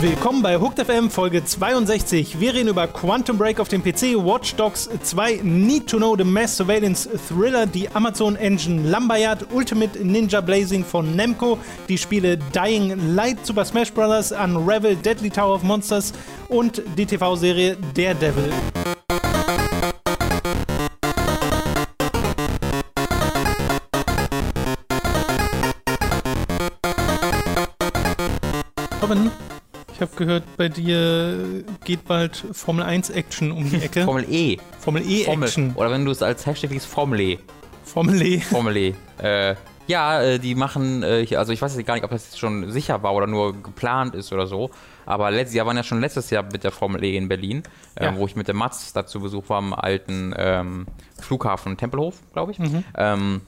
Willkommen bei Hooked FM Folge 62. Wir reden über Quantum Break auf dem PC, Watch Dogs 2, Need to Know the Mass Surveillance Thriller, die Amazon Engine Lambayard, Ultimate Ninja Blazing von Namco, die Spiele Dying Light, Super Smash Bros., Unravel, Deadly Tower of Monsters und die TV-Serie Daredevil. Robin, ich habe gehört, bei dir geht bald Formel 1 Action um die Ecke. Formel E. Formel E Formel. Action. Oder wenn du es als Hashtag liest, Formel E. Formel E. Formel E. äh, ja, äh, die machen, äh, also ich weiß jetzt gar nicht, ob das jetzt schon sicher war oder nur geplant ist oder so. Aber letztes Jahr waren ja schon letztes Jahr mit der Formel E in Berlin, äh, Ja. wo ich mit dem Mats dazu Besuch war am alten ähm, Flughafen Tempelhof, glaube ich. Mhm. Ähm,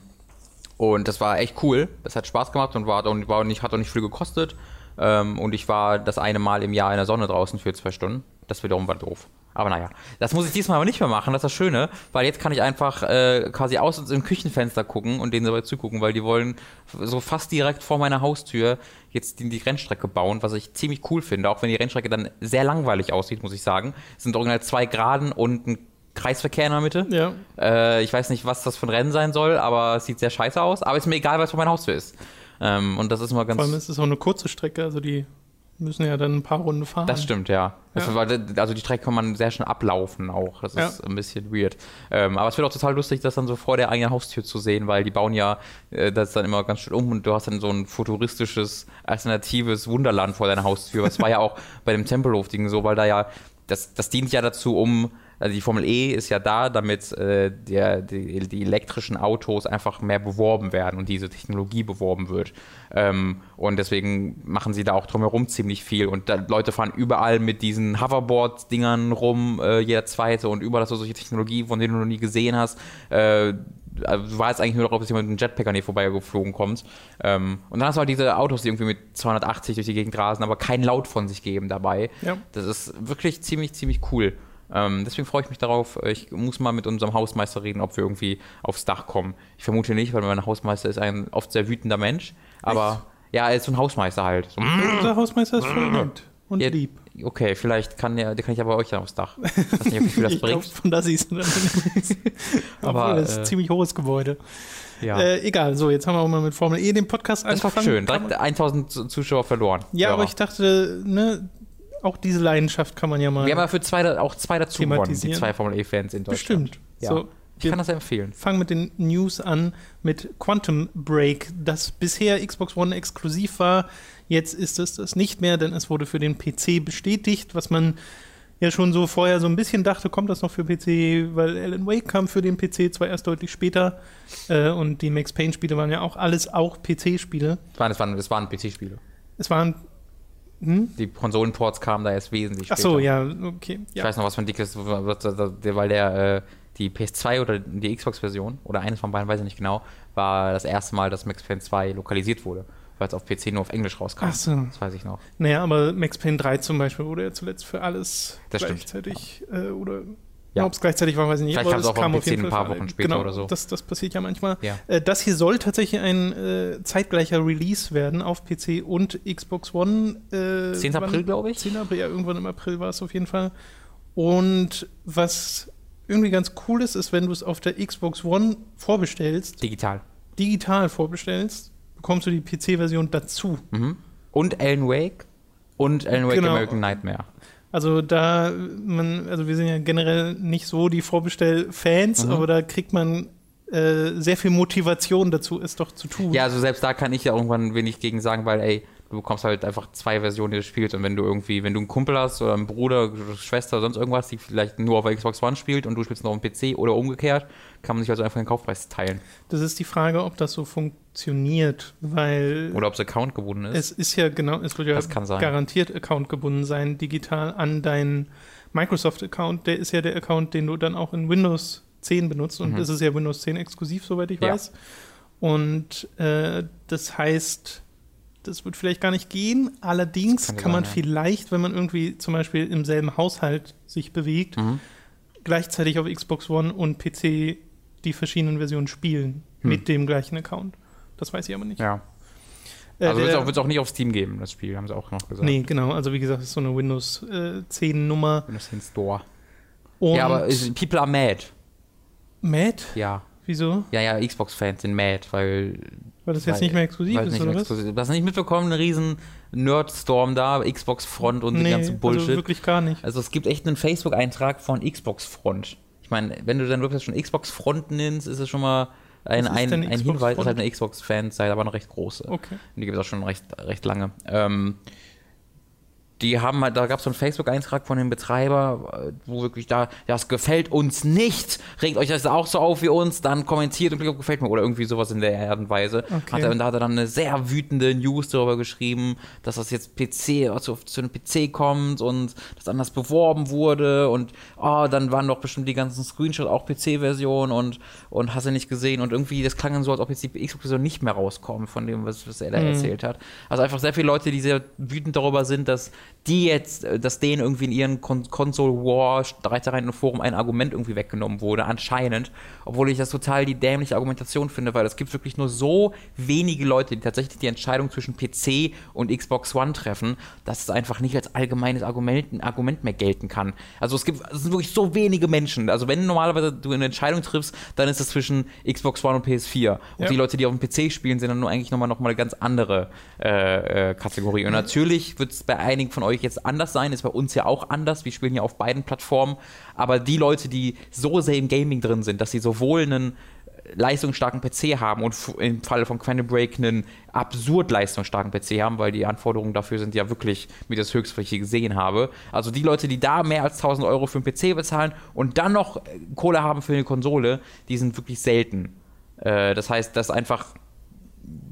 und das war echt cool. Das hat Spaß gemacht und war, war nicht, hat auch nicht viel gekostet. Ähm, und ich war das eine Mal im Jahr in der Sonne draußen für zwei Stunden. Das wiederum war doof. Aber naja, das muss ich diesmal aber nicht mehr machen. Das ist das Schöne, weil jetzt kann ich einfach äh, quasi aus im Küchenfenster gucken und denen dabei zugucken, weil die wollen so fast direkt vor meiner Haustür jetzt die, die Rennstrecke bauen, was ich ziemlich cool finde. Auch wenn die Rennstrecke dann sehr langweilig aussieht, muss ich sagen. Es sind original zwei Geraden und ein Kreisverkehr in der Mitte. Ja. Äh, ich weiß nicht, was das für ein Rennen sein soll, aber es sieht sehr scheiße aus. Aber ist mir egal, was vor meiner Haustür ist. Ähm, und das ist immer ganz. Vor allem ist es auch eine kurze Strecke, also die müssen ja dann ein paar Runden fahren. Das stimmt, ja. Ja. war, also die Strecke kann man sehr schnell ablaufen auch. Das ist Ja. ein bisschen weird. Ähm, aber es wird auch total lustig, das dann so vor der eigenen Haustür zu sehen, weil die bauen ja äh, das dann immer ganz schön um und du hast dann so ein futuristisches, alternatives Wunderland vor deiner Haustür. Das war ja auch bei dem Tempelhof-Ding so, weil da ja, das, das dient ja dazu, um also die Formel E ist ja da, damit äh, der, die, die elektrischen Autos einfach mehr beworben werden und diese Technologie beworben wird. Ähm, und deswegen machen sie da auch drumherum ziemlich viel. Und da, Leute fahren überall mit diesen Hoverboard-Dingern rum, äh, jeder zweite und überall hast du solche Technologie, von denen du noch nie gesehen hast. Äh, also du weißt eigentlich nur darauf, dass jemand mit einem Jetpack an dir vorbeigeflogen kommt. Ähm, und dann hast du halt diese Autos, die irgendwie mit 280 durch die Gegend rasen, aber keinen Laut von sich geben dabei. Ja. Das ist wirklich ziemlich, ziemlich cool. Ähm, deswegen freue ich mich darauf. Ich muss mal mit unserem Hausmeister reden, ob wir irgendwie aufs Dach kommen. Ich vermute nicht, weil mein Hausmeister ist ein oft sehr wütender Mensch. Aber ja, er ist so ein Hausmeister halt. So, Unser Hausmeister ist voll nett und Ja, lieb. Okay, vielleicht kann der, der kann ich aber euch dann aufs Dach. Ich weiß nicht, wie viel das Ich glaube, bringt. von da siehst du dann Aber, Aber das ist äh, ein ziemlich hohes Gebäude. Ja. Äh, egal, so, jetzt haben wir auch mal mit Formel E den Podcast das war angefangen. schön. Direkt 1000 Zu- Zuschauer verloren. Ja, aber Hörer. ich dachte, ne, auch diese Leidenschaft kann man ja mal. Wir haben ja für zwei, auch zwei dazu gewonnen, die zwei Formel E-Fans in Deutschland. Bestimmt. Ja. So, ich kann das empfehlen. fangen mit den News an mit Quantum Break, das bisher Xbox One exklusiv war. Jetzt ist es das nicht mehr, denn es wurde für den PC bestätigt, was man ja schon so vorher so ein bisschen dachte, kommt das noch für PC, weil Alan Wake kam für den PC zwar erst deutlich später äh, und die Max Payne-Spiele waren ja auch alles auch PC-Spiele. Das waren, waren, das waren PC-Spiele. Es waren. Hm? Die Konsolenports kamen da erst wesentlich Ach später. so, ja, okay. Ich Ja. weiß noch, was für ein dickes, weil der, äh, die PS2 oder die Xbox-Version, oder eines von beiden, weiß ich nicht genau, war das erste Mal, dass Max Payne 2 lokalisiert wurde, weil es auf PC nur auf Englisch rauskam. Ach so. Das weiß ich noch. Naja, aber Max Payne 3 zum Beispiel wurde ja zuletzt für alles Das gleichzeitig äh, oder Ja. ob es gleichzeitig war, weiß ich nicht. Vielleicht kam es auch auf auf jeden ein paar. Wochen später genau, oder so. Das, das passiert ja manchmal. Ja. Äh, das hier soll tatsächlich ein äh, zeitgleicher Release werden auf PC und Xbox One. Äh, 10. wann- April, glaube ich. 10. April, ja, irgendwann im April war es auf jeden Fall. Und was irgendwie ganz cool ist, ist, wenn du es auf der Xbox One vorbestellst, Digital. digital vorbestellst, bekommst du die PC-Version dazu. Mhm. Und Alan Wake und Alan Wake Genau. American Nightmare. Also da, man, also wir sind ja generell nicht so die Vorbestell-Fans, Mhm. aber da kriegt man äh, sehr viel Motivation dazu, es doch zu tun. Ja, also selbst da kann ich ja irgendwann wenig gegen sagen, weil, ey, du bekommst halt einfach zwei Versionen des Spiels und wenn du irgendwie, wenn du einen Kumpel hast oder einen Bruder, Schwester, sonst irgendwas, die vielleicht nur auf der Xbox One spielt und du spielst noch auf dem PC oder umgekehrt, kann man sich also einfach den Kaufpreis teilen. Das ist die Frage, ob das so funktioniert, weil Oder ob es Account gebunden ist. es ist ja genau, es wird ja garantiert Account gebunden sein, digital an deinen Microsoft-Account. Der ist ja der Account, den du dann auch in Windows 10 benutzt und Mhm. das ist ja Windows 10 exklusiv, soweit ich Ja. weiß. Und äh, das heißt, das wird vielleicht gar nicht gehen. Allerdings kann kann man sein, vielleicht, wenn man irgendwie zum Beispiel im selben Haushalt sich bewegt, Mhm. gleichzeitig auf Xbox One und PC die verschiedenen Versionen spielen Hm. mit dem gleichen Account. Das weiß ich aber nicht. Ja. Äh, Also wird es auch, auch nicht auf Steam geben, das Spiel, haben sie auch noch gesagt. Nee, genau. Also wie gesagt, es ist so eine Windows äh, 10 Nummer. Windows 10 Store. Und ja, aber ist, people are mad. Mad? Ja. Wieso? Ja, ja, Xbox-Fans sind mad, weil. Weil das jetzt weil- nicht mehr exklusiv ist, nicht oder was? exklusiv- Du hast nicht mitbekommen, einen riesen Nerd-Storm da, Xbox-Front und nee, die ganze Bullshit. Also wirklich gar nicht. Also es gibt echt einen Facebook-Eintrag von Xbox-Front. Ich meine, wenn du dann wirklich schon Xbox-Front nennst, ist es schon mal ein, ist ein, ein Hinweis, dass Front? halt eine Xbox-Fans seid, aber eine recht große. Okay. Und die gibt es auch schon recht, recht lange. Ähm, die haben halt, da gab es so einen Facebook-Eintrag von dem Betreiber, äh, wo wirklich da, das gefällt uns nicht, regt euch das auch so auf wie uns, dann kommentiert und klickt gefällt mir oder irgendwie sowas in der Art und Weise. Okay. Hat er, und da hat er dann eine sehr wütende News darüber geschrieben, dass das jetzt PC, also zu einem PC kommt und das anders beworben wurde und oh, dann waren doch bestimmt die ganzen Screenshots auch PC-Version und, und hast du nicht gesehen und irgendwie, das klang dann so, als ob jetzt die Xbox-Version nicht mehr rauskommt von dem, was, was er da Mhm. erzählt hat. Also einfach sehr viele Leute, die sehr wütend darüber sind, dass die jetzt, äh, dass denen irgendwie in ihren Kon Console War Streitereien im Forum ein Argument irgendwie weggenommen wurde, anscheinend. Obwohl ich das total die dämliche Argumentation finde, weil es gibt wirklich nur so wenige Leute, die tatsächlich die Entscheidung zwischen PC und Xbox One treffen, dass es einfach nicht als allgemeines Argument, ein Argument mehr gelten kann. Also es gibt, es sind wirklich so wenige Menschen. Also wenn normalerweise du eine Entscheidung triffst, dann ist es zwischen Xbox One und PS4. Und Ja. die Leute, die auf dem PC spielen, sind dann nur eigentlich nochmal noch mal eine ganz andere äh, äh, Kategorie. Und natürlich wird es bei einigen von euch jetzt anders sein, ist bei uns ja auch anders. Wir spielen ja auf beiden Plattformen. Aber die Leute, die so sehr im Gaming drin sind, dass sie sowohl einen leistungsstarken PC haben und im Falle von Quantum Break einen absurd leistungsstarken PC haben, weil die Anforderungen dafür sind ja wirklich mit das Höchste, ich gesehen habe. Also die Leute, die da mehr als 1000 Euro für einen PC bezahlen und dann noch äh, Kohle haben für eine Konsole, die sind wirklich selten. Äh, das heißt, dass einfach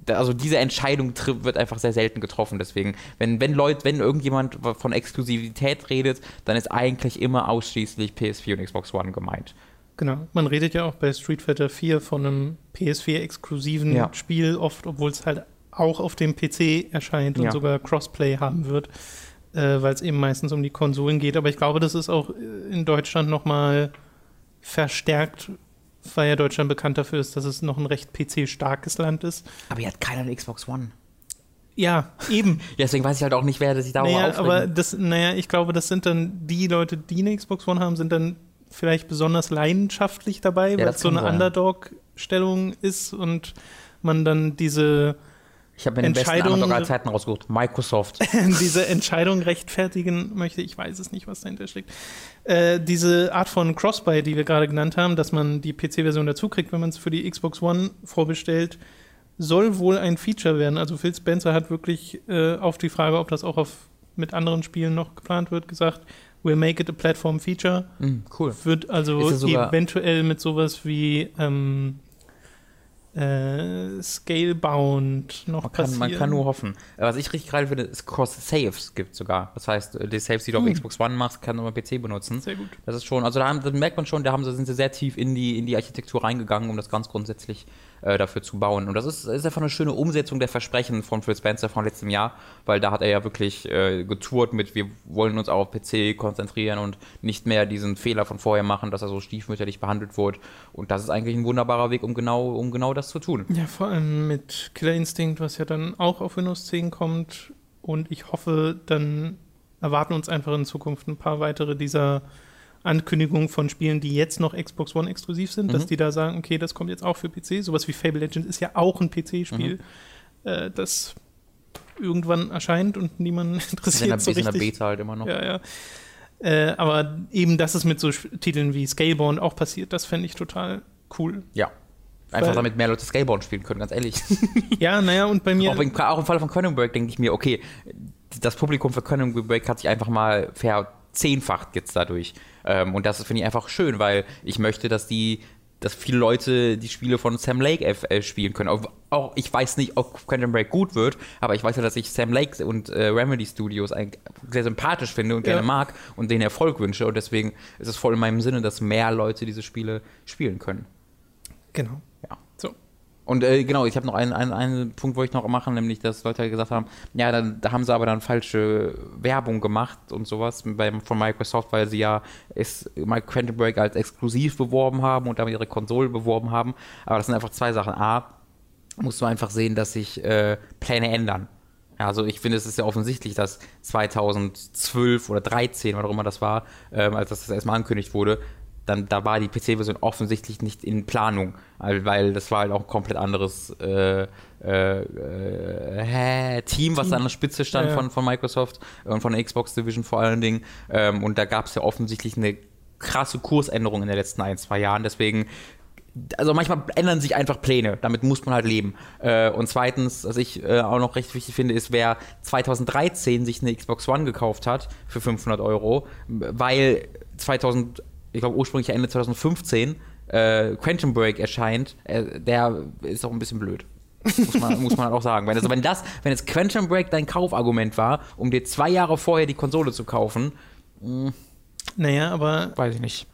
also diese Entscheidung wird einfach sehr selten getroffen. Deswegen, wenn, wenn Leute, wenn irgendjemand von Exklusivität redet, dann ist eigentlich immer ausschließlich PS4 und Xbox One gemeint. Genau. Man redet ja auch bei Street Fighter 4 von einem PS4-exklusiven Ja. Spiel, oft, obwohl es halt auch auf dem PC erscheint und Ja. sogar Crossplay haben wird, äh, weil es eben meistens um die Konsolen geht. Aber ich glaube, das ist auch äh, in Deutschland nochmal verstärkt, weil ja Deutschland bekannt dafür ist, dass es noch ein recht PC-starkes Land ist. Aber hier hat keiner eine Xbox One. Ja, eben. Ja, deswegen weiß ich halt auch nicht, wer sich darüber Naja, aufregt. aber das, naja, ich glaube, das sind dann die Leute, die eine Xbox One haben, sind dann vielleicht besonders leidenschaftlich dabei, weil das es so eine. Underdog-Stellung ist und man dann diese, ich habe mir den besten aller Zeiten rausgesucht. Microsoft. diese Entscheidung rechtfertigen möchte. Ich weiß es nicht, was dahinter steckt. Äh, diese Art von Crossbuy, die wir gerade genannt haben, dass man die PC-Version dazu kriegt, wenn man es für die Xbox One vorbestellt, soll wohl ein Feature werden. Also Phil Spencer hat wirklich äh, auf die Frage, ob das auch auf, mit anderen Spielen noch geplant wird, gesagt, we'll make it a platform feature. Hm, cool. Wird also eventuell mit sowas wie ähm, äh, Scalebound noch Man kann, passieren. man kann nur hoffen. Was ich richtig geil finde, ist Cross-Saves gibt sogar. Das heißt, äh, die Saves, die du auf Hm. Xbox One machst, kann man PC benutzen. Sehr gut. Das ist schon, also da, haben, da merkt man schon, da haben sind sie sehr tief in die, in die Architektur reingegangen, um das ganz grundsätzlich äh, dafür zu bauen. Und das ist, ist einfach eine schöne Umsetzung der Versprechen von Phil Spencer von letztem Jahr, weil da hat er ja wirklich äh, getourt mit, wir wollen uns auf PC konzentrieren und nicht mehr diesen Fehler von vorher machen, dass er so stiefmütterlich behandelt wurde. Und das ist eigentlich ein wunderbarer Weg, um genau, um genau das zu tun. Ja, vor allem mit Killer Instinct, was ja dann auch auf Windows 10 kommt. Und ich hoffe, dann erwarten uns einfach in Zukunft ein paar weitere dieser Ankündigungen von Spielen, die jetzt noch Xbox One exklusiv sind, dass Mhm. die da sagen, okay, das kommt jetzt auch für PC. Sowas wie Fable Legends ist ja auch ein PC-Spiel, Mhm. äh, das irgendwann erscheint und niemand Ist in der, interessiert so ist in der richtig. Beta halt immer noch. Ja, ja. Äh, aber eben, dass es mit so Titeln wie Scalebound auch passiert, das fände ich total cool. Ja. Einfach Weil- damit mehr Leute Scalebound spielen können, ganz ehrlich. Ja, naja, und bei mir. Auch, im, auch im Fall von Break denke ich mir, okay, das Publikum für Break hat sich einfach mal verzehnfacht jetzt dadurch. Ähm, und das finde ich einfach schön, weil ich möchte, dass die dass viele Leute die Spiele von Sam Lake F äh, spielen können. Auch, auch ich weiß nicht, ob Quantum Break gut wird, aber ich weiß ja, dass ich Sam Lake und äh, Remedy Studios sehr sympathisch finde und Ja. gerne mag und denen Erfolg wünsche. Und deswegen ist es voll in meinem Sinne, dass mehr Leute diese Spiele spielen können. genau. Und äh, genau, ich habe noch einen, einen, einen Punkt, wo ich noch machen, nämlich, dass Leute halt gesagt haben, ja, dann, da haben sie aber dann falsche Werbung gemacht und sowas bei, von Microsoft, weil sie ja es Quantum Break als exklusiv beworben haben und damit ihre Konsole beworben haben. Aber das sind einfach zwei Sachen. A, musst du einfach sehen, dass sich äh, Pläne ändern. Also ich finde, es ist ja offensichtlich, dass 2012 oder 2013, was auch immer das war, ähm, als das, das erstmal angekündigt wurde, dann da war die PC-Version offensichtlich nicht in Planung, weil das war halt auch ein komplett anderes äh, äh, äh, Team, was Team. an der Spitze stand ja, ja. Von, von Microsoft und von der Xbox Division vor allen Dingen. Ähm, und da gab es ja offensichtlich eine krasse Kursänderung in den letzten ein, zwei Jahren. Deswegen also manchmal ändern sich einfach Pläne, damit muss man halt leben. Äh, und zweitens, was ich äh, auch noch recht wichtig finde, ist, wer 2013 sich eine Xbox One gekauft hat für 500 Euro, weil 2000 ich glaube ursprünglich Ende 2015, äh, Quantum Break erscheint, äh, der ist auch ein bisschen blöd. muss, man, muss man halt auch sagen. Wenn, also wenn das, wenn jetzt Quantum Break dein Kaufargument war, um dir zwei Jahre vorher die Konsole zu kaufen, mh, naja, aber. Weiß ich nicht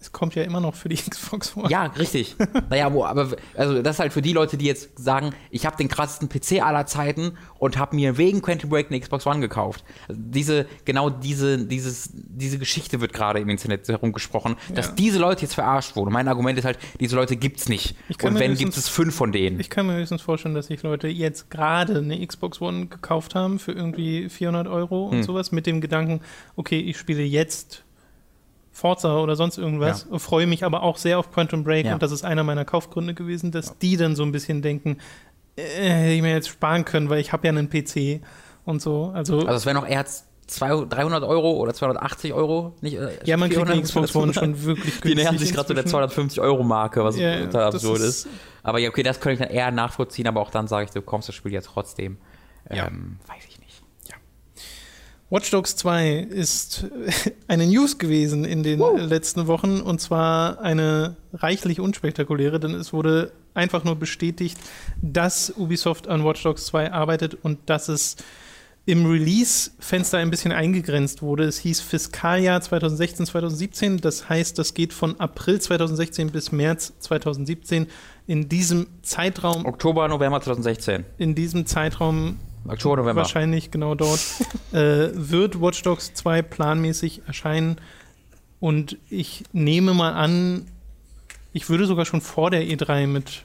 es kommt ja immer noch für die Xbox One. Ja, richtig. naja, wo, aber also das ist halt für die Leute, die jetzt sagen, ich habe den krassesten PC aller Zeiten und habe mir wegen Quantum Break eine Xbox One gekauft. Also diese, genau diese, dieses, diese Geschichte wird gerade im Internet herumgesprochen, dass ja. diese Leute jetzt verarscht wurden. mein Argument ist halt, diese Leute gibt's nicht. Und wenn, gibt es fünf von denen. Ich kann mir höchstens vorstellen, dass sich Leute jetzt gerade eine Xbox One gekauft haben für irgendwie 400 Euro und hm. sowas mit dem Gedanken, okay, ich spiele jetzt Forza oder sonst irgendwas. Ja. Freue mich aber auch sehr auf Quantum Break ja. und das ist einer meiner Kaufgründe gewesen, dass ja. die dann so ein bisschen denken, äh, hätte ich mir jetzt sparen können, weil ich habe ja einen PC und so. Also, also es wäre noch eher 200, 300 Euro oder 280 Euro. Nicht, äh, ja, man kriegt die Xbox One schon wirklich günstig. Die nähern sich gerade so der 250 Euro Marke, was ja, total absurd ist, ist. Aber ja, okay, das könnte ich dann eher nachvollziehen, aber auch dann sage ich, du kommst das Spiel ja trotzdem. Ähm, weiß ich Watch Dogs 2 ist eine News gewesen in den wow. letzten Wochen und zwar eine reichlich unspektakuläre, denn es wurde einfach nur bestätigt, dass Ubisoft an Watch Dogs 2 arbeitet und dass es im Release-Fenster ein bisschen eingegrenzt wurde. Es hieß Fiskaljahr 2016, 2017. Das heißt, das geht von April 2016 bis März 2017. In diesem Zeitraum. Oktober, November 2016. In diesem Zeitraum Oktober, November. Wahrscheinlich genau dort. äh, wird Watch Dogs 2 planmäßig erscheinen. Und ich nehme mal an, ich würde sogar schon vor der E3 mit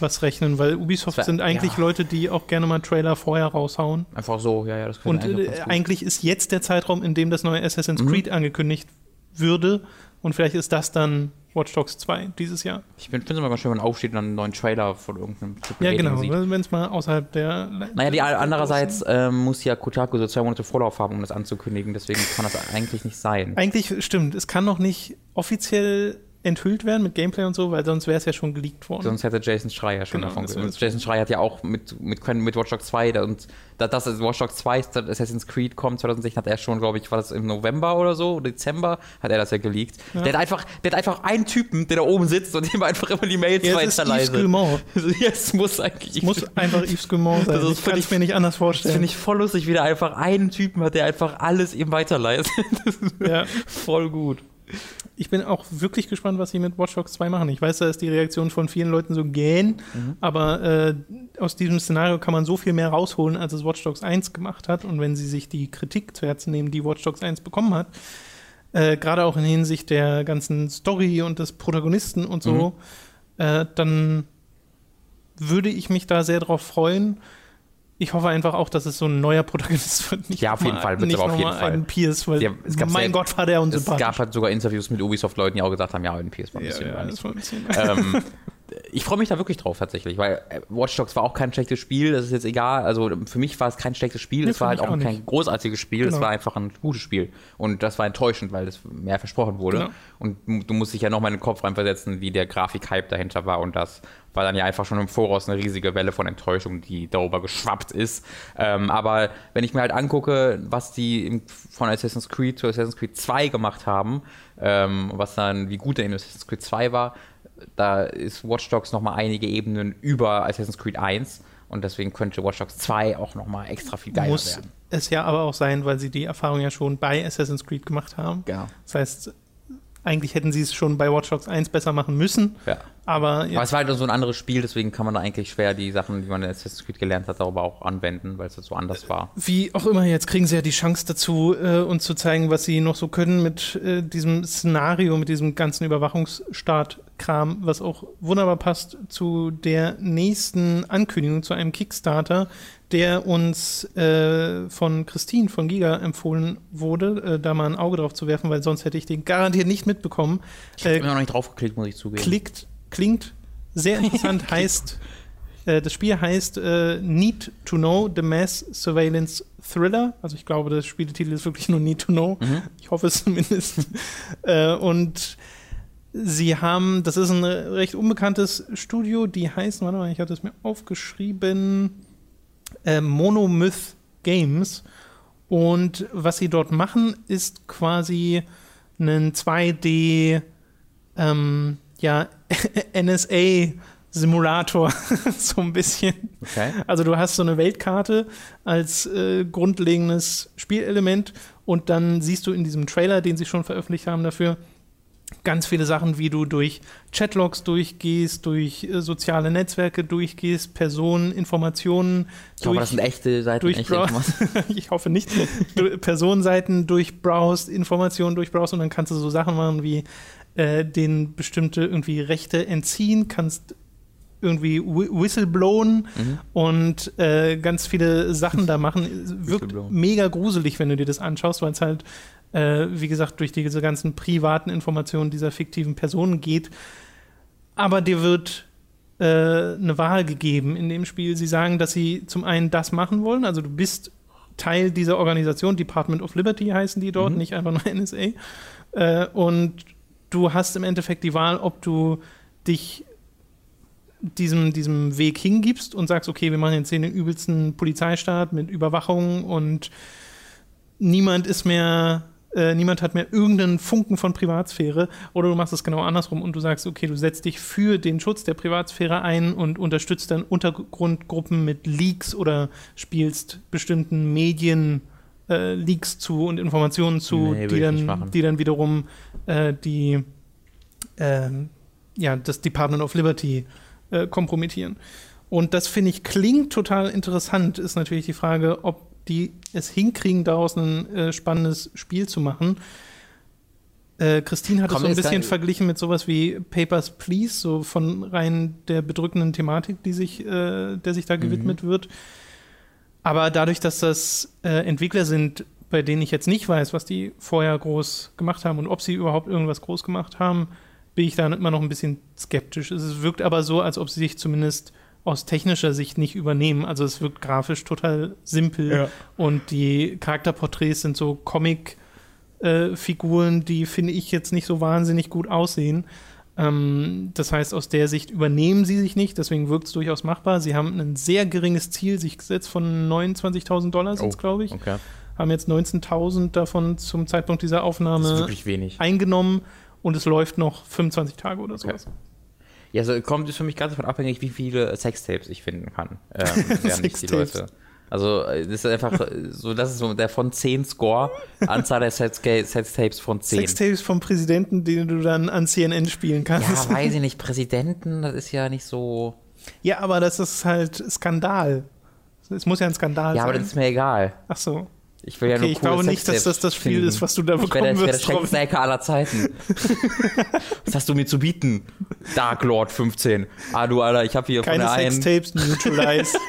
was rechnen, weil Ubisoft wär, sind eigentlich ja. Leute, die auch gerne mal Trailer vorher raushauen. Einfach so, ja, ja. Das Und äh, eigentlich ist jetzt der Zeitraum, in dem das neue Assassin's mhm. Creed angekündigt würde. Und vielleicht ist das dann Watch Dogs 2 dieses Jahr. Ich finde es immer ganz schön, wenn man aufsteht und dann einen neuen Trailer von irgendeinem Ja, genau, wenn es mal außerhalb der. Naja, die, andererseits ähm, muss ja Kotaku so zwei Monate Vorlauf haben, um das anzukündigen, deswegen kann das eigentlich nicht sein. Eigentlich stimmt, es kann noch nicht offiziell enthüllt werden mit Gameplay und so, weil sonst wäre es ja schon geleakt worden. Sonst hätte Jason Schreier schon genau, davon gehört. Jason Schreier hat ja auch mit, mit, mit Watch Dogs 2 und da, das Watch Dogs 2 Assassin's Creed kommt 2016 hat er schon, glaube ich, war das im November oder so, Dezember, hat er das ja geleakt. Ja. Der, hat einfach, der hat einfach einen Typen, der da oben sitzt und dem einfach immer die Mails weiterleitet. Jetzt muss eigentlich. Muss einfach Yves Guillemot sein. Das, das kann ich mir nicht anders vorstellen. Das finde ich voll lustig, wie der einfach einen Typen hat, der einfach alles ihm weiterleitet. ja. Voll gut ich bin auch wirklich gespannt, was sie mit Watch Dogs 2 machen. Ich weiß, da ist die Reaktion von vielen Leuten so gähn, mhm. aber äh, aus diesem Szenario kann man so viel mehr rausholen, als es Watch Dogs 1 gemacht hat. Und wenn sie sich die Kritik zu Herzen nehmen, die Watch Dogs 1 bekommen hat, äh, gerade auch in Hinsicht der ganzen Story und des Protagonisten und so, mhm. äh, dann würde ich mich da sehr drauf freuen ich hoffe einfach auch, dass es so ein neuer Protagonist wird. Nicht ja, auf jeden mal, Fall, wird es aber auf jeden Fall. Ein Pierce, weil ja, mein Gott war der unsympathisch. Es gab halt sogar Interviews mit Ubisoft-Leuten, die auch gesagt haben, ja, ein Pierce war ein bisschen. Ja, ja, das war ein bisschen. Ähm, ich freue mich da wirklich drauf tatsächlich, weil äh, Watch Dogs war auch kein schlechtes Spiel, das ist jetzt egal. Also für mich war es kein schlechtes Spiel, nee, es war halt auch, auch kein großartiges Spiel, genau. es war einfach ein gutes Spiel. Und das war enttäuschend, weil es mehr versprochen wurde. Genau. Und du musst dich ja nochmal in den Kopf reinversetzen, wie der Grafik-Hype dahinter war. Und das war dann ja einfach schon im Voraus eine riesige Welle von Enttäuschung, die darüber geschwappt ist. Ähm, aber wenn ich mir halt angucke, was die von Assassin's Creed zu Assassin's Creed 2 gemacht haben, ähm, was dann, wie gut der in Assassin's Creed 2 war, da ist Watch Dogs nochmal einige Ebenen über Assassin's Creed 1 und deswegen könnte Watch Dogs 2 auch nochmal extra viel geiler Muss werden. Es ja aber auch sein, weil sie die Erfahrung ja schon bei Assassin's Creed gemacht haben. Genau. Das heißt, eigentlich hätten sie es schon bei Watch Dogs 1 besser machen müssen. Ja. Aber. Aber es war halt so ein anderes Spiel, deswegen kann man da eigentlich schwer die Sachen, die man in Assassin's Creed gelernt hat, darüber auch anwenden, weil es halt so anders war. Wie auch immer, jetzt kriegen sie ja die Chance dazu, äh, uns zu zeigen, was sie noch so können mit äh, diesem Szenario, mit diesem ganzen Überwachungsstaat-Kram, was auch wunderbar passt zu der nächsten Ankündigung, zu einem Kickstarter, der uns äh, von Christine von Giga empfohlen wurde, äh, da mal ein Auge drauf zu werfen, weil sonst hätte ich den garantiert nicht mitbekommen. Ich habe immer noch nicht draufgeklickt, muss ich zugeben. Klickt klingt sehr interessant, heißt, äh, das Spiel heißt äh, Need to Know, The Mass Surveillance Thriller. Also ich glaube, der Spieletitel ist wirklich nur Need to Know. Mhm. Ich hoffe es zumindest. äh, und sie haben, das ist ein recht unbekanntes Studio, die heißen, warte mal, ich hatte es mir aufgeschrieben, äh, Monomyth Games. Und was sie dort machen, ist quasi einen 2D ähm, ja, NSA-Simulator, so ein bisschen. Okay. Also du hast so eine Weltkarte als äh, grundlegendes Spielelement und dann siehst du in diesem Trailer, den sie schon veröffentlicht haben dafür, ganz viele Sachen, wie du durch Chatlogs durchgehst, durch äh, soziale Netzwerke durchgehst, Personen, Informationen. Ich hoffe, das sind echte Seiten. durch echte ich hoffe nicht. Personenseiten durchbrowst, Informationen durchbrowst und dann kannst du so Sachen machen wie äh, den bestimmte irgendwie Rechte entziehen, kannst irgendwie whi- whistleblowen Mhm. und äh, ganz viele Sachen da machen. Wirkt mega gruselig, wenn du dir das anschaust, weil es halt, äh, wie gesagt, durch diese ganzen privaten Informationen dieser fiktiven Personen geht. Aber dir wird äh, eine Wahl gegeben in dem Spiel. Sie sagen, dass sie zum einen das machen wollen, also du bist Teil dieser Organisation, Department of Liberty heißen die dort, Mhm. nicht einfach nur NSA. Äh, und du hast im Endeffekt die Wahl, ob du dich diesem, diesem Weg hingibst und sagst, okay, wir machen jetzt hier den übelsten Polizeistaat mit Überwachung und niemand ist mehr, äh, niemand hat mehr irgendeinen Funken von Privatsphäre. Oder du machst es genau andersrum und du sagst, okay, du setzt dich für den Schutz der Privatsphäre ein und unterstützt dann Untergrundgruppen mit Leaks oder spielst bestimmten Medien äh, Leaks zu und Informationen zu, Nee, die, dann, die dann wiederum äh, die ähm, ja, das Department of Liberty äh, kompromittieren. Und das finde ich klingt total interessant. Ist natürlich die Frage, ob die es hinkriegen, daraus ein äh, spannendes Spiel zu machen. Äh, Christine hat es Kommt so ein bisschen da- verglichen mit sowas wie Papers, Please, so von rein der bedrückenden Thematik, die sich, äh, der sich da Mhm. gewidmet wird. Aber dadurch, dass das äh, Entwickler sind, bei denen ich jetzt nicht weiß, was die vorher groß gemacht haben und ob sie überhaupt irgendwas groß gemacht haben, bin ich da immer noch ein bisschen skeptisch. Es wirkt aber so, als ob sie sich zumindest aus technischer Sicht nicht übernehmen. Also es wirkt grafisch total simpel Ja. und die Charakterporträts sind so Comic-Figuren, die finde ich jetzt nicht so wahnsinnig gut aussehen. Ähm, das heißt, aus der Sicht übernehmen sie sich nicht, deswegen wirkt es durchaus machbar. Sie haben ein sehr geringes Ziel sich gesetzt von 29.000 Dollar, Oh, glaube ich. Okay. Haben jetzt 19.000 davon zum Zeitpunkt dieser Aufnahme eingenommen und es läuft noch 25 Tage oder sowas. Ja, also kommt ist für mich ganz davon abhängig, wie viele Sextapes ich finden kann. Ähm, während ich die. Leute. Also, äh, das ist einfach äh, so, das ist so der von 10 Score, Anzahl der Sextapes von 10. Sextapes vom Präsidenten, den du dann an CNN spielen kannst. Ja, weiß ich nicht. Präsidenten, das ist ja nicht so. Ja, aber das ist halt Skandal. Es muss ja ein Skandal Ja, aber das sein. ist mir egal. Ach so. Ich will ja Okay, nur ich glaube nicht, dass das das Spiel finden. ist, was du da Ich bekommen der, ich der wirst, Robin. schlechteste Hacker aller Zeiten. was hast du mir zu bieten? Dark Lord 15. Ah, du Alter, ich habe hier Keine von der einen. Sextapes, Neutralize.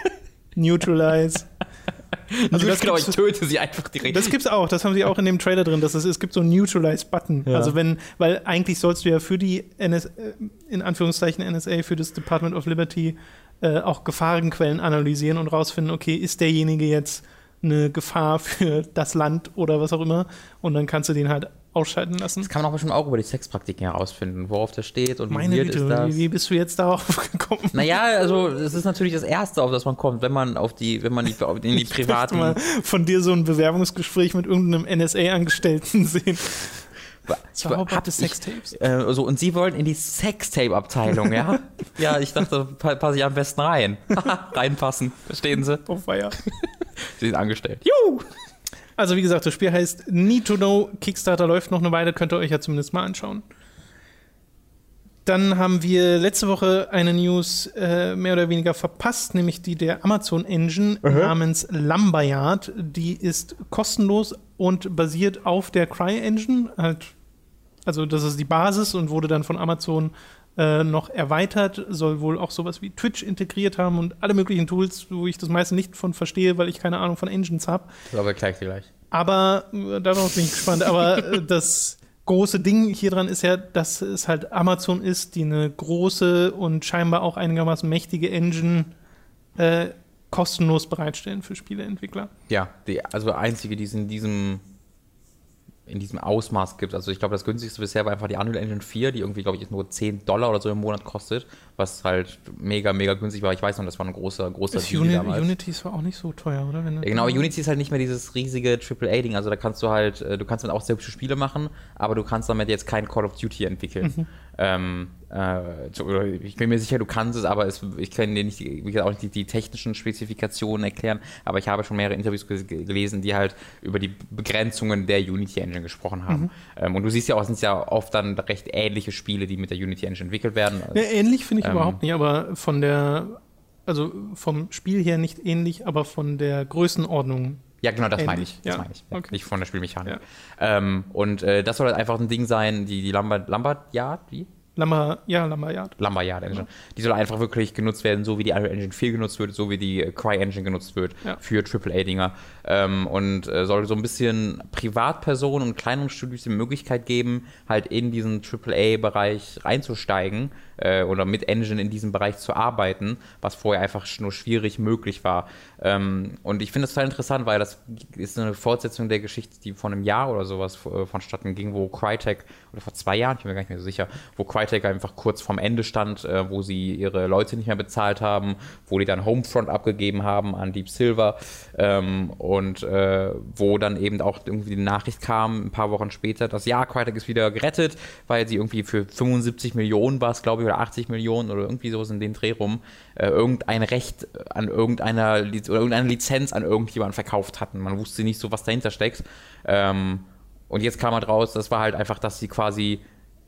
Neutralize. Also das ich glaube, ich töte sie einfach direkt. Das gibt's auch, das haben sie auch in dem Trailer drin. Das ist, es gibt so einen Neutralize-Button. Ja. Also wenn, weil eigentlich sollst du ja für die NS, äh, in Anführungszeichen NSA, für das Department of Liberty äh, auch Gefahrenquellen analysieren und rausfinden, okay, ist derjenige jetzt eine Gefahr für das Land oder was auch immer? Und dann kannst du den halt ausschalten lassen. Das kann man auch bestimmt auch über die Sexpraktiken herausfinden, worauf das steht und wie Meine weird ist Güte, das. wie, bist du jetzt darauf gekommen? Naja, also das ist natürlich das Erste, auf das man kommt, wenn man auf die, wenn man die, in die Ich privaten. mal von dir so ein Bewerbungsgespräch mit irgendeinem NSA-Angestellten sehen. Ich Zauberhafte hab- ich- Sextapes. Äh, so, und sie wollen in die Sextape-Abteilung, ja? ja, ich dachte, pa passe ich am besten rein. Reinpassen, verstehen Sie? Oh, Feier. Sie sind angestellt. Juhu! Also wie gesagt, das Spiel heißt Need to Know. Kickstarter läuft noch eine Weile, könnt ihr euch ja zumindest mal anschauen. Dann haben wir letzte Woche eine News äh, mehr oder weniger verpasst, nämlich die der Amazon Engine namens Lumberyard. Die ist kostenlos und basiert auf der Cry Engine. Halt, also das ist die Basis und wurde dann von Amazon äh, noch erweitert. Soll wohl auch sowas wie Twitch integriert haben und alle möglichen Tools, wo ich das meiste nicht von verstehe, weil ich keine Ahnung von Engines habe. Aber gleich gleich. Aber äh, darauf bin ich gespannt. Aber äh, das große Ding hier dran ist ja, dass es halt Amazon ist, die eine große und scheinbar auch einigermaßen mächtige Engine äh, kostenlos bereitstellen für Spieleentwickler. Ja, die, also einzige, die es in diesem in diesem Ausmaß gibt. Also ich glaube, das günstigste bisher war einfach die Unreal Engine 4, die irgendwie, glaube ich, nur 10 Dollar oder so im Monat kostet, was halt mega, mega günstig war. Ich weiß noch, das war ein großer, großer Das Uni Unity ist auch nicht so teuer, oder? Ja, genau, Unity ist halt nicht mehr dieses riesige AAA-Ding. Also da kannst du halt, äh, du kannst damit auch sehr hübsche Spiele machen, aber du kannst damit jetzt kein Call of Duty entwickeln. Mhm. Ähm, äh, zu- oder ich bin mir sicher, du kannst es, aber es, ich kann dir nicht, die- wie gesagt, auch nicht die, die technischen Spezifikationen erklären, aber ich habe schon mehrere Interviews ge- gelesen, die halt über die Begrenzungen der Unity Engine gesprochen haben. Mhm. Ähm, und du siehst ja auch, es sind ja oft dann recht ähnliche Spiele, die mit der Unity Engine entwickelt werden. Ja, ähnlich finde ich Ähm. überhaupt nicht, aber von der, also vom Spiel her nicht ähnlich, aber von der Größenordnung. Ja, genau, das meine ich. Das ja, meine ich. Ja, okay. Nicht von der Spielmechanik. Ja. Ähm, und äh, das soll halt einfach ein Ding sein, die, die Lambert, Lambert Yard, wie? Lamba, ja, Lumberyard. Lumberyard Engine. Die soll einfach wirklich genutzt werden, so wie die Unreal Engine 4 genutzt wird, so wie die Cry Engine genutzt wird Ja. für AAA-Dinger. Ähm, und äh, soll so ein bisschen Privatpersonen und kleineren Studios die Möglichkeit geben, halt in diesen AAA-Bereich reinzusteigen äh, oder mit Engine in diesem Bereich zu arbeiten, was vorher einfach nur schwierig möglich war. Ähm, und ich finde das total interessant, weil das ist eine Fortsetzung der Geschichte, die vor einem Jahr oder sowas äh, vonstatten ging, wo Crytek, oder vor zwei Jahren, ich bin mir gar nicht mehr so sicher, wo Crytek einfach kurz vorm Ende stand, äh, wo sie ihre Leute nicht mehr bezahlt haben, wo die dann Homefront abgegeben haben an Deep Silver ähm, und äh, wo dann eben auch irgendwie die Nachricht kam, ein paar Wochen später, dass ja, Crytek ist wieder gerettet, weil sie irgendwie für 75 Millionen war es, glaube ich, oder 80 Millionen oder irgendwie sowas in den Dreh rum, äh, irgendein Recht an irgendeiner oder irgendeine Lizenz an irgendjemanden verkauft hatten. Man wusste nicht so, was dahinter steckt. Ähm, und jetzt kam halt raus, das war halt einfach, dass sie quasi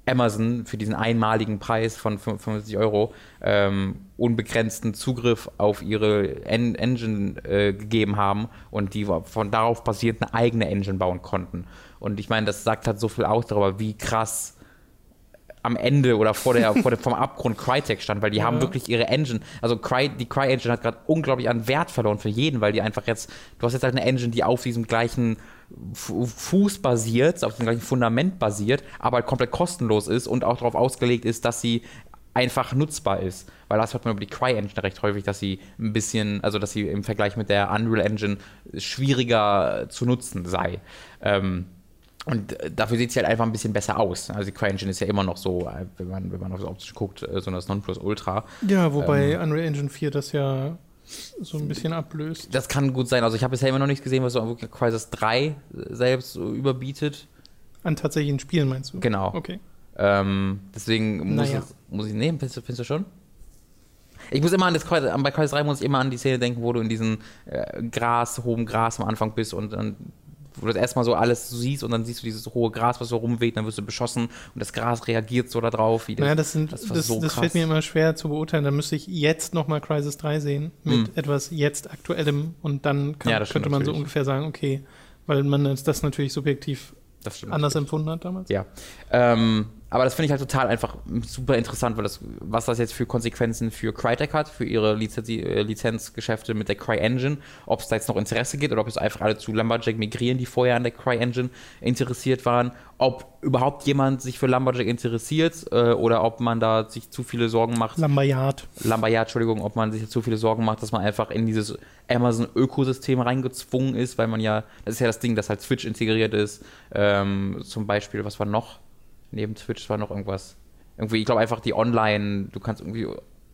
Amazon für diesen einmaligen Preis von 55 Euro ähm, unbegrenzten Zugriff auf ihre En Engine äh, gegeben haben und die von darauf basierend eine eigene Engine bauen konnten. Und ich meine, das sagt halt so viel aus darüber, wie krass am Ende oder vor der, vor der vom Abgrund Crytek stand, weil die haben wirklich ihre Engine, also Cry, die Cry Engine hat gerade unglaublich an Wert verloren für jeden, weil die einfach jetzt, du hast jetzt halt eine Engine, die auf diesem gleichen Fuß basiert, auf dem gleichen Fundament basiert, aber halt komplett kostenlos ist und auch darauf ausgelegt ist, dass sie einfach nutzbar ist. Weil das hört man über die Cry Engine recht häufig, dass sie ein bisschen, also dass sie im Vergleich mit der Unreal Engine schwieriger zu nutzen sei. Ähm, und dafür sieht sie halt einfach ein bisschen besser aus. Also die CryEngine ist ja immer noch so, äh, wenn man, wenn man auf das optisch guckt, äh, so das Nonplusultra. Ja, wobei Ähm. Unreal Engine 4 das ja so ein bisschen ablöst. Das kann gut sein. Also ich habe bisher immer noch nichts gesehen, was so Crysis 3 selbst so überbietet. An tatsächlichen Spielen meinst du? Genau. Okay. Ähm, deswegen muss, Naja. ich, muss ich nehmen, findest du, findest du schon? Ich muss immer an das bei Crysis 3 muss ich immer an die Szene denken, wo du in diesem äh, Gras, hohem Gras am Anfang bist und dann wo du das erstmal so alles siehst und dann siehst du dieses hohe Gras, was so rumweht, dann wirst du beschossen und das Gras reagiert so darauf. Wie Naja, das, sind, das das, das, so krass. fällt mir immer schwer zu beurteilen. Da müsste ich jetzt nochmal Crisis 3 sehen, mit Hm. etwas jetzt Aktuellem und dann kann, Ja, das könnte man so natürlich. ungefähr sagen, okay, weil man das das natürlich subjektiv das anders empfunden hat damals. Ja. Ähm, aber das finde ich halt total einfach super interessant, weil das, was das jetzt für Konsequenzen für Crytek hat, für ihre Lizenz, äh, Lizenzgeschäfte mit der CryEngine, ob es da jetzt noch Interesse gibt oder ob es einfach alle zu Lumberjack migrieren, die vorher an der CryEngine interessiert waren, ob überhaupt jemand sich für Lumberjack interessiert äh, oder ob man da sich zu viele Sorgen macht, Lumberyard. Lumberyard, Entschuldigung, ob man sich zu viele Sorgen macht, dass man einfach in dieses Amazon-Ökosystem reingezwungen ist, weil man ja, das ist ja das Ding, dass halt Twitch integriert ist. Ähm, zum Beispiel, was war noch? Neben Twitch war noch irgendwas. Irgendwie, ich glaube einfach die Online, du kannst irgendwie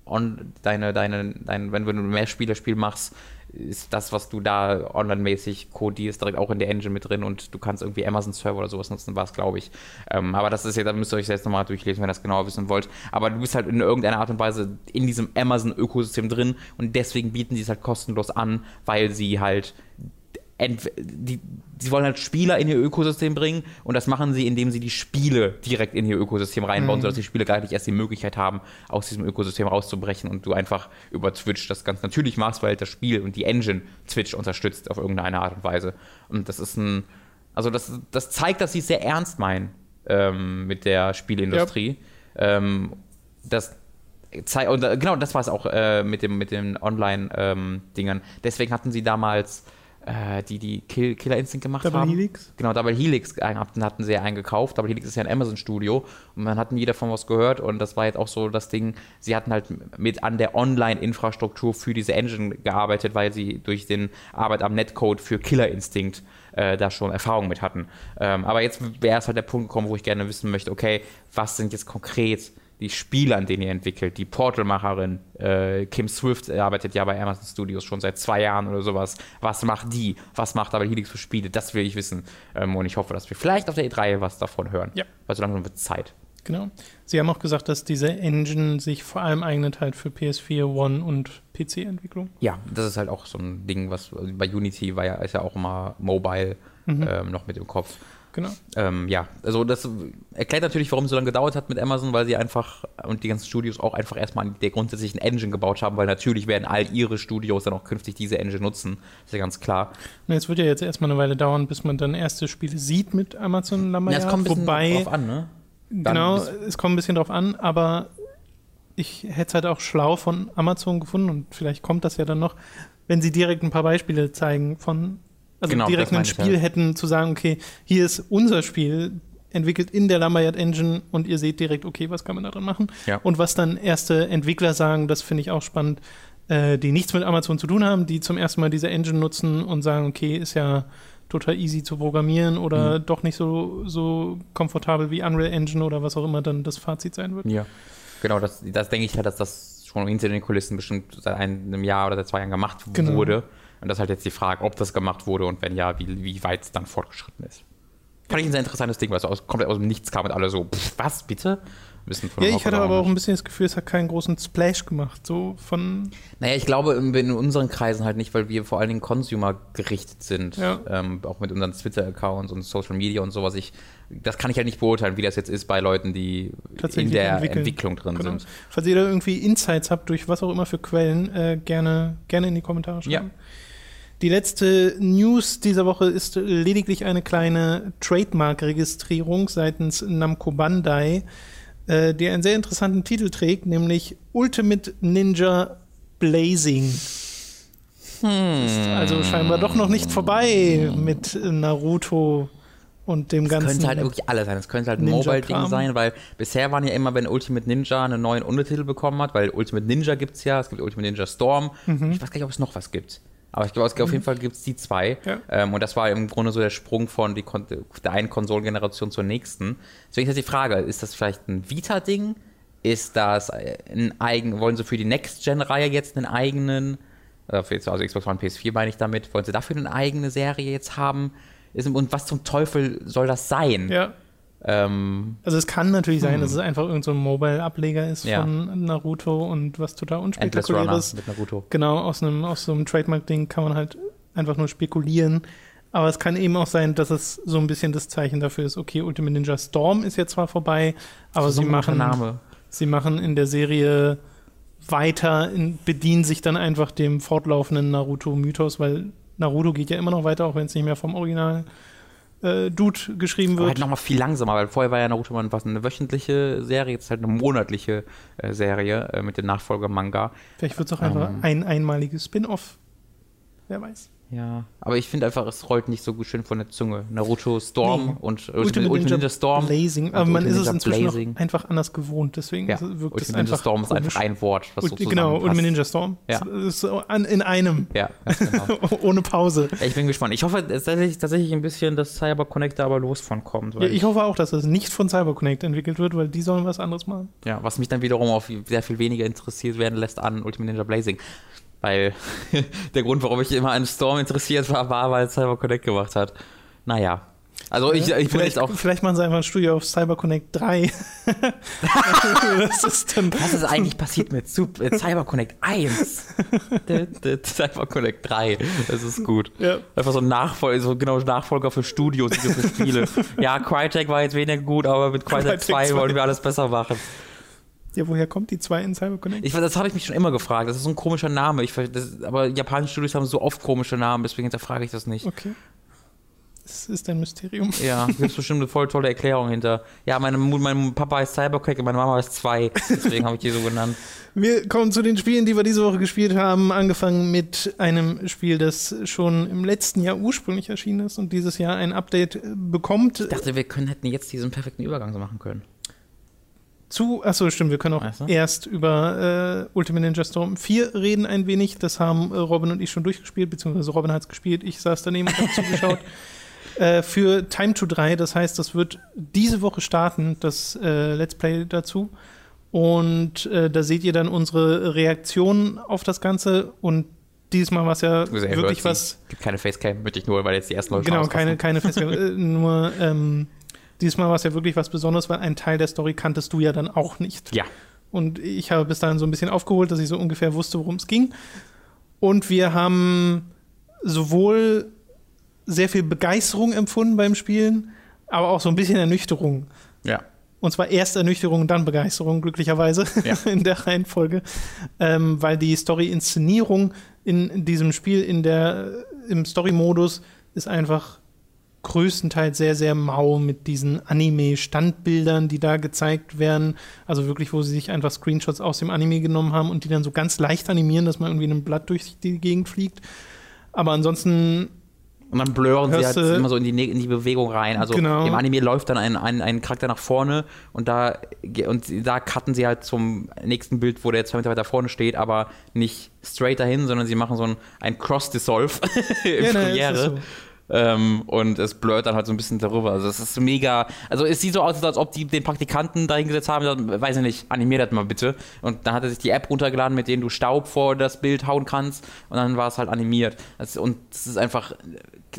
on, deine, deine, dein, wenn du ein Mehrspielerspiel machst, ist das, was du da online-mäßig codierst, direkt auch in der Engine mit drin und du kannst irgendwie Amazon-Server oder sowas nutzen, war es, glaube ich. Ähm, aber das ist ja, da müsst ihr euch selbst nochmal durchlesen, wenn ihr das genauer wissen wollt. Aber du bist halt in irgendeiner Art und Weise in diesem Amazon-Ökosystem drin und deswegen bieten die es halt kostenlos an, weil sie halt die, sie wollen halt Spieler in ihr Ökosystem bringen und das machen sie, indem sie die Spiele direkt in ihr Ökosystem reinbauen, mhm. sodass die Spiele gar nicht erst die Möglichkeit haben, aus diesem Ökosystem rauszubrechen und du einfach über Twitch das ganz natürlich machst, weil das Spiel und die Engine Twitch unterstützt auf irgendeine Art und Weise. Und das ist ein, also das, das zeigt, dass sie es sehr ernst meinen ähm, mit der Spielindustrie. Ja. Ähm, das und, äh, genau, das war es auch äh, mit, dem, mit den Online-Dingern. Ähm, Deswegen hatten sie damals äh, die, die Kill, Killer Instinct gemacht Double haben. Double Helix? Genau, Double Helix hatten, hatten sie ja eingekauft. Double Helix ist ja ein Amazon-Studio und man hat nie davon was gehört und das war jetzt auch so das Ding, sie hatten halt mit an der Online-Infrastruktur für diese Engine gearbeitet, weil sie durch den Arbeit am Netcode für Killer Instinct äh, da schon Erfahrung mit hatten. Ähm, aber jetzt wäre es halt der Punkt gekommen, wo ich gerne wissen möchte, okay, was sind jetzt konkret die Spiele, an denen ihr entwickelt. Die Portal-Macherin äh, Kim Swift arbeitet ja bei Amazon Studios schon seit zwei Jahren oder sowas. Was macht die? Was macht aber Helix für Spiele? Das will ich wissen. Ähm, und ich hoffe, dass wir vielleicht auf der E3 was davon hören. Ja. Weil so langsam wird Zeit. Genau. Sie haben auch gesagt, dass diese Engine sich vor allem eignet halt für PS4, One und PC-Entwicklung. Ja, das ist halt auch so ein Ding, was bei Unity war ja, ist ja auch immer Mobile mhm. ähm, noch mit im Kopf. Genau. Ähm, ja, also das erklärt natürlich, warum es so lange gedauert hat mit Amazon, weil sie einfach und die ganzen Studios auch einfach erstmal an der grundsätzlichen Engine gebaut haben, weil natürlich werden all ihre Studios dann auch künftig diese Engine nutzen. ist ja ganz klar. Na, es wird ja jetzt erstmal eine Weile dauern, bis man dann erste Spiele sieht mit Amazon Lamaya. Ja, es kommt ein bisschen Wobei, drauf an, ne? Dann genau, es kommt ein bisschen drauf an, aber ich hätte es halt auch schlau von Amazon gefunden und vielleicht kommt das ja dann noch, wenn sie direkt ein paar Beispiele zeigen von also genau, direkt ein Spiel ja. hätten, zu sagen, okay, hier ist unser Spiel, entwickelt in der Lambayard Engine und ihr seht direkt, okay, was kann man da drin machen. Ja. Und was dann erste Entwickler sagen, das finde ich auch spannend, äh, die nichts mit Amazon zu tun haben, die zum ersten Mal diese Engine nutzen und sagen, okay, ist ja total easy zu programmieren oder mhm. doch nicht so, so komfortabel wie Unreal Engine oder was auch immer dann das Fazit sein wird. Ja, genau, das, das denke ich halt, dass das schon hinter den Kulissen bestimmt seit einem Jahr oder seit zwei Jahren gemacht genau. wurde. Und das ist halt jetzt die Frage, ob das gemacht wurde und wenn ja, wie, wie weit es dann fortgeschritten ist. Fand ich ein sehr interessantes Ding, weil es aus, komplett aus dem Nichts kam und alle so, pff, was, bitte? Wissen von ja, ich hatte aber auch ein bisschen das Gefühl, es hat keinen großen Splash gemacht, so von... Naja, ich glaube in unseren Kreisen halt nicht, weil wir vor allen Dingen Consumer gerichtet sind, ja. ähm, auch mit unseren Twitter-Accounts und Social Media und sowas. Ich, das kann ich halt nicht beurteilen, wie das jetzt ist bei Leuten, die in der entwickeln. Entwicklung drin genau. sind. Falls ihr da irgendwie Insights habt, durch was auch immer für Quellen, äh, gerne, gerne in die Kommentare schreiben. Ja. Die letzte News dieser Woche ist lediglich eine kleine Trademark-Registrierung seitens Namco Bandai, äh, die einen sehr interessanten Titel trägt, nämlich Ultimate Ninja Blazing. Hm. Ist also scheinbar doch noch nicht vorbei mit Naruto und dem ganzen. Das könnte halt wirklich alles sein. Es könnte halt ein Mobile-Ding sein, weil bisher waren ja immer, wenn Ultimate Ninja einen neuen Untertitel bekommen hat, weil Ultimate Ninja gibt es ja, es gibt Ultimate Ninja Storm. Mhm. Ich weiß gar nicht, ob es noch was gibt. Aber ich glaube, auf jeden Fall gibt es die zwei. Ja. Ähm, und das war im Grunde so der Sprung von die Kon der einen Konsolengeneration zur nächsten. Deswegen ist jetzt die Frage, ist das vielleicht ein Vita-Ding? Ist das ein eigen, wollen sie für die Next-Gen-Reihe jetzt einen eigenen, also Xbox One PS4 meine ich damit, wollen sie dafür eine eigene Serie jetzt haben? Und was zum Teufel soll das sein? Ja. Ähm, also es kann natürlich sein, hm. dass es einfach irgendein so Mobile-Ableger ist ja. von Naruto und was total unspektakuläres. mit Naruto. Genau, aus, einem, aus so einem Trademark-Ding kann man halt einfach nur spekulieren. Aber es kann eben auch sein, dass es so ein bisschen das Zeichen dafür ist, okay, Ultimate Ninja Storm ist jetzt zwar vorbei, aber sie machen, Name. sie machen in der Serie weiter, in, bedienen sich dann einfach dem fortlaufenden Naruto-Mythos, weil Naruto geht ja immer noch weiter, auch wenn es nicht mehr vom Original äh, Dude geschrieben wird. Aber halt nochmal viel langsamer, weil vorher war ja Naruto mal was eine wöchentliche Serie, jetzt halt eine monatliche äh, Serie äh, mit dem Nachfolger-Manga. Vielleicht wird es auch ähm, einfach ein einmaliges Spin-off. Wer weiß. Ja, aber ich finde einfach, es rollt nicht so schön von der Zunge. Naruto Storm nee. und Ultimate, Ultimate Ninja, Ninja Storm. Blazing. Aber man Ultimate ist es inzwischen einfach anders gewohnt, deswegen ja. wirkt Ultimate es Ninja einfach Storm ist einfach ein Wort, was Ult so Genau, Ultimate Ninja Storm. Ja. Ist in einem. Ja, genau. Ohne Pause. Ich bin gespannt. Ich hoffe tatsächlich, tatsächlich ein bisschen, dass Cyber Connect da aber los von kommt. Ja, ich hoffe auch, dass es nicht von Cyber Connect entwickelt wird, weil die sollen was anderes machen. Ja, was mich dann wiederum auf sehr viel weniger interessiert werden lässt an Ultimate Ninja Blazing. Weil der Grund, warum ich immer an Storm interessiert war, war, weil Cyber Connect gemacht hat. Naja. Also ich, ich bin jetzt auch. vielleicht machen sie einfach ein Studio auf CyberConnect 3. das ist dann. Was ist eigentlich passiert mit äh, CyberConnect 1? D- d- CyberConnect 3. Das ist gut. Ja. Einfach so ein Nachfolger, so genau Nachfolger für Studios, für Spiele. ja, Crytek war jetzt weniger gut, aber mit Crytek Crytek 2 2. wollen wir alles besser machen. Ja, woher kommt die 2 in CyberConnect? Ich, das habe ich mich schon immer gefragt. Das ist so ein komischer Name. Ich, das, aber japanische Studios haben so oft komische Namen, deswegen hinterfrage ich das nicht. Okay. Es ist ein Mysterium. Ja, gibt es bestimmt eine voll tolle Erklärung hinter. Ja, meine, mein Papa heißt Cybercrack und meine Mama heißt 2. Deswegen habe ich die so genannt. Wir kommen zu den Spielen, die wir diese Woche gespielt haben. Angefangen mit einem Spiel, das schon im letzten Jahr ursprünglich erschienen ist und dieses Jahr ein Update bekommt. Ich dachte, wir können, hätten jetzt diesen perfekten Übergang so machen können. Zu, achso, stimmt, wir können auch Weißt du? erst über äh, Ultimate Ninja Storm 4 reden ein wenig. Das haben äh, Robin und ich schon durchgespielt, beziehungsweise Robin hat es gespielt, ich saß daneben und habe zugeschaut. Äh, für Time to 3, das heißt, das wird diese Woche starten, das äh, Let's Play dazu. Und äh, da seht ihr dann unsere Reaktion auf das Ganze. Und diesmal war es ja Also, wirklich was. sie. Gibt keine Facecam, möchte ich nur, weil jetzt die ersten Leute Genau, keine, keine Fest äh, Nur ähm, diesmal war es ja wirklich was Besonderes, weil ein Teil der Story kanntest du ja dann auch nicht. Ja. Und ich habe bis dahin so ein bisschen aufgeholt, dass ich so ungefähr wusste, worum es ging. Und wir haben sowohl sehr viel Begeisterung empfunden beim Spielen, aber auch so ein bisschen Ernüchterung. Ja. Und zwar erst Ernüchterung, dann Begeisterung, glücklicherweise, Ja. in der Reihenfolge. Ähm, weil die Story-Inszenierung in diesem Spiel, in der, im Story-Modus, ist einfach größtenteils sehr, sehr mau mit diesen Anime-Standbildern, die da gezeigt werden. Also wirklich, wo sie sich einfach Screenshots aus dem Anime genommen haben und die dann so ganz leicht animieren, dass man irgendwie ein Blatt durch die Gegend fliegt. Aber ansonsten Und dann blurren sie halt immer so in die, Ne- in die Bewegung rein. Also Genau. im Anime läuft dann ein, ein, ein Charakter nach vorne und da, und da cutten sie halt zum nächsten Bild, wo der zwei Meter weiter vorne steht, aber nicht straight dahin, sondern sie machen so ein, ein Cross-Dissolve im Ja, Premiere. so. Ähm, und es blurrt dann halt so ein bisschen darüber. Also es ist mega. Also es sieht so aus, als ob die den Praktikanten da hingesetzt haben, gesagt, weiß ich nicht, animier das mal bitte. Und dann hat er sich die App runtergeladen, mit denen du Staub vor das Bild hauen kannst. Und dann war es halt animiert. Das, und es ist einfach,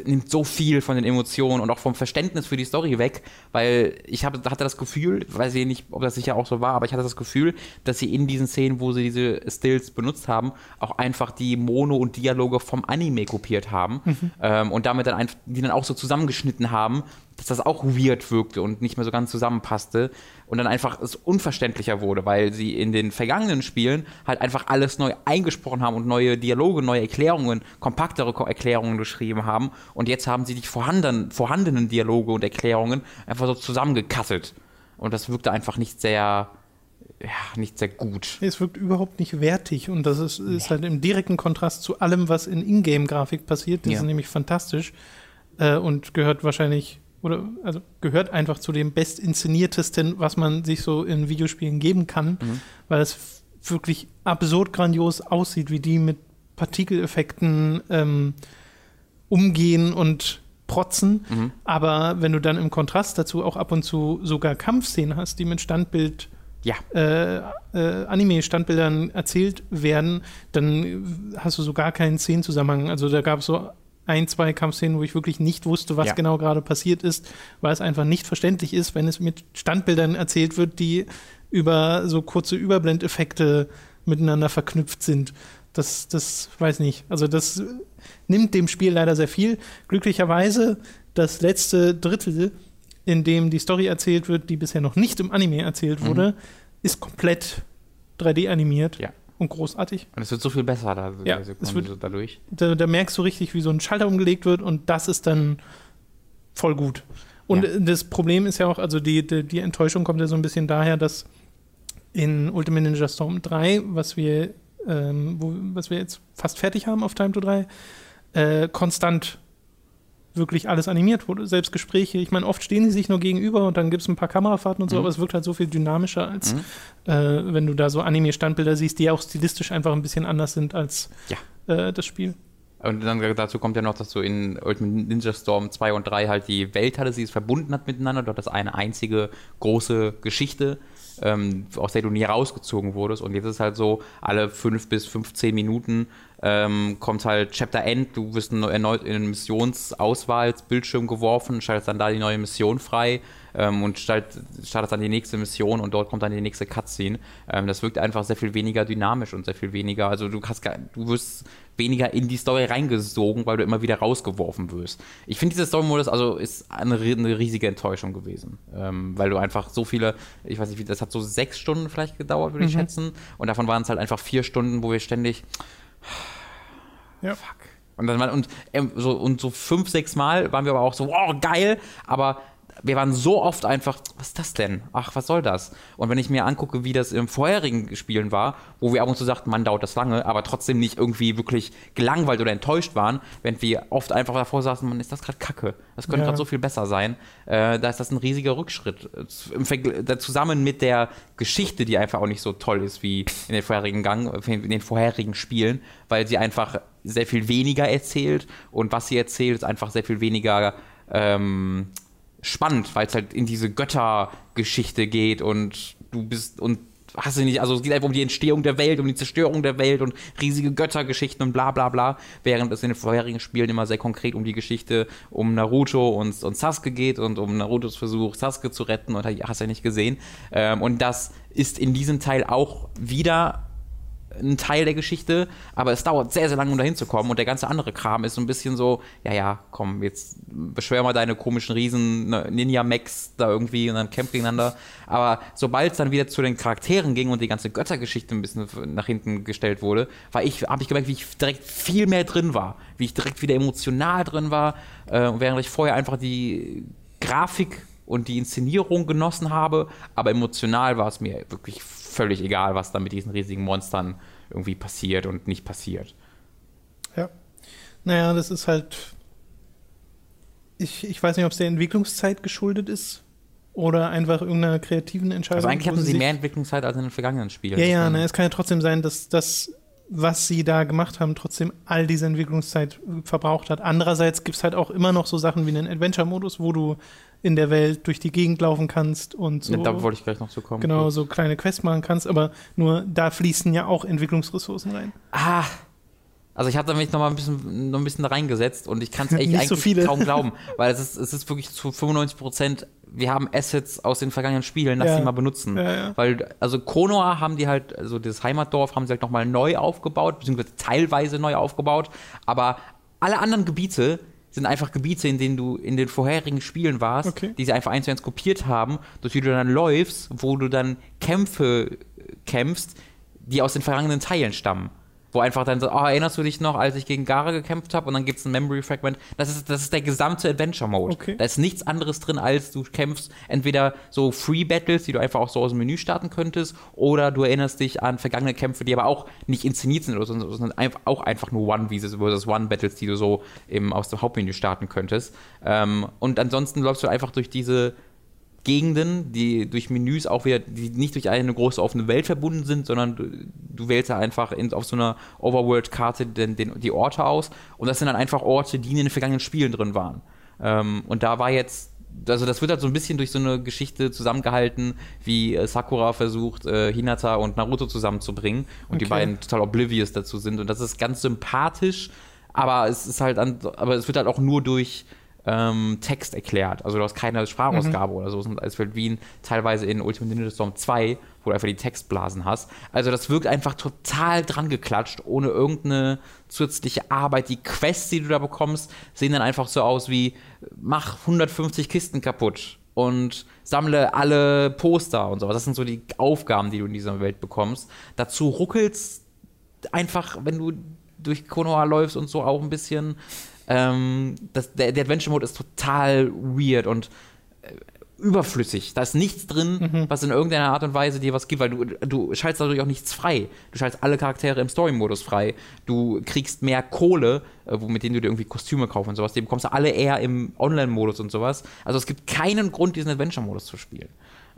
nimmt so viel von den Emotionen und auch vom Verständnis für die Story weg, weil ich hab, hatte das Gefühl, weiß ich nicht, ob das sicher auch so war, aber ich hatte das Gefühl, dass sie in diesen Szenen, wo sie diese Stills benutzt haben, auch einfach die Mono und Dialoge vom Anime kopiert haben ähm, und damit dann einfach, die dann auch so zusammengeschnitten haben, dass das auch weird wirkte und nicht mehr so ganz zusammenpasste und dann einfach es unverständlicher wurde, weil sie in den vergangenen Spielen halt einfach alles neu eingesprochen haben und neue Dialoge, neue Erklärungen, kompaktere Ko- Erklärungen geschrieben haben und jetzt haben sie die vorhandenen, vorhandenen Dialoge und Erklärungen einfach so zusammengekasselt. Und das wirkte einfach nicht sehr, ja, nicht sehr gut. Es wirkt überhaupt nicht wertig und das ist, ist halt im direkten Kontrast zu allem, was in Ingame-Grafik passiert. Die Ja. ist nämlich fantastisch äh, und gehört wahrscheinlich oder also gehört einfach zu dem bestinszeniertesten, was man sich so in Videospielen geben kann, weil es wirklich absurd grandios aussieht, wie die mit Partikeleffekten ähm, umgehen und protzen. Mhm. Aber wenn du dann im Kontrast dazu auch ab und zu sogar Kampfszenen hast, die mit Standbild Ja, äh, äh, Anime-Standbildern erzählt werden, dann hast du so gar keinen Szenenzusammenhang. Also da gab es so ein, zwei Kampfszenen, wo ich wirklich nicht wusste, was Ja. genau gerade passiert ist, weil es einfach nicht verständlich ist, wenn es mit Standbildern erzählt wird, die über so kurze Überblendeffekte miteinander verknüpft sind. Das, das weiß nicht. Also das nimmt dem Spiel leider sehr viel. Glücklicherweise das letzte Drittel, in dem die Story erzählt wird, die bisher noch nicht im Anime erzählt wurde, ist komplett 3D animiert Ja. und großartig. und es wird so viel besser da, Ja, es wird- dadurch. Da, da merkst du richtig, wie so ein Schalter umgelegt wird und das ist dann voll gut. Und Ja. das Problem ist ja auch, also die, die, die Enttäuschung kommt ja so ein bisschen daher, dass in Ultimate Ninja Storm 3, was wir, ähm, wo, was wir jetzt fast fertig haben auf Time to 3, äh, konstant wirklich alles animiert wurde. Selbst Gespräche, ich meine, oft stehen sie sich nur gegenüber und dann gibt es ein paar Kamerafahrten und so, Mhm. aber es wirkt halt so viel dynamischer, als Mhm. äh, wenn du da so Anime-Standbilder siehst, die auch stilistisch einfach ein bisschen anders sind als Ja. äh, das Spiel. Und dann dazu kommt ja noch, dass du in Ultimate Ninja Storm 2 und 3 halt die Welt hattest, die es verbunden hat miteinander. Dort ist eine einzige große Geschichte ähm, aus der du nie rausgezogen wurdest. Und jetzt ist halt so, alle fünf bis 15 Minuten ähm, kommt halt Chapter End, du wirst erneut in einen Missionsauswahlsbildschirm geworfen, schaltest dann da die neue Mission frei ähm, und startest dann die nächste Mission und dort kommt dann die nächste Cutscene. Ähm, das wirkt einfach sehr viel weniger dynamisch und sehr viel weniger, also du hast du wirst weniger in die Story reingesogen, weil du immer wieder rausgeworfen wirst. Ich finde, dieser Story-Modus also ist eine, eine, riesige Enttäuschung gewesen, ähm, weil du einfach so viele, ich weiß nicht, das hat so sechs Stunden vielleicht gedauert, würde ich mhm. schätzen, und davon waren es halt einfach vier Stunden, wo wir ständig ja. Fuck. Und, dann, und, ähm, so, und so fünf, sechs Mal waren wir aber auch so, wow, geil, aber wir waren so oft einfach, was ist das denn? Ach, was soll das? Und wenn ich mir angucke, wie das im vorherigen Spielen war, wo wir ab und zu sagten, man dauert das lange, aber trotzdem nicht irgendwie wirklich gelangweilt oder enttäuscht waren, während wir oft einfach davor saßen, man ist das gerade kacke. Das könnte ja. gerade so viel besser sein. Äh, da ist das ein riesiger Rückschritt. zusammen mit der Geschichte, die einfach auch nicht so toll ist wie in den vorherigen Gang, in den vorherigen Spielen, weil sie einfach sehr viel weniger erzählt und was sie erzählt, ist einfach sehr viel weniger ähm, spannend, weil es halt in diese Göttergeschichte geht und du bist und hast du nicht, also es geht einfach um die Entstehung der Welt, um die Zerstörung der Welt und riesige Göttergeschichten und bla bla bla, während es in den vorherigen Spielen immer sehr konkret um die Geschichte um Naruto und, und Sasuke geht und um Narutos Versuch, Sasuke zu retten und hast ja nicht gesehen. Ähm, und das ist in diesem Teil auch wieder ein Teil der Geschichte, aber es dauert sehr, sehr lange, um da hinzukommen. Und der ganze andere Kram ist so ein bisschen so, ja, ja, komm, jetzt beschwer mal deine komischen Riesen ne, Ninja-Max da irgendwie und dann kämpft gegeneinander. Aber sobald es dann wieder zu den Charakteren ging und die ganze Göttergeschichte ein bisschen nach hinten gestellt wurde, war ich, habe ich gemerkt, wie ich direkt viel mehr drin war, wie ich direkt wieder emotional drin war, äh, während ich vorher einfach die Grafik und die Inszenierung genossen habe, aber emotional war es mir wirklich völlig egal, was da mit diesen riesigen Monstern irgendwie passiert und nicht passiert. Ja. Naja, das ist halt. Ich, ich weiß nicht, ob es der Entwicklungszeit geschuldet ist oder einfach irgendeiner kreativen Entscheidung. Also eigentlich hatten sie mehr Entwicklungszeit als in den vergangenen Spielen. Ja, ja, ne, es kann ja trotzdem sein, dass das, was sie da gemacht haben, trotzdem all diese Entwicklungszeit verbraucht hat. Andererseits gibt es halt auch immer noch so Sachen wie einen Adventure-Modus, wo du in der Welt durch die Gegend laufen kannst und so. Da wollte ich gleich noch zu kommen. Genau, so kleine Quests machen kannst, aber nur da fließen ja auch Entwicklungsressourcen rein. Ah. Also ich habe mich noch mal ein bisschen, noch ein bisschen da reingesetzt und ich kann es eigentlich so kaum glauben, weil es ist, es ist wirklich zu 95 Prozent, wir haben Assets aus den vergangenen Spielen, lass ja. die mal benutzen. Ja, ja. Weil, also Konoa haben die halt, also das Heimatdorf haben sie halt nochmal neu aufgebaut, beziehungsweise teilweise neu aufgebaut, aber alle anderen Gebiete sind einfach Gebiete, in denen du in den vorherigen Spielen warst, okay. die sie einfach eins zu eins kopiert haben, durch die du dann läufst, wo du dann Kämpfe kämpfst, die aus den vergangenen Teilen stammen. Wo einfach dann so, oh, erinnerst du dich noch, als ich gegen Gara gekämpft habe und dann gibt es ein Memory Fragment. Das ist, das ist der gesamte Adventure Mode. Okay. Da ist nichts anderes drin, als du kämpfst entweder so Free Battles, die du einfach auch so aus dem Menü starten könntest, oder du erinnerst dich an vergangene Kämpfe, die aber auch nicht inszeniert sind, sondern einfach, auch einfach nur One versus One Battles, die du so im, aus dem Hauptmenü starten könntest. Ähm, und ansonsten läufst du einfach durch diese Gegenden, die durch Menüs auch wieder, die nicht durch eine große offene Welt verbunden sind, sondern du, du wählst ja einfach in, auf so einer Overworld-Karte den, den, die Orte aus und das sind dann einfach Orte, die in den vergangenen Spielen drin waren. Ähm, und da war jetzt, also das wird halt so ein bisschen durch so eine Geschichte zusammengehalten, wie äh, Sakura versucht, äh, Hinata und Naruto zusammenzubringen und okay. die beiden total oblivious dazu sind und das ist ganz sympathisch, aber es ist halt, an, aber es wird halt auch nur durch ähm, Text erklärt. Also du hast keine Sprachausgabe mhm. oder so. Es wird wie in, teilweise in Ultimate Ninja Storm 2, wo du einfach die Textblasen hast. Also das wirkt einfach total dran geklatscht, ohne irgendeine zusätzliche Arbeit. Die Quests, die du da bekommst, sehen dann einfach so aus wie, mach 150 Kisten kaputt und sammle alle Poster und so. Das sind so die Aufgaben, die du in dieser Welt bekommst. Dazu ruckelst einfach, wenn du durch Konoha läufst und so auch ein bisschen. Ähm, das, der, der Adventure-Mode ist total weird und äh, überflüssig. Da ist nichts drin, mhm. was in irgendeiner Art und Weise dir was gibt, weil du, du schaltest dadurch auch nichts frei. Du schaltest alle Charaktere im Story-Modus frei. Du kriegst mehr Kohle, äh, mit denen du dir irgendwie Kostüme kaufst und sowas. Die bekommst du alle eher im Online-Modus und sowas. Also es gibt keinen Grund, diesen Adventure-Modus zu spielen.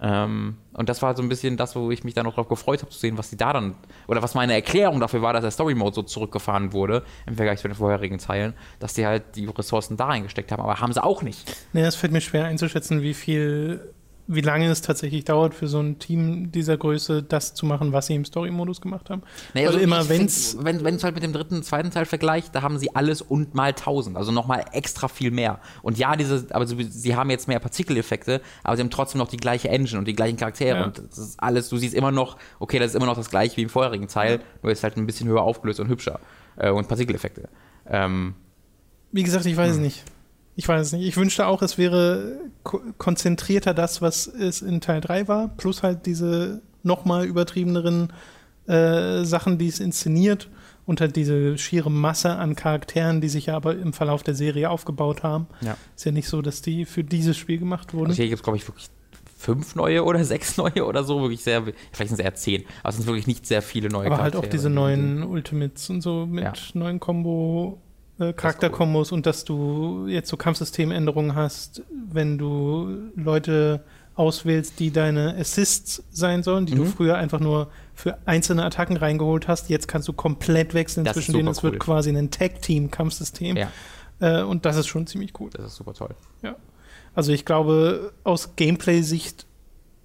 Ähm, und das war so ein bisschen das, wo ich mich dann auch darauf gefreut habe zu sehen, was die da dann, oder was meine Erklärung dafür war, dass der Story Mode so zurückgefahren wurde im Vergleich zu den vorherigen Teilen, dass die halt die Ressourcen da reingesteckt haben, aber haben sie auch nicht. Nee, es fällt mir schwer einzuschätzen, wie viel wie lange es tatsächlich dauert für so ein Team dieser Größe, das zu machen, was sie im Story-Modus gemacht haben. Nee, also, also immer, wenn's wenn es halt mit dem dritten, zweiten Teil vergleicht, da haben sie alles und mal tausend, also nochmal extra viel mehr. Und ja, diese, aber sie, sie, haben jetzt mehr Partikeleffekte, aber sie haben trotzdem noch die gleiche Engine und die gleichen Charaktere ja. und das ist alles, du siehst immer noch, okay, das ist immer noch das gleiche wie im vorherigen Teil, nur ist halt ein bisschen höher aufgelöst und hübscher äh, und Partikeleffekte. Ähm, wie gesagt, ich weiß es hm. nicht. Ich weiß es nicht. Ich wünschte auch, es wäre ko konzentrierter das, was es in Teil 3 war, plus halt diese nochmal übertriebeneren äh, Sachen, die es inszeniert und halt diese schiere Masse an Charakteren, die sich ja aber im Verlauf der Serie aufgebaut haben. Ja. Ist ja nicht so, dass die für dieses Spiel gemacht wurden. Also hier gibt es, glaube ich, wirklich fünf neue oder sechs neue oder so, wirklich sehr, vielleicht sind es eher zehn, aber es sind wirklich nicht sehr viele neue Aber Charaktere. halt auch diese neuen Ultimates und so mit ja. neuen Combo äh, Charakterkombos cool. und dass du jetzt so Kampfsystemänderungen hast, wenn du Leute auswählst, die deine Assists sein sollen, die mhm. du früher einfach nur für einzelne Attacken reingeholt hast. Jetzt kannst du komplett wechseln das zwischen denen. Es cool. wird quasi ein Tag-Team-Kampfsystem. Ja. Äh, und das ist schon ziemlich cool. Das ist super toll. Ja. Also ich glaube, aus Gameplay-Sicht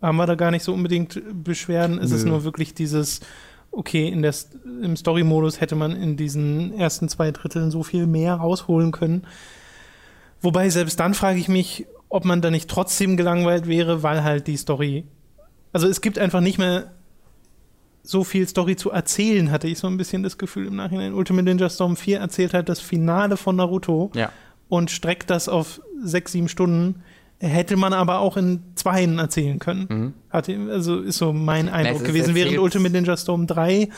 haben wir da gar nicht so unbedingt Beschwerden. Es Nö. ist nur wirklich dieses, okay, in der, im Story-Modus hätte man in diesen ersten zwei Dritteln so viel mehr rausholen können. Wobei selbst dann frage ich mich, ob man da nicht trotzdem gelangweilt wäre, weil halt die Story. Also es gibt einfach nicht mehr so viel Story zu erzählen, hatte ich so ein bisschen das Gefühl im Nachhinein. Ultimate Ninja Storm 4 erzählt halt das Finale von Naruto ja. und streckt das auf sechs, sieben Stunden. Hätte man aber auch in zweien erzählen können. Mhm. Hatte, also ist so mein Eindruck Na, gewesen, während Ultimate Ninja Storm 3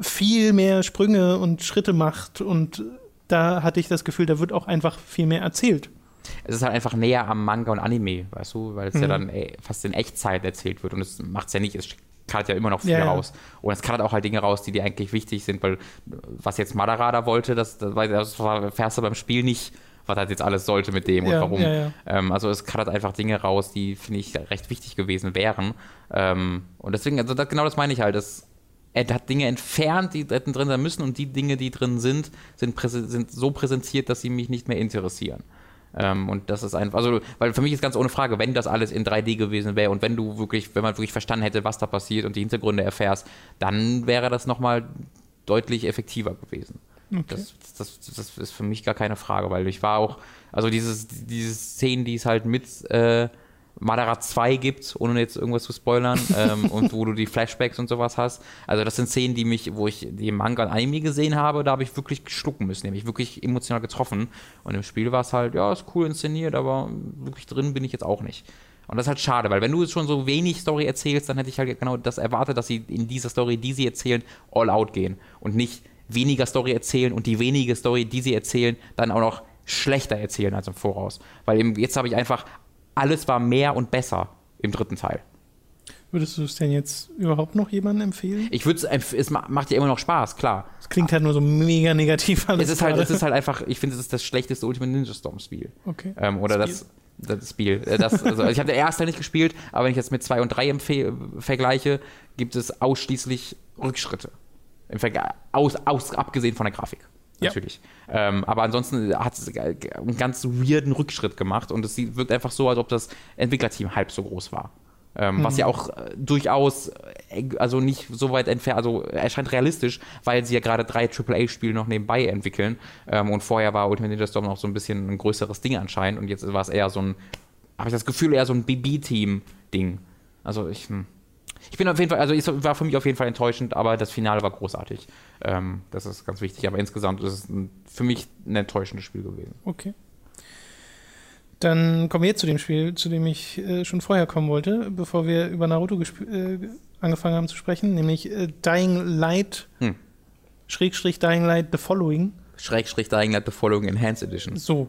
viel mehr Sprünge und Schritte macht und da hatte ich das Gefühl, da wird auch einfach viel mehr erzählt. Es ist halt einfach näher am Manga und Anime, weißt du, weil es mhm. ja dann ey, fast in Echtzeit erzählt wird und es macht es ja nicht, es kartet ja immer noch viel ja, raus. Und es kartet auch halt Dinge raus, die dir eigentlich wichtig sind, weil was jetzt Madara da wollte, das, das, das fährst du beim Spiel nicht was das jetzt alles sollte mit dem ja, und warum. Ja, ja. Ähm, also es hat einfach Dinge raus, die, finde ich, recht wichtig gewesen wären. Ähm, und deswegen, also das, genau das meine ich halt, dass er hat Dinge entfernt, die drin sein müssen und die Dinge, die drin sind, sind, sind so präsentiert, dass sie mich nicht mehr interessieren. Ähm, und das ist einfach, also, weil für mich ist ganz ohne Frage, wenn das alles in 3D gewesen wäre und wenn du wirklich, wenn man wirklich verstanden hätte, was da passiert und die Hintergründe erfährst, dann wäre das nochmal deutlich effektiver gewesen. Okay. Das, das, das, ist für mich gar keine Frage, weil ich war auch, also dieses, diese Szenen, die es halt mit äh, Madara 2 gibt, ohne jetzt irgendwas zu spoilern, ähm, und wo du die Flashbacks und sowas hast. Also das sind Szenen, die mich, wo ich die Manga und Anime gesehen habe, da habe ich wirklich schlucken müssen, nämlich wirklich emotional getroffen. Und im Spiel war es halt, ja, ist cool inszeniert, aber wirklich drin bin ich jetzt auch nicht. Und das ist halt schade, weil wenn du schon so wenig Story erzählst, dann hätte ich halt genau das erwartet, dass sie in dieser Story, die sie erzählen, all out gehen und nicht weniger Story erzählen und die wenige Story, die sie erzählen, dann auch noch schlechter erzählen als im Voraus. Weil eben jetzt habe ich einfach, alles war mehr und besser im dritten Teil. Würdest du es denn jetzt überhaupt noch jemandem empfehlen? Ich würde es, es macht ja immer noch Spaß, klar. Es klingt halt nur so mega negativ alles. Es ist halt, es ist halt einfach, ich finde, es ist das schlechteste Ultimate Ninja Storm Spiel. Okay. Ähm, oder Spiel. das, das Spiel. Äh, das, also ich habe der erste nicht gespielt, aber wenn ich jetzt mit zwei und drei vergleiche, gibt es ausschließlich Rückschritte. Im aus, aus, abgesehen von der Grafik. Natürlich. Ja. Ähm, aber ansonsten hat es einen ganz weirden Rückschritt gemacht und es wirkt einfach so, als ob das Entwicklerteam halb so groß war. Ähm, mhm. Was ja auch äh, durchaus, äh, also nicht so weit entfernt, also erscheint realistisch, weil sie ja gerade drei AAA-Spiele noch nebenbei entwickeln. Ähm, und vorher war Ultimate Ninja Storm noch so ein bisschen ein größeres Ding anscheinend und jetzt war es eher so ein, habe ich das Gefühl, eher so ein BB-Team-Ding. Also ich. Hm. Ich bin auf jeden Fall, also es war für mich auf jeden Fall enttäuschend, aber das Finale war großartig. Ähm, das ist ganz wichtig. Aber insgesamt ist es ein, für mich ein enttäuschendes Spiel gewesen. Okay. Dann kommen wir jetzt zu dem Spiel, zu dem ich äh, schon vorher kommen wollte, bevor wir über Naruto äh, angefangen haben zu sprechen, nämlich äh, Dying Light, hm. Schrägstrich Dying Light The Following. Schrägstrich Light The Following Enhanced Edition. So,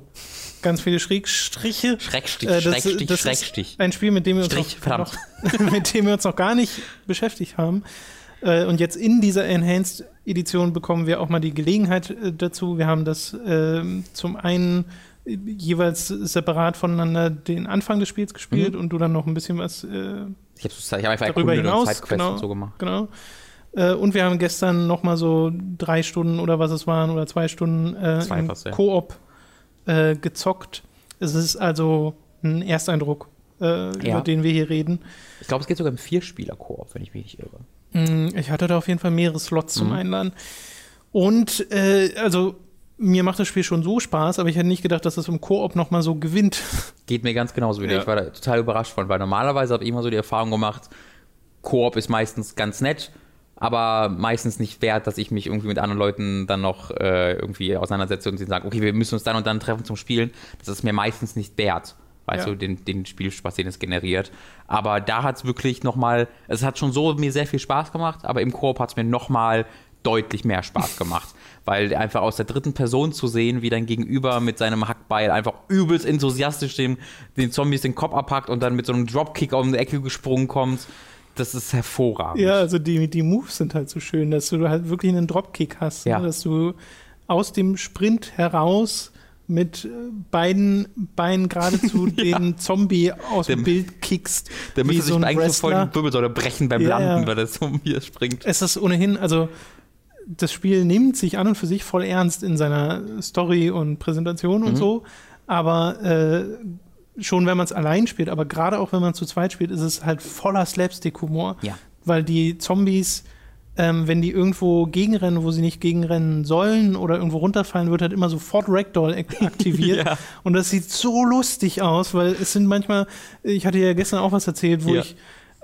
ganz viele Schrägstriche. Schrägstich, äh, das, Schrägstich, das Schrägstich. ein Spiel, mit dem, wir uns Strich, noch, mit dem wir uns noch gar nicht beschäftigt haben. Äh, und jetzt in dieser Enhanced Edition bekommen wir auch mal die Gelegenheit äh, dazu. Wir haben das ähm, zum einen jeweils separat voneinander den Anfang des Spiels gespielt mhm. und du dann noch ein bisschen was äh, ich habe hab einfach darüber hinaus genau, so gemacht. Genau. Äh, und wir haben gestern noch mal so drei Stunden oder was es waren oder zwei Stunden äh, zwei Koop äh, gezockt. Es ist also ein Ersteindruck äh, Ja. über den wir hier reden. Ich glaube, es geht sogar im Vierspieler-Koop, wenn ich mich nicht irre. Mm, Ich hatte da auf jeden Fall mehrere Slots zum Mhm. Einladen. Und äh, also mir macht das Spiel schon so Spaß, aber ich hätte nicht gedacht, dass es im Koop nochmal so gewinnt. Geht mir ganz genauso wieder. Ja. Ich war da total überrascht von, weil normalerweise habe ich immer so die Erfahrung gemacht, Koop ist meistens ganz nett, aber meistens nicht wert, dass ich mich irgendwie mit anderen Leuten dann noch äh, irgendwie auseinandersetze und sie sagen, okay, wir müssen uns dann und dann treffen zum Spielen. Das ist mir meistens nicht wert. Weißt Ja. du, den, den Spielspaß, den es generiert. Aber da hat es wirklich nochmal, es hat schon so mir sehr viel Spaß gemacht, aber im Koop hat es mir nochmal deutlich mehr Spaß gemacht. Weil einfach aus der dritten Person zu sehen, wie dein Gegenüber mit seinem Hackbeil einfach übelst enthusiastisch den, den Zombies den Kopf abpackt und dann mit so einem Dropkick um die Ecke gesprungen kommt, das ist hervorragend. Ja, also die, die Moves sind halt so schön, dass du halt wirklich einen Dropkick hast. Ja. Ne? Dass du aus dem Sprint heraus mit äh, beiden Beinen geradezu den Zombie aus dem Dem- Bild kickst. Der müsste so sich eigentlich so voll die Wirbelsäule brechen beim Ja, Landen, ja. weil der Zombie springt. Es ist ohnehin, also das Spiel nimmt sich an und für sich voll ernst in seiner Story und Präsentation und Mhm. so, aber äh, schon wenn man es allein spielt, aber gerade auch wenn man zu zweit spielt, ist es halt voller Slapstick-Humor, Ja. weil die Zombies, ähm, wenn die irgendwo gegenrennen, wo sie nicht gegenrennen sollen oder irgendwo runterfallen, wird halt immer sofort Ragdoll ak aktiviert Ja. und das sieht so lustig aus, weil es sind manchmal, ich hatte ja gestern auch was erzählt, wo Ja. ich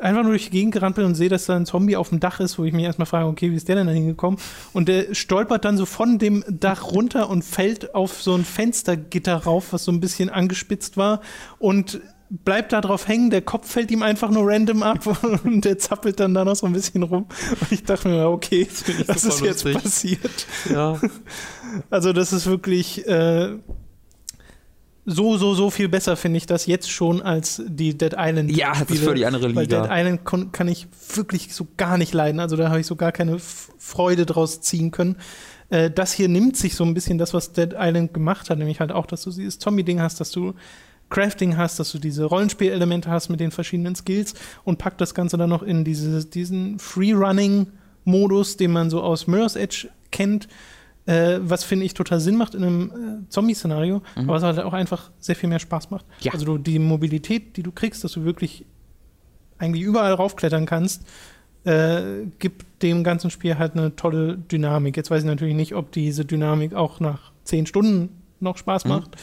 einfach nur durch die Gegend gerannt bin und sehe, dass da ein Zombie auf dem Dach ist, wo ich mich erstmal frage, okay, wie ist der denn da hingekommen? Und der stolpert dann so von dem Dach runter und fällt auf so ein Fenstergitter rauf, was so ein bisschen angespitzt war und bleibt da drauf hängen, der Kopf fällt ihm einfach nur random ab und der zappelt dann da noch so ein bisschen rum. Und ich dachte mir, okay, ich das ist jetzt lustig. passiert. Ja. Also das ist wirklich äh, so, so, so viel besser, finde ich das jetzt schon als die Dead Island. Ja, das ist völlig andere Weil Dead Liga. Island kann ich wirklich so gar nicht leiden. Also da habe ich so gar keine Freude draus ziehen können. Äh, das hier nimmt sich so ein bisschen das, was Dead Island gemacht hat, nämlich halt auch, dass du dieses Zombie-Ding hast, dass du Crafting hast, dass du diese Rollenspielelemente hast mit den verschiedenen Skills und packt das Ganze dann noch in diese, diesen Free-Running-Modus, den man so aus Mirror's Edge kennt, äh, was finde ich total Sinn macht in einem äh, Zombie-Szenario, aber was halt auch einfach sehr viel mehr Spaß macht. Ja. Also du, die Mobilität, die du kriegst, dass du wirklich eigentlich überall raufklettern kannst, äh, gibt dem ganzen Spiel halt eine tolle Dynamik. Jetzt weiß ich natürlich nicht, ob diese Dynamik auch nach zehn Stunden noch Spaß Mhm. macht.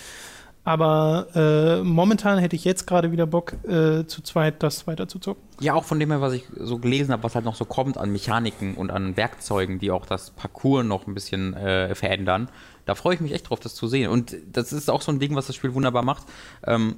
Aber äh, momentan hätte ich jetzt gerade wieder Bock, äh, zu zweit das weiter zu zocken. Ja, auch von dem her, was ich so gelesen habe, was halt noch so kommt an Mechaniken und an Werkzeugen, die auch das Parcours noch ein bisschen äh, verändern. Da freue ich mich echt drauf, das zu sehen. Und das ist auch so ein Ding, was das Spiel wunderbar macht, ähm,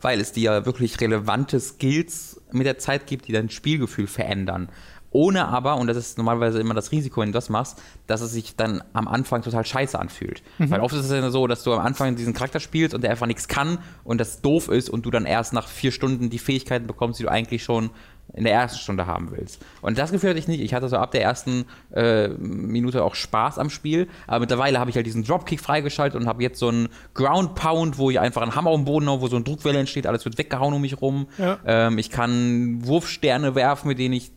weil es dir ja wirklich relevante Skills mit der Zeit gibt, die dein Spielgefühl verändern. Ohne aber, und das ist normalerweise immer das Risiko, wenn du das machst, dass es sich dann am Anfang total scheiße anfühlt. Weil oft ist es ja so, dass du am Anfang diesen Charakter spielst und der einfach nichts kann und das doof ist und du dann erst nach vier Stunden die Fähigkeiten bekommst, die du eigentlich schon in der ersten Stunde haben willst. Und das Gefühl hatte ich nicht. Ich hatte so ab der ersten äh, Minute auch Spaß am Spiel, aber mittlerweile habe ich halt diesen Dropkick freigeschaltet und habe jetzt so einen Ground Pound, wo ich einfach einen Hammer auf den Boden haue, wo so eine Druckwelle entsteht, alles wird weggehauen um mich rum. Ja. Ähm, ich kann Wurfsterne werfen, mit denen ich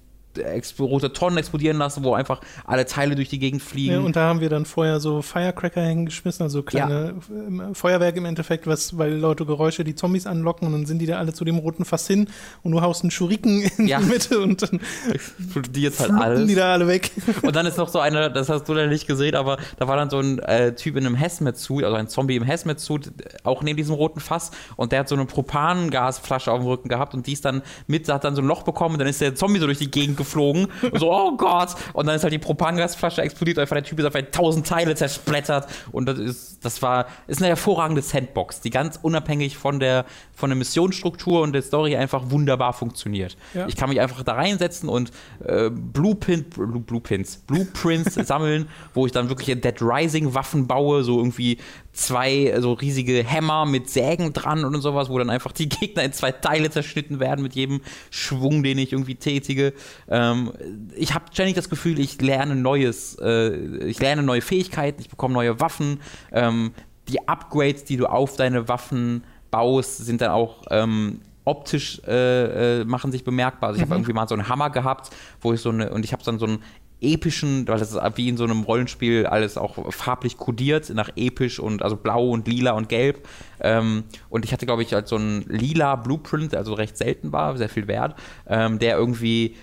rote Tonnen explodieren lasse, wo einfach alle Teile durch die Gegend fliegen. Ja, und da haben wir dann vorher so Firecracker hingeschmissen, also kleine ähm, Feuerwerk im Endeffekt, was, weil Leute Geräusche die Zombies anlocken und dann sind die da alle zu dem roten Fass hin und du haust einen Schuriken in Ja. die Mitte und dann explodiert halt alles. die da alle weg. Und dann ist noch so eine, das hast du leider nicht gesehen, aber da war dann so ein äh, Typ in einem Hazmat-Suit, also ein Zombie im Hazmat-Suit, auch neben diesem roten Fass und der hat so eine Propangasflasche auf dem Rücken gehabt und die ist dann mit, hat dann so ein Loch bekommen und dann ist der Zombie so durch die Gegend geflogen und so, oh Gott, und dann ist halt die Propangasflasche explodiert, einfach der Typ ist auf tausend Teile zersplittert und das ist, das war, ist eine hervorragende Sandbox, die ganz unabhängig von der, von der Missionsstruktur und der Story einfach wunderbar funktioniert. Ja. Ich kann mich einfach da reinsetzen und äh, Blueprint, Blue, Blueprints, Blueprints sammeln, wo ich dann wirklich Dead Rising Waffen baue, so irgendwie zwei äh, so riesige Hämmer mit Sägen dran und sowas, wo dann einfach die Gegner in zwei Teile zerschnitten werden mit jedem Schwung, den ich irgendwie tätige. Ähm, ich habe ständig das Gefühl, ich lerne Neues, äh, ich lerne neue Fähigkeiten, ich bekomme neue Waffen. Ähm, die Upgrades, die du auf deine Waffen baust, sind dann auch ähm, optisch äh, äh, machen sich bemerkbar. Also ich habe irgendwie mal so einen Hammer gehabt, wo ich so eine und ich habe dann so einen epischen, weil das ist wie in so einem Rollenspiel alles auch farblich kodiert, nach episch und also blau und lila und gelb. Ähm, und ich hatte, glaube ich, halt so einen lila Blueprint, also recht selten war, sehr viel wert, ähm, der irgendwie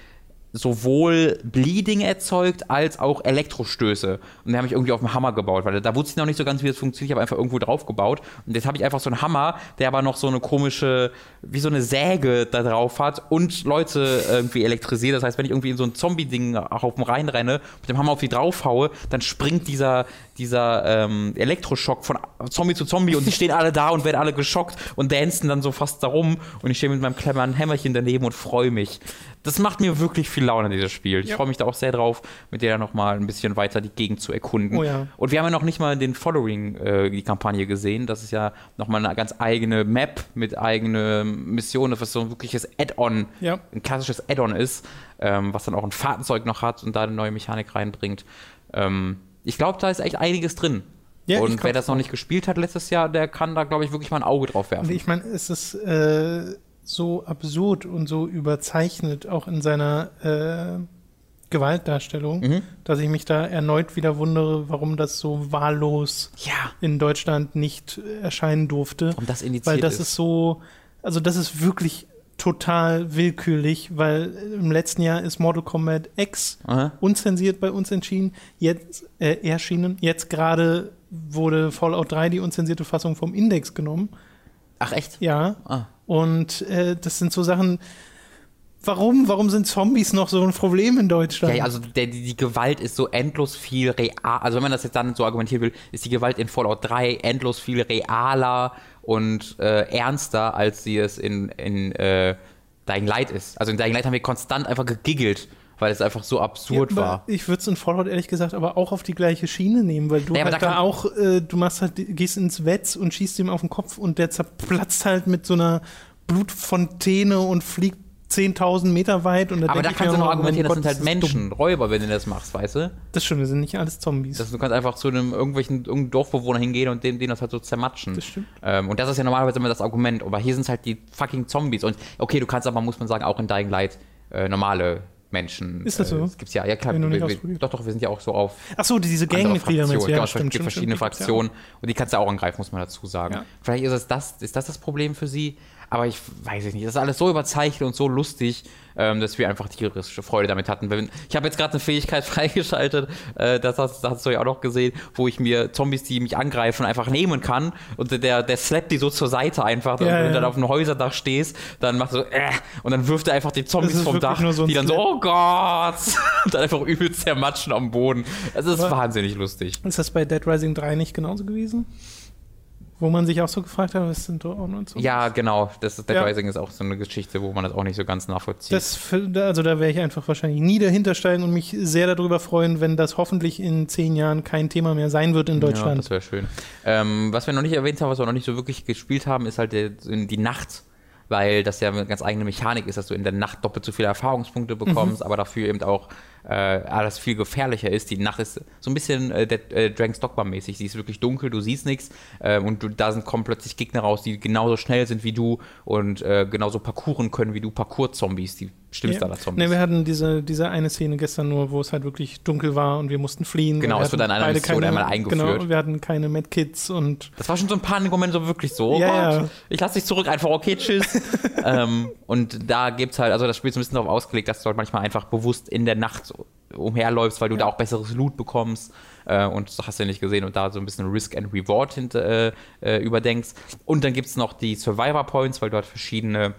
sowohl Bleeding erzeugt als auch Elektrostöße. Und den habe ich irgendwie auf dem Hammer gebaut, weil da wusste ich noch nicht so ganz, wie das funktioniert. Ich habe einfach irgendwo drauf gebaut. Und jetzt habe ich einfach so einen Hammer, der aber noch so eine komische, wie so eine Säge da drauf hat und Leute irgendwie elektrisiert. Das heißt, wenn ich irgendwie in so ein Zombie-Ding auf dem reinrenne, mit dem Hammer auf die draufhaue, dann springt dieser, dieser ähm, Elektroschock von Zombie zu Zombie und die stehen alle da und werden alle geschockt und dancen dann so fast darum. Und ich stehe mit meinem cleveren Hämmerchen daneben und freue mich das macht mir wirklich viel Laune, dieses Spiel. Ich ja. freue mich da auch sehr drauf, mit der noch mal ein bisschen weiter die Gegend zu erkunden. Oh ja. Und wir haben ja noch nicht mal den Following, äh, die Kampagne gesehen. Das ist ja noch mal eine ganz eigene Map mit eigener Mission, was so ein wirkliches Add-on, ja. ein klassisches Add-on ist, ähm, was dann auch ein Fahrzeug noch hat und da eine neue Mechanik reinbringt. Ähm, ich glaube, da ist echt einiges drin. Ja, und wer das noch nicht gespielt hat letztes Jahr, der kann da, glaube ich, wirklich mal ein Auge drauf werfen. Ich meine, es ist äh, so absurd und so überzeichnet, auch in seiner äh, Gewaltdarstellung, mhm. dass ich mich da erneut wieder wundere, warum das so wahllos ja. in Deutschland nicht erscheinen durfte. Warum das indiziert Weil das ist. ist so, also das ist wirklich total willkürlich, weil im letzten Jahr ist Mortal Kombat X Aha. unzensiert bei uns entschieden, jetzt äh, erschienen. Jetzt gerade wurde Fallout 3 die unzensierte Fassung vom Index genommen. Ach echt? Ja. Ah. Und äh, das sind so Sachen. Warum? Warum sind Zombies noch so ein Problem in Deutschland? Ja, also der, die, Gewalt ist so endlos viel real. Also wenn man das jetzt dann so argumentieren will, ist die Gewalt in Fallout 3 endlos viel realer und äh, ernster, als sie es in, in äh, Dying Light ist. Also in Dying Light haben wir konstant einfach gegiggelt weil es einfach so absurd ja, war. Ich würde es in Fallout ehrlich gesagt aber auch auf die gleiche Schiene nehmen, weil du ja, halt da, da auch, äh, du machst halt, gehst ins Wetz und schießt ihm auf den Kopf und der zerplatzt halt mit so einer Blutfontäne und fliegt 10.000 Meter weit. Und da aber da kannst du noch argumentieren, oh das sind halt Menschen, dumm. Räuber, wenn du das machst, weißt du? Das stimmt, wir sind nicht alles Zombies. Das, du kannst einfach zu einem irgendwelchen irgendeinem Dorfbewohner hingehen und den, den das halt so zermatschen. Das stimmt. Ähm, und das ist ja normalerweise immer das Argument. Aber hier sind es halt die fucking Zombies. Und okay, du kannst aber, muss man sagen, auch in Dying Light äh, normale Menschen. Ist das so? Äh, gibt's ja, ja klar. Wir, wir, doch, doch, wir sind ja auch so auf. Ach so, diese Gangmitglieder du? Ja, genau, stimmt, es gibt verschiedene stimmt, Fraktionen ja. und die kannst du auch angreifen, muss man dazu sagen. Ja. Vielleicht ist, es das, ist das das Problem für sie, aber ich weiß es nicht. Das ist alles so überzeichnet und so lustig, ähm, dass wir einfach tierische Freude damit hatten. Ich habe jetzt gerade eine Fähigkeit freigeschaltet, äh, das, hast, das hast du ja auch noch gesehen, wo ich mir Zombies, die mich angreifen, einfach nehmen kann und der, der slappt die so zur Seite einfach. Ja, und wenn ja. du dann auf einem Häuserdach stehst, dann machst du so, äh, und dann wirft er einfach die Zombies vom Dach, so die dann so, oh Gott, und dann einfach übelst zermatschen am Boden. Das ist Aber wahnsinnig lustig. Ist das bei Dead Rising 3 nicht genauso gewesen? Wo man sich auch so gefragt hat, was sind auch nur so. Ja, genau. Das ist, Dead ja. Rising ist auch so eine Geschichte, wo man das auch nicht so ganz nachvollzieht. Das, also da wäre ich einfach wahrscheinlich nie dahinter steigen und mich sehr darüber freuen, wenn das hoffentlich in zehn Jahren kein Thema mehr sein wird in Deutschland. Ja, das wäre schön. Ähm, was wir noch nicht erwähnt haben, was wir noch nicht so wirklich gespielt haben, ist halt die, die Nacht weil das ja eine ganz eigene Mechanik ist, dass du in der Nacht doppelt so viele Erfahrungspunkte bekommst, mhm. aber dafür eben auch äh, alles viel gefährlicher ist. Die Nacht ist so ein bisschen äh, äh, Dragon's Dogma mäßig. Sie ist wirklich dunkel, du siehst nichts äh, und du, da sind, kommen plötzlich Gegner raus, die genauso schnell sind wie du und äh, genauso parkouren können wie du. Parkour-Zombies, die Stimmstaller-Zombies. Ja. Ne, wir hatten diese, diese eine Szene gestern nur, wo es halt wirklich dunkel war und wir mussten fliehen. Genau, es wird dann einer Mission keine, einmal eingeführt. Genau, wir hatten keine Medkits und. Das war schon so ein Panikmoment, so wirklich so, oh ja, Gott, ja. ich lass dich zurück, einfach okay, tschüss. ähm, und da gibt's halt, also das Spiel ist ein bisschen darauf ausgelegt, dass du halt manchmal einfach bewusst in der Nacht umherläufst, weil du ja. da auch besseres Loot bekommst äh, und das hast du ja nicht gesehen und da so ein bisschen Risk and Reward hinter, äh, äh, überdenkst. Und dann gibt es noch die Survivor Points, weil du halt verschiedene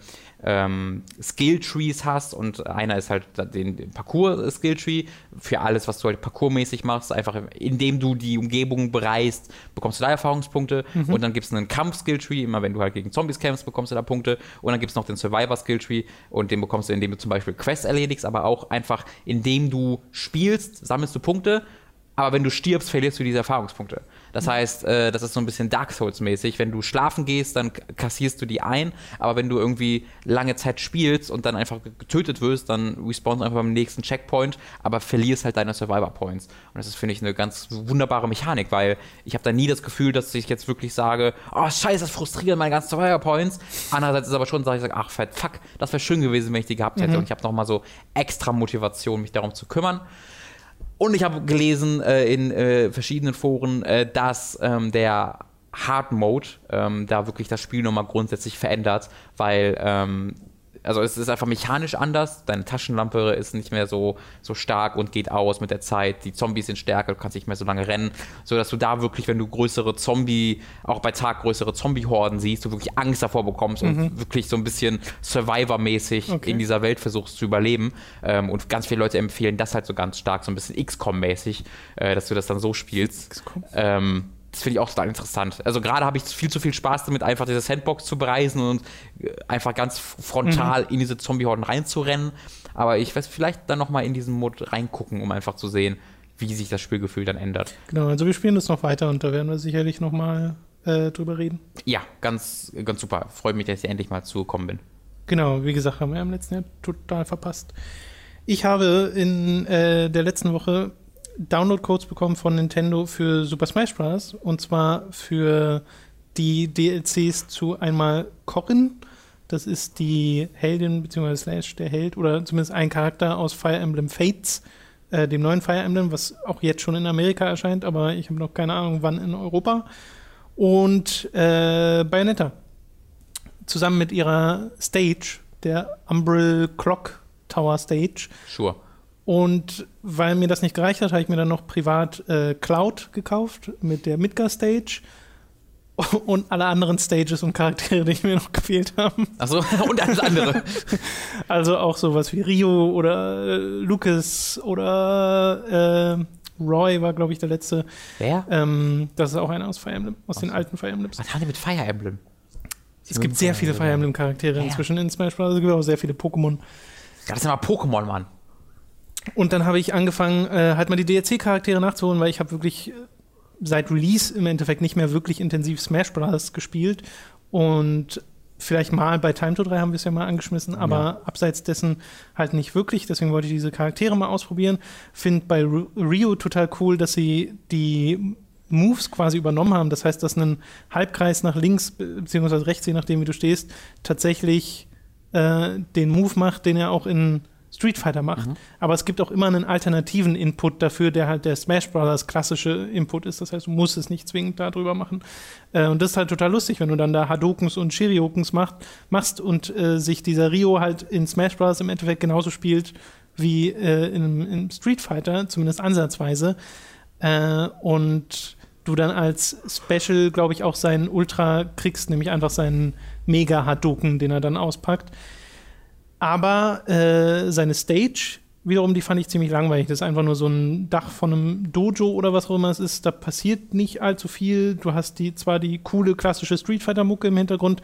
ähm, Skill-Trees hast und einer ist halt den Parcours-Skill-Tree für alles, was du halt parkourmäßig machst. Einfach indem du die Umgebung bereist, bekommst du da Erfahrungspunkte mhm. und dann gibt es einen Kampf-Skill-Tree, immer wenn du halt gegen Zombies kämpfst, bekommst du da Punkte und dann gibt es noch den Survivor-Skill-Tree und den bekommst du, indem du zum Beispiel Quests erledigst, aber auch einfach indem du spielst, sammelst du Punkte aber wenn du stirbst, verlierst du diese Erfahrungspunkte. Das heißt, äh, das ist so ein bisschen Dark Souls-mäßig. Wenn du schlafen gehst, dann kassierst du die ein, aber wenn du irgendwie lange Zeit spielst und dann einfach getötet wirst, dann respawnst du einfach beim nächsten Checkpoint, aber verlierst halt deine Survivor-Points. Und das ist, finde ich, eine ganz wunderbare Mechanik, weil ich habe da nie das Gefühl, dass ich jetzt wirklich sage, oh scheiße, das frustriert meine ganzen Survivor-Points. Andererseits ist aber schon, sage ich, ach fuck, das wäre schön gewesen, wenn ich die gehabt hätte. Mhm. Und ich habe nochmal so extra Motivation, mich darum zu kümmern. Und ich habe gelesen äh, in äh, verschiedenen Foren, äh, dass ähm, der Hard Mode ähm, da wirklich das Spiel nochmal grundsätzlich verändert, weil ähm, also es ist einfach mechanisch anders. Deine Taschenlampe ist nicht mehr so, so stark und geht aus mit der Zeit. Die Zombies sind stärker, du kannst nicht mehr so lange rennen. Sodass du da wirklich, wenn du größere Zombie, auch bei Tag größere Zombie-Horden siehst, du wirklich Angst davor bekommst mhm. und wirklich so ein bisschen Survivor-mäßig okay. in dieser Welt versuchst zu überleben. Ähm, und ganz viele Leute empfehlen das halt so ganz stark, so ein bisschen XCOM-mäßig, äh, dass du das dann so spielst. XCOM. Ähm, das finde ich auch total interessant. Also gerade habe ich viel zu viel Spaß damit, einfach diese Sandbox zu bereisen und äh, einfach ganz frontal mhm. in diese Zombie-Horden reinzurennen. Aber ich werde vielleicht dann nochmal in diesen Mod reingucken, um einfach zu sehen, wie sich das Spielgefühl dann ändert. Genau, also wir spielen das noch weiter und da werden wir sicherlich nochmal äh, drüber reden. Ja, ganz, ganz super. Freut mich, dass ich endlich mal zugekommen bin. Genau, wie gesagt, haben wir im letzten Jahr total verpasst. Ich habe in äh, der letzten Woche Download-Codes bekommen von Nintendo für Super Smash Bros. Und zwar für die DLCs zu einmal Corrin. Das ist die Heldin bzw. Slash der Held oder zumindest ein Charakter aus Fire Emblem Fates, äh, dem neuen Fire Emblem, was auch jetzt schon in Amerika erscheint, aber ich habe noch keine Ahnung, wann in Europa. Und äh, Bayonetta. Zusammen mit ihrer Stage, der Umbrel Clock Tower Stage. Sure. Und weil mir das nicht gereicht hat, habe ich mir dann noch privat äh, Cloud gekauft mit der Midgar Stage und alle anderen Stages und Charaktere, die mir noch gefehlt haben. Achso, und alles andere. also auch sowas wie Rio oder äh, Lucas oder äh, Roy war, glaube ich, der letzte. Wer? Ähm, das ist auch einer aus Fire Emblem, aus Ach den alten Fire Emblems. Was haben die mit Fire Emblem? Es gibt sehr viele Fire Emblem-Charaktere inzwischen in Smash Bros. Es gibt auch sehr viele Pokémon. Ja, das sind aber Pokémon, Mann. Und dann habe ich angefangen, äh, halt mal die DLC-Charaktere nachzuholen, weil ich habe wirklich äh, seit Release im Endeffekt nicht mehr wirklich intensiv Smash Bros. gespielt. Und vielleicht mal bei Time to 3 haben wir es ja mal angeschmissen, aber ja. abseits dessen halt nicht wirklich. Deswegen wollte ich diese Charaktere mal ausprobieren. Finde bei Rio total cool, dass sie die Moves quasi übernommen haben. Das heißt, dass ein Halbkreis nach links bzw. rechts, je nachdem wie du stehst, tatsächlich äh, den Move macht, den er auch in Street Fighter macht. Mhm. Aber es gibt auch immer einen alternativen Input dafür, der halt der Smash Brothers klassische Input ist. Das heißt, du musst es nicht zwingend darüber machen. Äh, und das ist halt total lustig, wenn du dann da Hadokens und Shiriokens macht, machst und äh, sich dieser Rio halt in Smash Brothers im Endeffekt genauso spielt wie äh, in, in, Street Fighter, zumindest ansatzweise. Äh, und du dann als Special, glaube ich, auch seinen Ultra kriegst, nämlich einfach seinen Mega Hadoken, den er dann auspackt. Aber äh, seine Stage wiederum, die fand ich ziemlich langweilig. Das ist einfach nur so ein Dach von einem Dojo oder was auch immer es ist. Da passiert nicht allzu viel. Du hast die zwar die coole klassische Street Fighter Mucke im Hintergrund,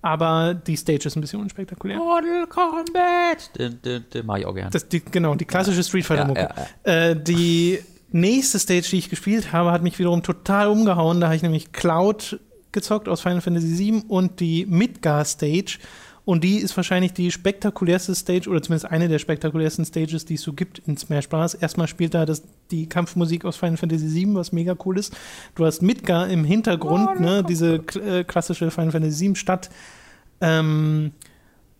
aber die Stage ist ein bisschen unspektakulär. Mortal Kombat! Den, den, den mach ich auch gerne. Das, die, genau, die klassische Street Fighter Mucke. Ja, ja, äh, die nächste Stage, die ich gespielt habe, hat mich wiederum total umgehauen. Da habe ich nämlich Cloud gezockt aus Final Fantasy VII und die Midgar Stage. Und die ist wahrscheinlich die spektakulärste Stage oder zumindest eine der spektakulärsten Stages, die es so gibt in Smash Bros. Erstmal spielt da das, die Kampfmusik aus Final Fantasy VII, was mega cool ist. Du hast Midgar im Hintergrund, oh, ne, diese äh, klassische Final Fantasy VII Stadt. Ähm,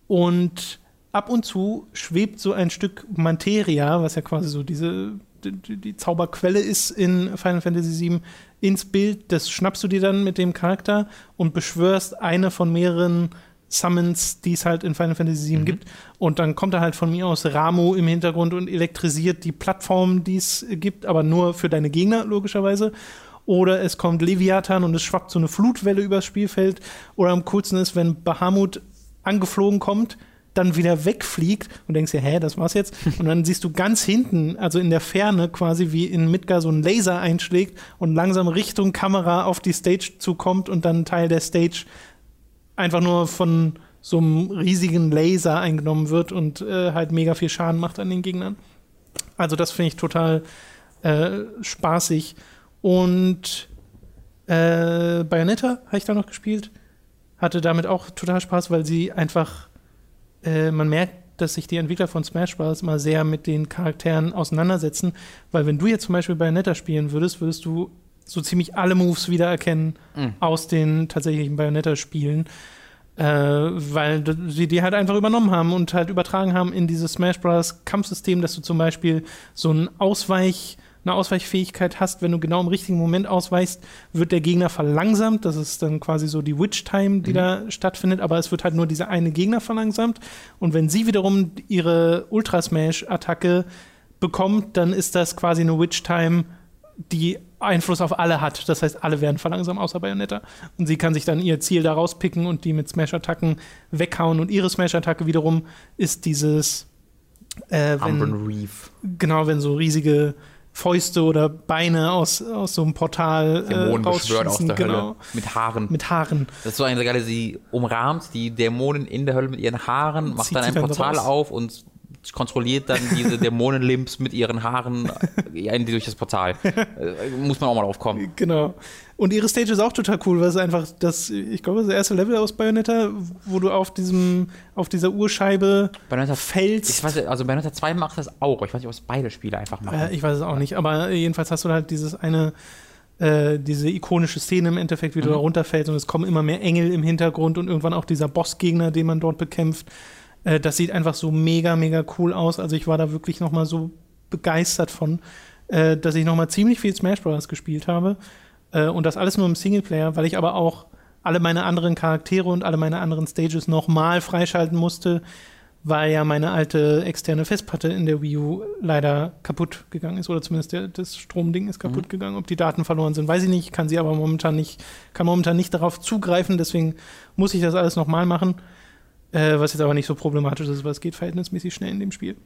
und ab und zu schwebt so ein Stück Materia, was ja quasi so diese die, die Zauberquelle ist in Final Fantasy VII, ins Bild. Das schnappst du dir dann mit dem Charakter und beschwörst eine von mehreren Summons, die es halt in Final Fantasy VII mhm. gibt. Und dann kommt da halt von mir aus Ramu im Hintergrund und elektrisiert die Plattform, die es gibt, aber nur für deine Gegner, logischerweise. Oder es kommt Leviathan und es schwappt so eine Flutwelle übers Spielfeld. Oder am coolsten ist, wenn Bahamut angeflogen kommt, dann wieder wegfliegt und denkst dir, hä, das war's jetzt. Und dann siehst du ganz hinten, also in der Ferne quasi wie in Midgar so ein Laser einschlägt und langsam Richtung Kamera auf die Stage zukommt und dann Teil der Stage einfach nur von so einem riesigen Laser eingenommen wird und äh, halt mega viel Schaden macht an den Gegnern. Also das finde ich total äh, spaßig. Und äh, Bayonetta habe ich da noch gespielt. Hatte damit auch total Spaß, weil sie einfach, äh, man merkt, dass sich die Entwickler von Smash Bros. mal sehr mit den Charakteren auseinandersetzen. Weil wenn du jetzt zum Beispiel Bayonetta spielen würdest, würdest du so ziemlich alle Moves wiedererkennen mhm. aus den tatsächlichen Bayonetta-Spielen. Äh, weil sie die halt einfach übernommen haben und halt übertragen haben in dieses Smash Bros. Kampfsystem, dass du zum Beispiel so ein Ausweich, eine Ausweichfähigkeit hast, wenn du genau im richtigen Moment ausweichst, wird der Gegner verlangsamt. Das ist dann quasi so die Witch Time, die mhm. da stattfindet, aber es wird halt nur dieser eine Gegner verlangsamt. Und wenn sie wiederum ihre Ultra Smash Attacke bekommt, dann ist das quasi eine Witch Time, die Einfluss auf alle hat. Das heißt, alle werden verlangsamt, außer Bayonetta. Und sie kann sich dann ihr Ziel da rauspicken und die mit Smash-Attacken weghauen. Und ihre Smash-Attacke wiederum ist dieses äh, wenn, Reef. Genau, wenn so riesige Fäuste oder Beine aus, aus so einem Portal Dämonen äh, beschwört aus der genau. Hölle. Mit Haaren. Mit Haaren. Das ist so eine geile, sie umrahmt die Dämonen in der Hölle mit ihren Haaren, macht Zieht dann ein Portal auf und kontrolliert dann diese Dämonenlimps mit ihren Haaren äh, durch das Portal. Äh, muss man auch mal drauf kommen. Genau. Und ihre Stage ist auch total cool, weil es einfach das, ich glaube, das erste Level aus Bayonetta, wo du auf diesem, auf dieser Urscheibe Bayonetta, fällst. Ich weiß, also Bayonetta 2 macht das auch. Ich weiß nicht, ob es beide Spiele einfach machen. Äh, ich weiß es auch nicht, aber jedenfalls hast du halt dieses eine äh, diese ikonische Szene im Endeffekt, wie mhm. du da runterfällst und es kommen immer mehr Engel im Hintergrund und irgendwann auch dieser Bossgegner, den man dort bekämpft. Äh, das sieht einfach so mega, mega cool aus. Also ich war da wirklich noch mal so begeistert von, äh, dass ich noch mal ziemlich viel Smash Bros. gespielt habe. Äh, und das alles nur im Singleplayer, weil ich aber auch alle meine anderen Charaktere und alle meine anderen Stages noch mal freischalten musste, weil ja meine alte externe Festplatte in der Wii U leider kaputt gegangen ist oder zumindest der, das Stromding ist kaputt mhm. gegangen. Ob die Daten verloren sind, weiß ich nicht. Kann sie aber momentan nicht, kann momentan nicht darauf zugreifen. Deswegen muss ich das alles nochmal machen. Äh, was jetzt aber nicht so problematisch ist, weil es geht verhältnismäßig schnell in dem Spiel.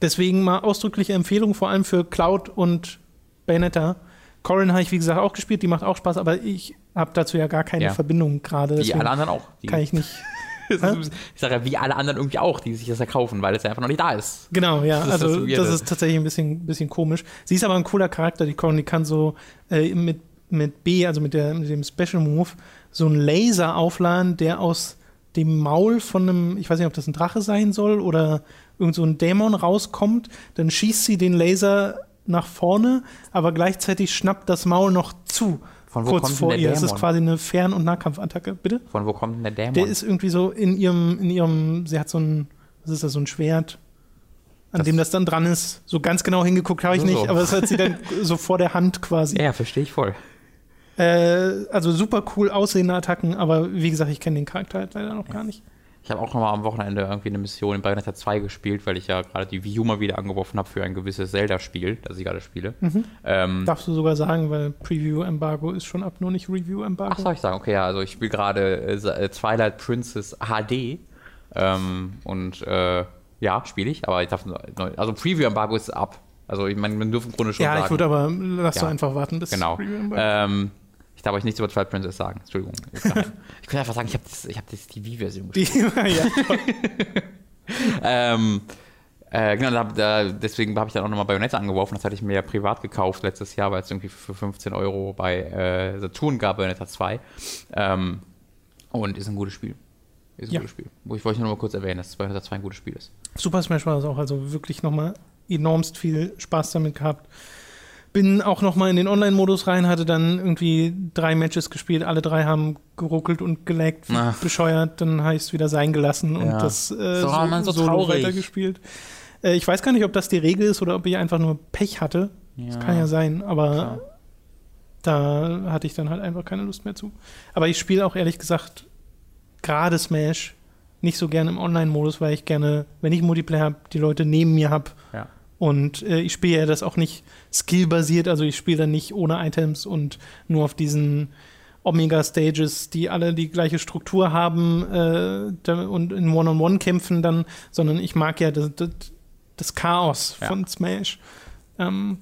Deswegen mal ausdrückliche Empfehlung, vor allem für Cloud und Bayonetta. Corin habe ich, wie gesagt, auch gespielt, die macht auch Spaß, aber ich habe dazu ja gar keine ja. Verbindung gerade. Wie alle anderen auch. Die kann ich nicht. ich sage ja, wie alle anderen irgendwie auch, die sich das erkaufen, weil es ja einfach noch nicht da ist. Genau, ja. Das also, das, das, ist tatsächlich ein bisschen, bisschen komisch. Sie ist aber ein cooler Charakter, die Corin, die kann so äh, mit, mit B, also mit, der, mit dem Special Move, so einen Laser aufladen, der aus dem Maul von einem, ich weiß nicht, ob das ein Drache sein soll oder irgend so ein Dämon rauskommt, dann schießt sie den Laser nach vorne, aber gleichzeitig schnappt das Maul noch zu. Von wo kurz kommt vor der ihr. Dämon? Das ist quasi eine Fern- und Nahkampfattacke. Bitte? Von wo kommt denn der Dämon? Der ist irgendwie so in ihrem, in ihrem, sie hat so ein, was ist das, so ein Schwert, an das dem das dann dran ist. So ganz genau hingeguckt habe ich so nicht, so. aber das hat sie dann so vor der Hand quasi. Ja, verstehe ich voll. Äh, also super cool aussehende Attacken, aber wie gesagt, ich kenne den Charakter halt leider noch gar nicht. Ich habe auch noch mal am Wochenende irgendwie eine Mission in Bayonetta 2 gespielt, weil ich ja gerade die Wii U mal wieder angeworfen habe für ein gewisses Zelda-Spiel, das ich gerade spiele. Mhm. Ähm, Darfst du sogar sagen, weil Preview-Embargo ist schon ab, nur nicht Review-Embargo. Ach, soll ich sagen? Okay, ja, also ich spiele gerade äh, Twilight Princess HD ähm, und äh, ja, spiele ich, aber ich darf, also Preview-Embargo ist ab. Also ich meine, man dürfen im Grunde schon ja, sagen. Ja, ich würde aber, lass ja. du einfach warten bis Genau. Ähm, ich darf euch nichts über Twilight Princess sagen. Entschuldigung. ich könnte einfach sagen, ich habe hab die TV-Version gespielt. ähm, äh, genau, da, da, deswegen habe ich dann auch nochmal Bayonetta angeworfen. Das hatte ich mir ja privat gekauft letztes Jahr, weil es irgendwie für 15 Euro bei äh, Saturn gab, Bayonetta 2. Ähm, und ist ein gutes Spiel. Ist ein ja. gutes Spiel. Ich wollte nur mal kurz erwähnen, dass Bayonetta 2 ein gutes Spiel ist. Super Smash war es auch, also wirklich nochmal enormst viel Spaß damit gehabt. Bin auch noch mal in den Online-Modus rein, hatte dann irgendwie drei Matches gespielt. Alle drei haben geruckelt und geleckt, Ach. bescheuert. Dann habe ich es wieder sein gelassen und ja. das äh, so, so, so Solo weitergespielt. Äh, ich weiß gar nicht, ob das die Regel ist oder ob ich einfach nur Pech hatte. Ja. Das kann ja sein, aber Klar. da hatte ich dann halt einfach keine Lust mehr zu. Aber ich spiele auch ehrlich gesagt gerade Smash nicht so gerne im Online-Modus, weil ich gerne, wenn ich Multiplayer habe, die Leute neben mir habe. Und äh, ich spiele ja das auch nicht skillbasiert, also ich spiele dann nicht ohne Items und nur auf diesen Omega-Stages, die alle die gleiche Struktur haben äh, und in One-on-One kämpfen dann, sondern ich mag ja das, das, das Chaos ja. von Smash. Ähm,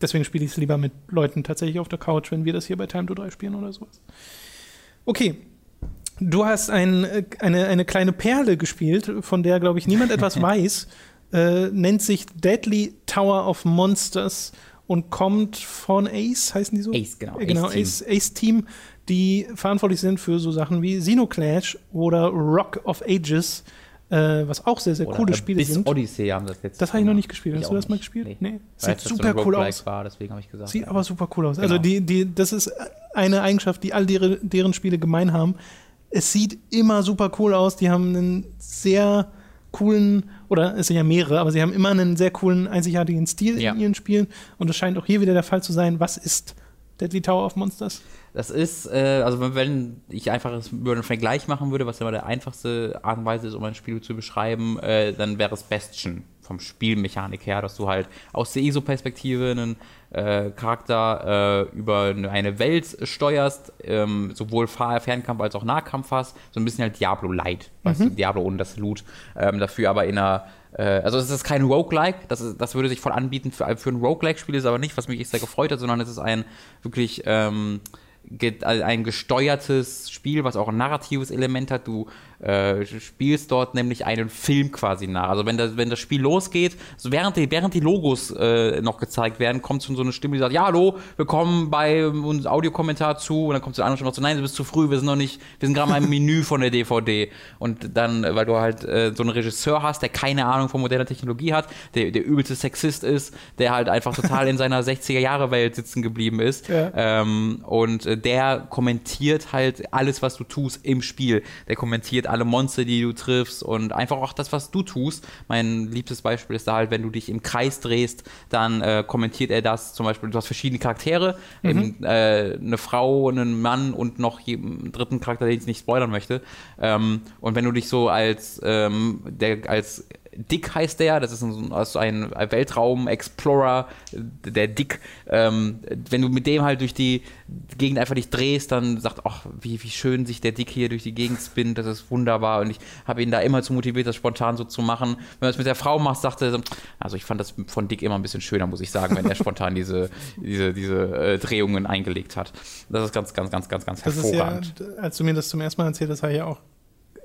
deswegen spiele ich es lieber mit Leuten tatsächlich auf der Couch, wenn wir das hier bei Time to 3 spielen oder sowas. Okay. Du hast ein, äh, eine, eine kleine Perle gespielt, von der, glaube ich, niemand etwas weiß äh, nennt sich Deadly Tower of Monsters und kommt von Ace, heißen die so? Ace, genau. Äh, genau, Ace, Ace Team, die verantwortlich sind für so Sachen wie Xenoclash oder Rock of Ages, äh, was auch sehr, sehr oder coole Spiele sind. Odyssey haben das jetzt. Das habe ich noch nicht gespielt. Hast du das nicht. mal gespielt? Nee. nee. Sieht super so cool aus. War, deswegen ich gesagt. Sieht ja. aber super cool aus. Also genau. Also die, die, das ist eine Eigenschaft, die all deren, deren Spiele gemein haben Es sieht immer super cool aus. Die haben einen sehr coolen, oder es sind ja mehrere, aber sie haben immer einen sehr coolen, einzigartigen Stil Ja. in ihren Spielen. Und das scheint auch hier wieder der Fall zu sein. Was ist Deadly Tower of Monsters? Das ist, äh, also wenn- ich einfach es über einen Vergleich machen würde, was immer der einfachste Art und Weise ist, um ein Spiel zu beschreiben, äh, dann wäre es Bastion vom Spielmechanik her, dass du halt aus der ISO-Perspektive einen äh, Charakter äh, über eine- Welt steuerst, ähm, sowohl Fernkampf als auch Nahkampf hast, so ein bisschen halt Diablo-Light, weißt du, Diablo ohne das Loot, ähm, dafür aber in einer äh, also es ist kein Roguelike, das, ist, das würde sich voll anbieten für, für ein Roguelike-Spiel, ist aber nicht, was mich echt sehr gefreut hat, sondern es ist ein wirklich ähm, also ein gesteuertes Spiel, was auch ein narratives Element hat. Du äh, spielst dort nämlich einen Film quasi nach. Also wenn das, wenn das Spiel losgeht, so während, die, während die Logos äh, noch gezeigt werden, kommt schon so eine Stimme, die sagt, ja, hallo, willkommen bei uns Audiokommentar zu. Und dann kommt so eine andere Stimme noch so, nein, du bist zu früh, wir sind noch nicht, wir sind gerade mal im Menü von der DVD. Und dann, äh, weil du halt äh, so einen Regisseur hast, der keine Ahnung von moderner Technologie hat, der der übelste Sexist ist, der halt einfach total in seiner 60er-Jahre-Welt sitzen geblieben ist. Ja. Ähm, und äh, der kommentiert halt alles, was du tust im Spiel. Der kommentiert alle Monster, die du triffst und einfach auch das, was du tust. Mein liebstes Beispiel ist da halt, wenn du dich im Kreis drehst, dann äh, kommentiert er das. Zum Beispiel, du hast verschiedene Charaktere, eben, äh, eine Frau, einen Mann und noch einen dritten Charakter, den ich nicht spoilern möchte. Ähm, und wenn du dich so als, ähm, der, als Dick heißt der, das ist ein, also ein Weltraum-Explorer, der Dick. Ähm, wenn du mit dem halt durch die Gegend einfach dich drehst, dann sagt, ach, wie, wie schön sich der Dick hier durch die Gegend spinnt, das ist wunderbar. Und ich habe ihn da immer zu motiviert, das spontan so zu machen. Wenn du es mit der Frau machst, sagte er so, also ich fand das von Dick immer ein bisschen schöner, muss ich sagen, wenn er spontan diese, diese, diese äh, Drehungen eingelegt hat. Das ist ganz, ganz, ganz, ganz, ganz Das ist ja, hervorragend. als du mir das zum ersten Mal erzählt hast, habe ich ja auch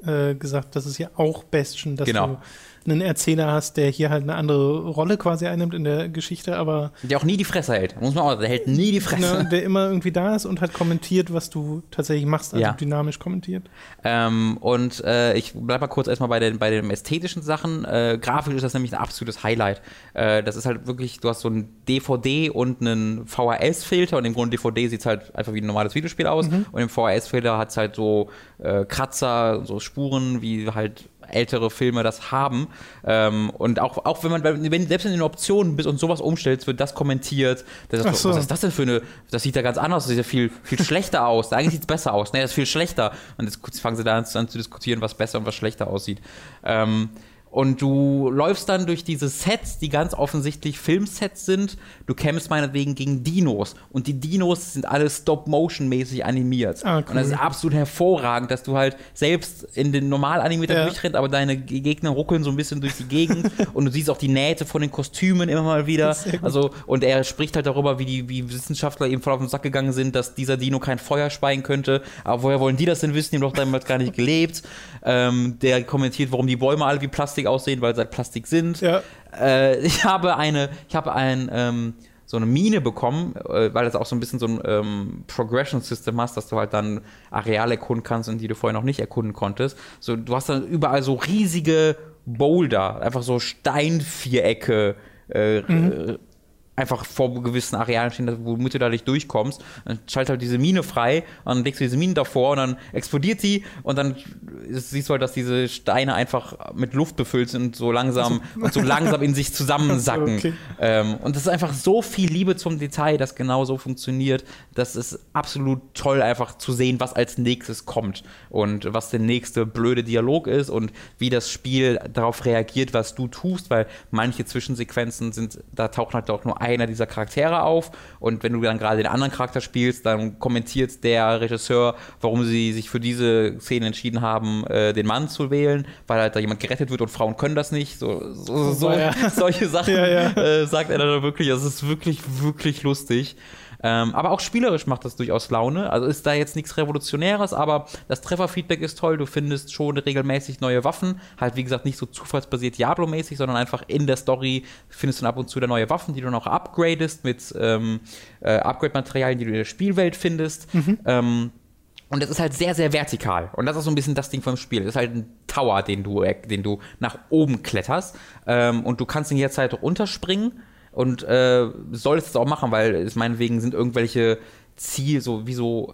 äh, gesagt, das ist ja auch Bastion, dass Genau. du einen Erzähler hast, der hier halt eine andere Rolle quasi einnimmt in der Geschichte, aber Der auch nie die Fresse hält. Muss man auch, der hält nie die Fresse. ne, der immer irgendwie da ist und halt kommentiert, was du tatsächlich machst, also Ja. dynamisch kommentiert. Ähm, und äh, ich bleib mal kurz erstmal bei den, bei den ästhetischen Sachen. Äh, grafisch ist das nämlich ein absolutes Highlight. Äh, das ist halt wirklich, du hast so ein DVD und einen VHS-Filter und im Grunde DVD sieht halt einfach wie ein normales Videospiel aus und im VHS-Filter hat es halt so äh, Kratzer, so Spuren, wie halt ältere Filme das haben. Ähm, und auch, auch wenn man, wenn, selbst in den Optionen bist und sowas umstellst, wird das kommentiert. Das ist so. Was ist das denn für eine, das sieht ja ganz anders aus, das sieht ja viel, viel schlechter aus. Eigentlich sieht es besser aus. Nee, das ist viel schlechter. Und jetzt fangen sie da an, an zu diskutieren, was besser und was schlechter aussieht. Ähm, und du läufst dann durch diese Sets, die ganz offensichtlich Filmsets sind. Du kämpfst meinetwegen gegen Dinos. Und die Dinos sind alle Stop-Motion-mäßig animiert. Ah, cool. Und das ist absolut hervorragend, dass du halt selbst in den normal animierten Ja. durchrennst, aber deine Ge- Gegner ruckeln so ein bisschen durch die Gegend. und du siehst auch die Nähte von den Kostümen immer mal wieder. Also, und er spricht halt darüber, wie die wie Wissenschaftler ihm voll auf den Sack gegangen sind, dass dieser Dino kein Feuer speien könnte. Aber woher wollen die das denn wissen? Die haben doch damals gar nicht gelebt. Ähm, der kommentiert, warum die Bäume alle wie Plastik aussehen, weil sie halt Plastik sind. Ja. Äh, ich habe eine, ich habe ein, ähm, so eine Mine bekommen, äh, weil das auch so ein bisschen so ein ähm, Progression-System hast, dass du halt dann Areale erkunden kannst, in die du vorher noch nicht erkunden konntest. So, du hast dann überall so riesige Boulder, einfach so Steinvierecke, äh, äh, einfach vor gewissen Arealen stehen, womit du da nicht durchkommst. Dann schaltet halt diese Mine frei und dann legst du diese Mine davor und dann explodiert sie und dann siehst du halt, dass diese Steine einfach mit Luft befüllt sind und so langsam und so langsam in sich zusammensacken. Okay. ähm, und das ist einfach so viel Liebe zum Detail, das genau so funktioniert. Das ist absolut toll, einfach zu sehen, was als nächstes kommt und was der nächste blöde Dialog ist und wie das Spiel darauf reagiert, was du tust, weil manche Zwischensequenzen sind, da taucht halt auch nur einer dieser Charaktere auf und wenn du dann gerade den anderen Charakter spielst, dann kommentiert der Regisseur, warum sie sich für diese Szene entschieden haben, äh, den Mann zu wählen, weil halt da jemand gerettet wird und Frauen können das nicht. So, so, so Ja. solche Sachen Ja. Äh, sagt er dann wirklich. Es ist wirklich, wirklich lustig. Ähm, aber auch spielerisch macht das durchaus Laune. Also ist da jetzt nichts Revolutionäres, aber das Trefferfeedback ist toll. Du findest schon regelmäßig neue Waffen. Halt, wie gesagt, nicht so zufallsbasiert Diablo-mäßig, sondern einfach in der Story findest du ab und zu da neue Waffen, die du noch upgradest mit ähm, äh, Upgrade-Materialien, die du in der Spielwelt findest. Ähm, und es ist halt sehr, sehr vertikal. Und das ist so ein bisschen das Ding vom Spiel. Es ist halt ein Tower, den du, den du nach oben kletterst. Ähm, und du kannst ihn jederzeit runterspringen. Und äh, solltest es auch machen, weil es meinetwegen sind irgendwelche Ziel, so wie so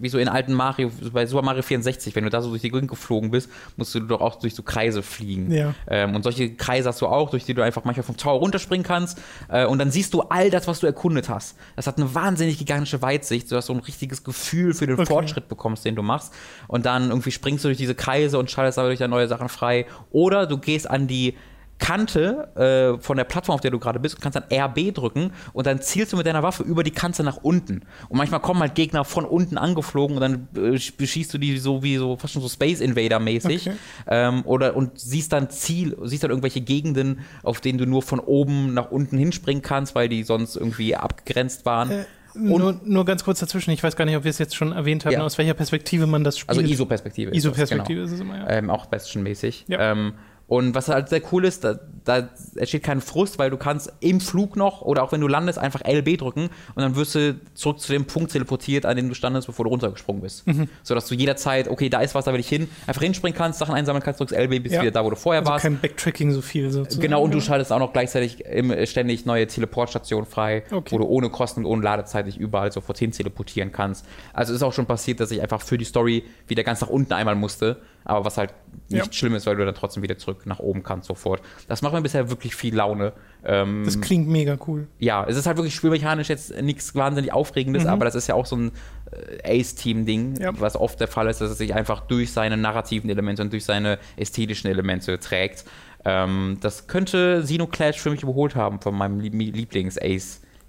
wie so in alten Mario, bei Super Mario 64, wenn du da so durch die Gegend geflogen bist, musst du doch auch durch so Kreise fliegen. Ja. Ähm, und solche Kreise hast du auch, durch die du einfach manchmal vom Tower runterspringen kannst. Äh, und dann siehst du all das, was du erkundet hast. Das hat eine wahnsinnig gigantische Weitsicht, sodass du ein richtiges Gefühl für den Okay. Fortschritt bekommst, den du machst. Und dann irgendwie springst du durch diese Kreise und schaltest aber durch dann neue Sachen frei. Oder du gehst an die Kante äh, von der Plattform, auf der du gerade bist, und kannst dann RB drücken und dann zielst du mit deiner Waffe über die Kante nach unten. Und manchmal kommen halt Gegner von unten angeflogen und dann äh, beschießt du die so wie so fast schon so Space Invader mäßig. Okay. Ähm, oder und siehst dann Ziel, siehst dann irgendwelche Gegenden, auf denen du nur von oben nach unten hinspringen kannst, weil die sonst irgendwie abgegrenzt waren. Äh, nur, nur ganz kurz dazwischen, ich weiß gar nicht, ob wir es jetzt schon erwähnt haben, Ja. aus welcher Perspektive man das spielt. Also ISO-Perspektive. das, ISO-Perspektive genau. ist es immer, ja. ähm, auch Bastion-mäßig. Ja. Ähm, und was halt sehr cool ist, da, da entsteht kein Frust, weil du kannst im Flug noch oder auch wenn du landest, einfach LB drücken und dann wirst du zurück zu dem Punkt teleportiert, an dem du standest, bevor du runtergesprungen bist. Mhm. Sodass du jederzeit, okay, da ist was, da will ich hin, einfach hinspringen kannst, Sachen einsammeln kannst, drückst LB, bist Ja. wieder da, wo du vorher also warst. kein Backtracking so viel sozusagen. Genau, und du schaltest auch noch gleichzeitig im, äh, ständig neue Teleportstationen frei, Okay. wo du ohne Kosten und ohne Ladezeit dich überall sofort hin teleportieren kannst. Also ist auch schon passiert, dass ich einfach für die Story wieder ganz nach unten einmal musste, aber was halt nicht Ja. schlimm ist, weil du dann trotzdem wieder zurück nach oben kannst sofort. Das macht mir bisher wirklich viel Laune. Ähm, Das klingt mega cool. ja, es ist halt wirklich spielmechanisch jetzt nichts wahnsinnig Aufregendes, aber das ist ja auch so ein äh, Ace-Team-Ding, Mhm. Ja. was oft der Fall ist, dass es sich einfach durch seine narrativen Elemente und durch seine ästhetischen Elemente trägt. Ähm, das könnte Xenoclash für mich überholt haben von meinem Lieb-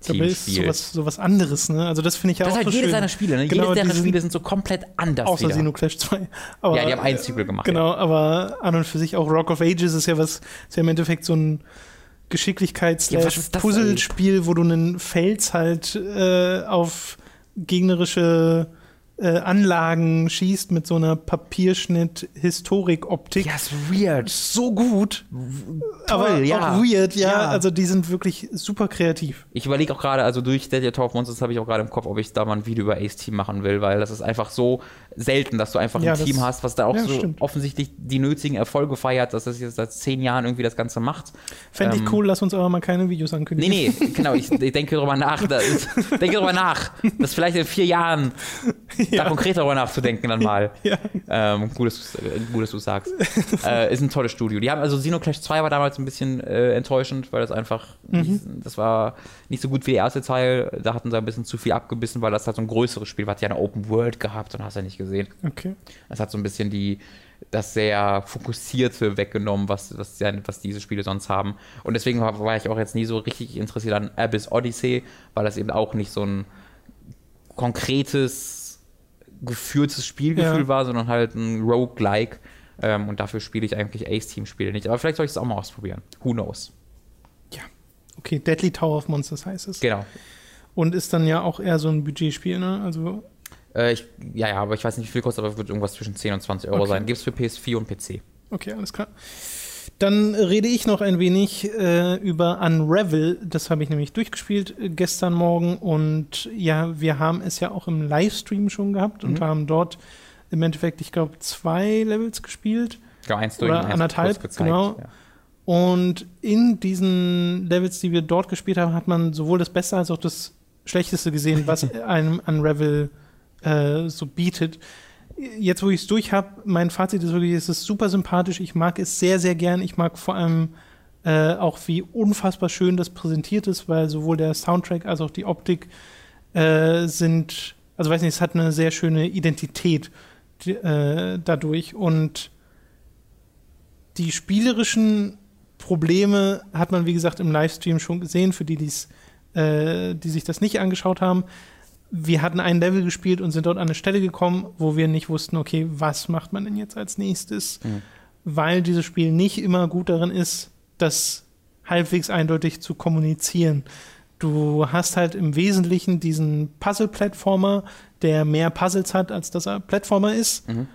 Dabei ist sowas, sowas anderes, ne? Also das finde ich ja Das auch ist halt so jedes schön. seiner Spiele, ne? Genau, jedes sind- Spiele sind so komplett anders Außer wieder. Xenoclash 2. Aber, Ja, die haben ein Sequel gemacht, Genau, aber an und für sich auch Rock of Ages ist ja was, ist ja im Endeffekt so ein Geschicklichkeits- Ja, wo du einen Fels halt äh, auf gegnerische äh, Anlagen schießt mit so einer Papierschnitt-Historik-Optik. Ja, ist weird. So gut, Toll, aber ja. auch weird, ja. Ja. Also die sind wirklich super kreativ. Ich überlege auch gerade, also durch Dead Tower of Monsters habe ich auch gerade im Kopf, ob ich da mal ein Video über Ace Team machen will, weil das ist einfach so selten, dass du einfach Ja, ein das- Team hast, was da auch so stimmt. offensichtlich die nötigen Erfolge feiert, dass es jetzt seit zehn Jahren irgendwie das Ganze macht. Fände Ähm, ich cool, lass uns aber mal keine Videos ankündigen. Nee, nee, genau, ich, ich denke darüber nach, da ist, denke darüber nach, dass vielleicht in vier Jahren da konkret darüber nachzudenken dann mal. Ja. Ähm, gut, dass, äh, gut, dass du sagst. äh, ist ein tolles Studio. Die haben also Xenoclash 2 war damals ein bisschen äh, enttäuschend, weil das einfach, nicht, das war nicht so gut wie der erste Teil. Da hatten sie ein bisschen zu viel abgebissen, weil das halt so ein größeres Spiel war. Hat ja eine Open World gehabt und hast ja nicht gesehen. Okay. Das hat so ein bisschen die, das sehr fokussierte weggenommen, was, was, ja- was diese Spiele sonst haben. Und deswegen war, war ich auch jetzt nie so richtig interessiert an Abyss Odyssey, weil das eben auch nicht so ein konkretes, geführtes Spielgefühl Ja. war, sondern halt ein Roguelike. Ähm, und dafür spiele ich eigentlich Ace-Team-Spiele nicht. Aber vielleicht soll ich es auch mal ausprobieren. Who knows? Ja. Okay, Deadly Tower of Monsters heißt es. Genau. Und ist dann ja auch eher so ein Budgetspiel, ne? Also, Äh, ich, ja, ja, aber ich weiß nicht, wie viel kostet, aber es wird irgendwas zwischen 10 und 20 Euro Okay. sein. Gibt es für PS4 und PC. okay, alles klar. Dann rede ich noch ein wenig äh, über Unravel. Das habe ich nämlich durchgespielt äh, gestern Morgen. Und ja, wir haben es ja auch im Livestream schon gehabt und Mhm. haben dort im Endeffekt, ich glaube, zwei Levels gespielt. Genau, eins Oder und eins anderthalb, gezeigt, genau. Ja. Und in diesen Levels, die wir dort gespielt haben, hat man sowohl das Beste als auch das Schlechteste gesehen, was einem Unravel äh, so bietet. Jetzt, wo ich es durch habe, mein Fazit ist wirklich, es ist super sympathisch. Ich mag es sehr, sehr gern. Ich mag vor allem äh, auch, wie unfassbar schön das präsentiert ist, weil sowohl der Soundtrack als auch die Optik äh, sind, also weiß nicht, es hat eine sehr schöne Identität die, äh, dadurch. Und die spielerischen Probleme hat man, wie gesagt, im Livestream schon gesehen, für die, die's, äh, die sich das nicht angeschaut haben. Wir hatten ein Level gespielt und sind dort an eine Stelle gekommen, wo wir nicht wussten, okay, was macht man denn jetzt als nächstes? Mhm. Weil dieses Spiel nicht immer gut darin ist, das halbwegs eindeutig zu kommunizieren. Du hast halt im Wesentlichen diesen Puzzle-Plattformer, der mehr Puzzles hat, als dass er Plattformer ist. Mhm.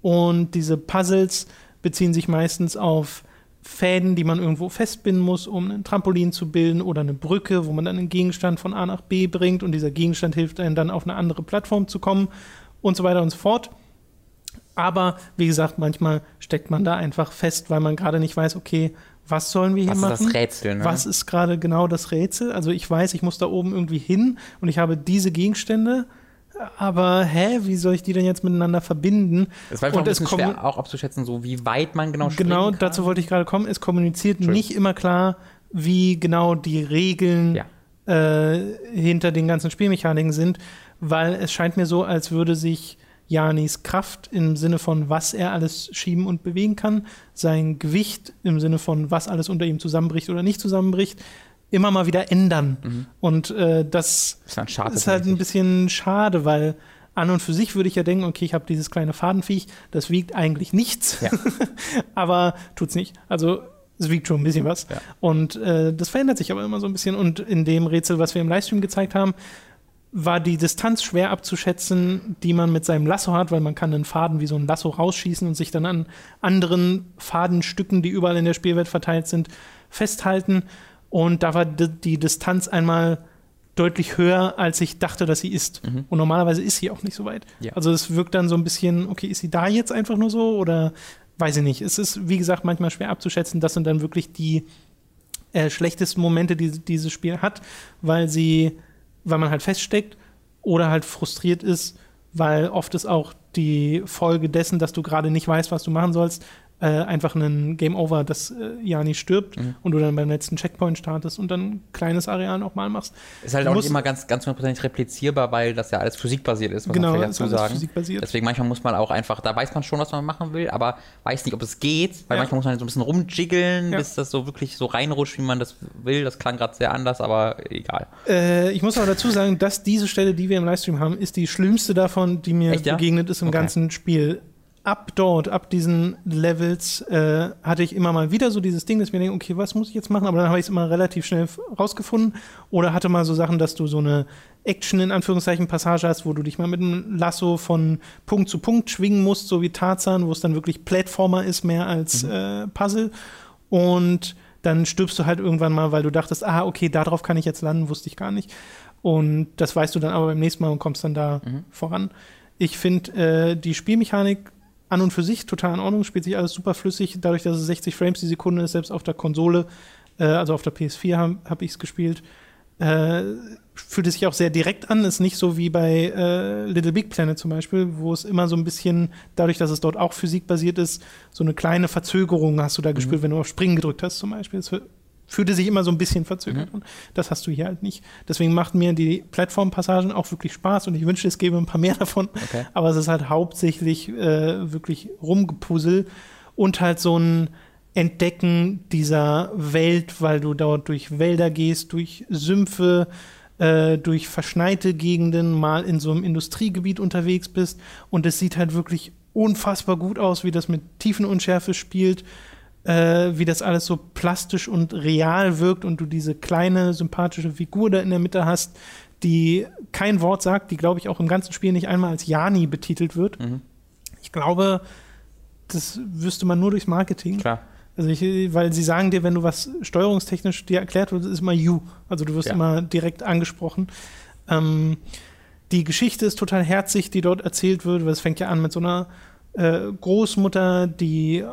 Und diese Puzzles beziehen sich meistens auf Fäden, die man irgendwo festbinden muss, um ein Trampolin zu bilden oder eine Brücke, wo man dann einen Gegenstand von A nach B bringt und dieser Gegenstand hilft einem dann auf eine andere Plattform zu kommen und so weiter und so fort. Aber wie gesagt, manchmal steckt man da einfach fest, weil man gerade nicht weiß, okay, was sollen wir hier Was ist machen? das Rätsel, ne? Was ist gerade genau das Rätsel? Also ich weiß, ich muss da oben irgendwie hin und ich habe diese Gegenstände, aber hä, wie soll ich die denn jetzt miteinander verbinden? Es war einfach ein bisschen schwer auch abzuschätzen, so wie weit man genau Genau, kann. dazu wollte ich gerade kommen. Es kommuniziert nicht immer klar, wie genau die Regeln Ja. äh, hinter den ganzen Spielmechaniken sind, weil es scheint mir so, als würde sich Janis Kraft im Sinne von, was er alles schieben und bewegen kann, sein Gewicht im Sinne von, was alles unter ihm zusammenbricht oder nicht zusammenbricht, immer mal wieder ändern. Und äh, das ist halt ein bisschen schade, weil an und für sich würde ich ja denken, okay, ich habe dieses kleine Fadenviech, das wiegt eigentlich nichts, Ja. aber tut's nicht. Also es wiegt schon ein bisschen was. Ja. Und äh, das verändert sich aber immer so ein bisschen. Und in dem Rätsel, was wir im Livestream gezeigt haben, war die Distanz schwer abzuschätzen, die man mit seinem Lasso hat, weil man kann einen Faden wie so ein Lasso rausschießen und sich dann an anderen Fadenstücken, die überall in der Spielwelt verteilt sind, festhalten. Und da war die, die Distanz einmal deutlich höher, als ich dachte, dass sie ist. Und normalerweise ist sie auch nicht so weit. Ja. Also es wirkt dann so ein bisschen, okay, ist sie da jetzt einfach nur so oder weiß ich nicht. Es ist, wie gesagt, manchmal schwer abzuschätzen. Das sind dann wirklich die äh, schlechtesten Momente, die dieses Spiel hat, weil sie, weil man halt feststeckt oder halt frustriert ist, weil oft ist auch die Folge dessen, dass du gerade nicht weißt, was du machen sollst, äh, einfach ein Game Over, dass äh, Jani stirbt Mhm. und du dann beim letzten Checkpoint startest und dann ein kleines Areal nochmal machst. Ist halt Du auch nicht immer ganz, ganz hundertprozentig replizierbar, weil das ja alles physikbasiert ist, muss Genau, man ist vielleicht dazu alles sagen. physikbasiert. Deswegen manchmal muss man auch einfach, da weiß man schon, was man machen will, aber weiß nicht, ob es geht, weil Ja. manchmal muss man so ein bisschen rumjiggeln, Ja. bis das so wirklich so reinrutscht, wie man das will. Das klang gerade sehr anders, aber egal. Äh, ich muss aber dazu sagen, dass diese Stelle, die wir im Livestream haben, ist die schlimmste davon, die mir Echt, ja? begegnet ist im Okay. ganzen Spiel. Ab dort, ab diesen Levels, äh, hatte ich immer mal wieder so dieses Ding, dass ich mir denke, okay, was muss ich jetzt machen? Aber dann habe ich es immer relativ schnell rausgefunden. Oder hatte mal so Sachen, dass du so eine Action in Anführungszeichen Passage hast, wo du dich mal mit einem Lasso von Punkt zu Punkt schwingen musst, so wie Tarzan, wo es dann wirklich Plattformer ist, mehr als äh, Puzzle. Und dann stirbst du halt irgendwann mal, weil du dachtest, ah, okay, darauf kann ich jetzt landen, wusste ich gar nicht. Und das weißt du dann aber beim nächsten Mal und kommst dann da voran. Ich finde äh, die Spielmechanik an und für sich total in Ordnung, spielt sich alles super flüssig, dadurch, dass es 60 Frames die Sekunde ist, selbst auf der Konsole, äh, also auf der PS4 habe hab ich es gespielt. Äh, fühlt es sich auch sehr direkt an, ist nicht so wie bei äh, Little Big Planet zum Beispiel, wo es immer so ein bisschen, dadurch, dass es dort auch physikbasiert ist, so eine kleine Verzögerung hast du da gespürt, wenn du auf Springen gedrückt hast zum Beispiel. Es fühlte sich immer so ein bisschen verzögert an. Das hast du hier halt nicht. Deswegen macht mir die Plattformpassagen auch wirklich Spaß und ich wünschte, es gäbe ein paar mehr davon. Okay. Aber es ist halt hauptsächlich äh, wirklich Rumgepuzzle und halt so ein Entdecken dieser Welt, weil du dort durch Wälder gehst, durch Sümpfe, äh, durch verschneite Gegenden, mal in so einem Industriegebiet unterwegs bist. Und es sieht halt wirklich unfassbar gut aus, wie das mit Tiefenunschärfe spielt, äh, wie das alles so plastisch und real wirkt und du diese kleine, sympathische Figur da in der Mitte hast, die kein Wort sagt, die, glaube ich, auch im ganzen Spiel nicht einmal als Jani betitelt wird. Mhm. Ich glaube, das wüsste man nur durchs Marketing. Klar. Also ich, weil sie sagen dir, wenn du was steuerungstechnisch dir erklärt wird, ist immer you. Also du wirst Ja. immer direkt angesprochen. Ähm, die Geschichte ist total herzig, die dort erzählt wird, weil es fängt ja an mit so einer äh, Großmutter, die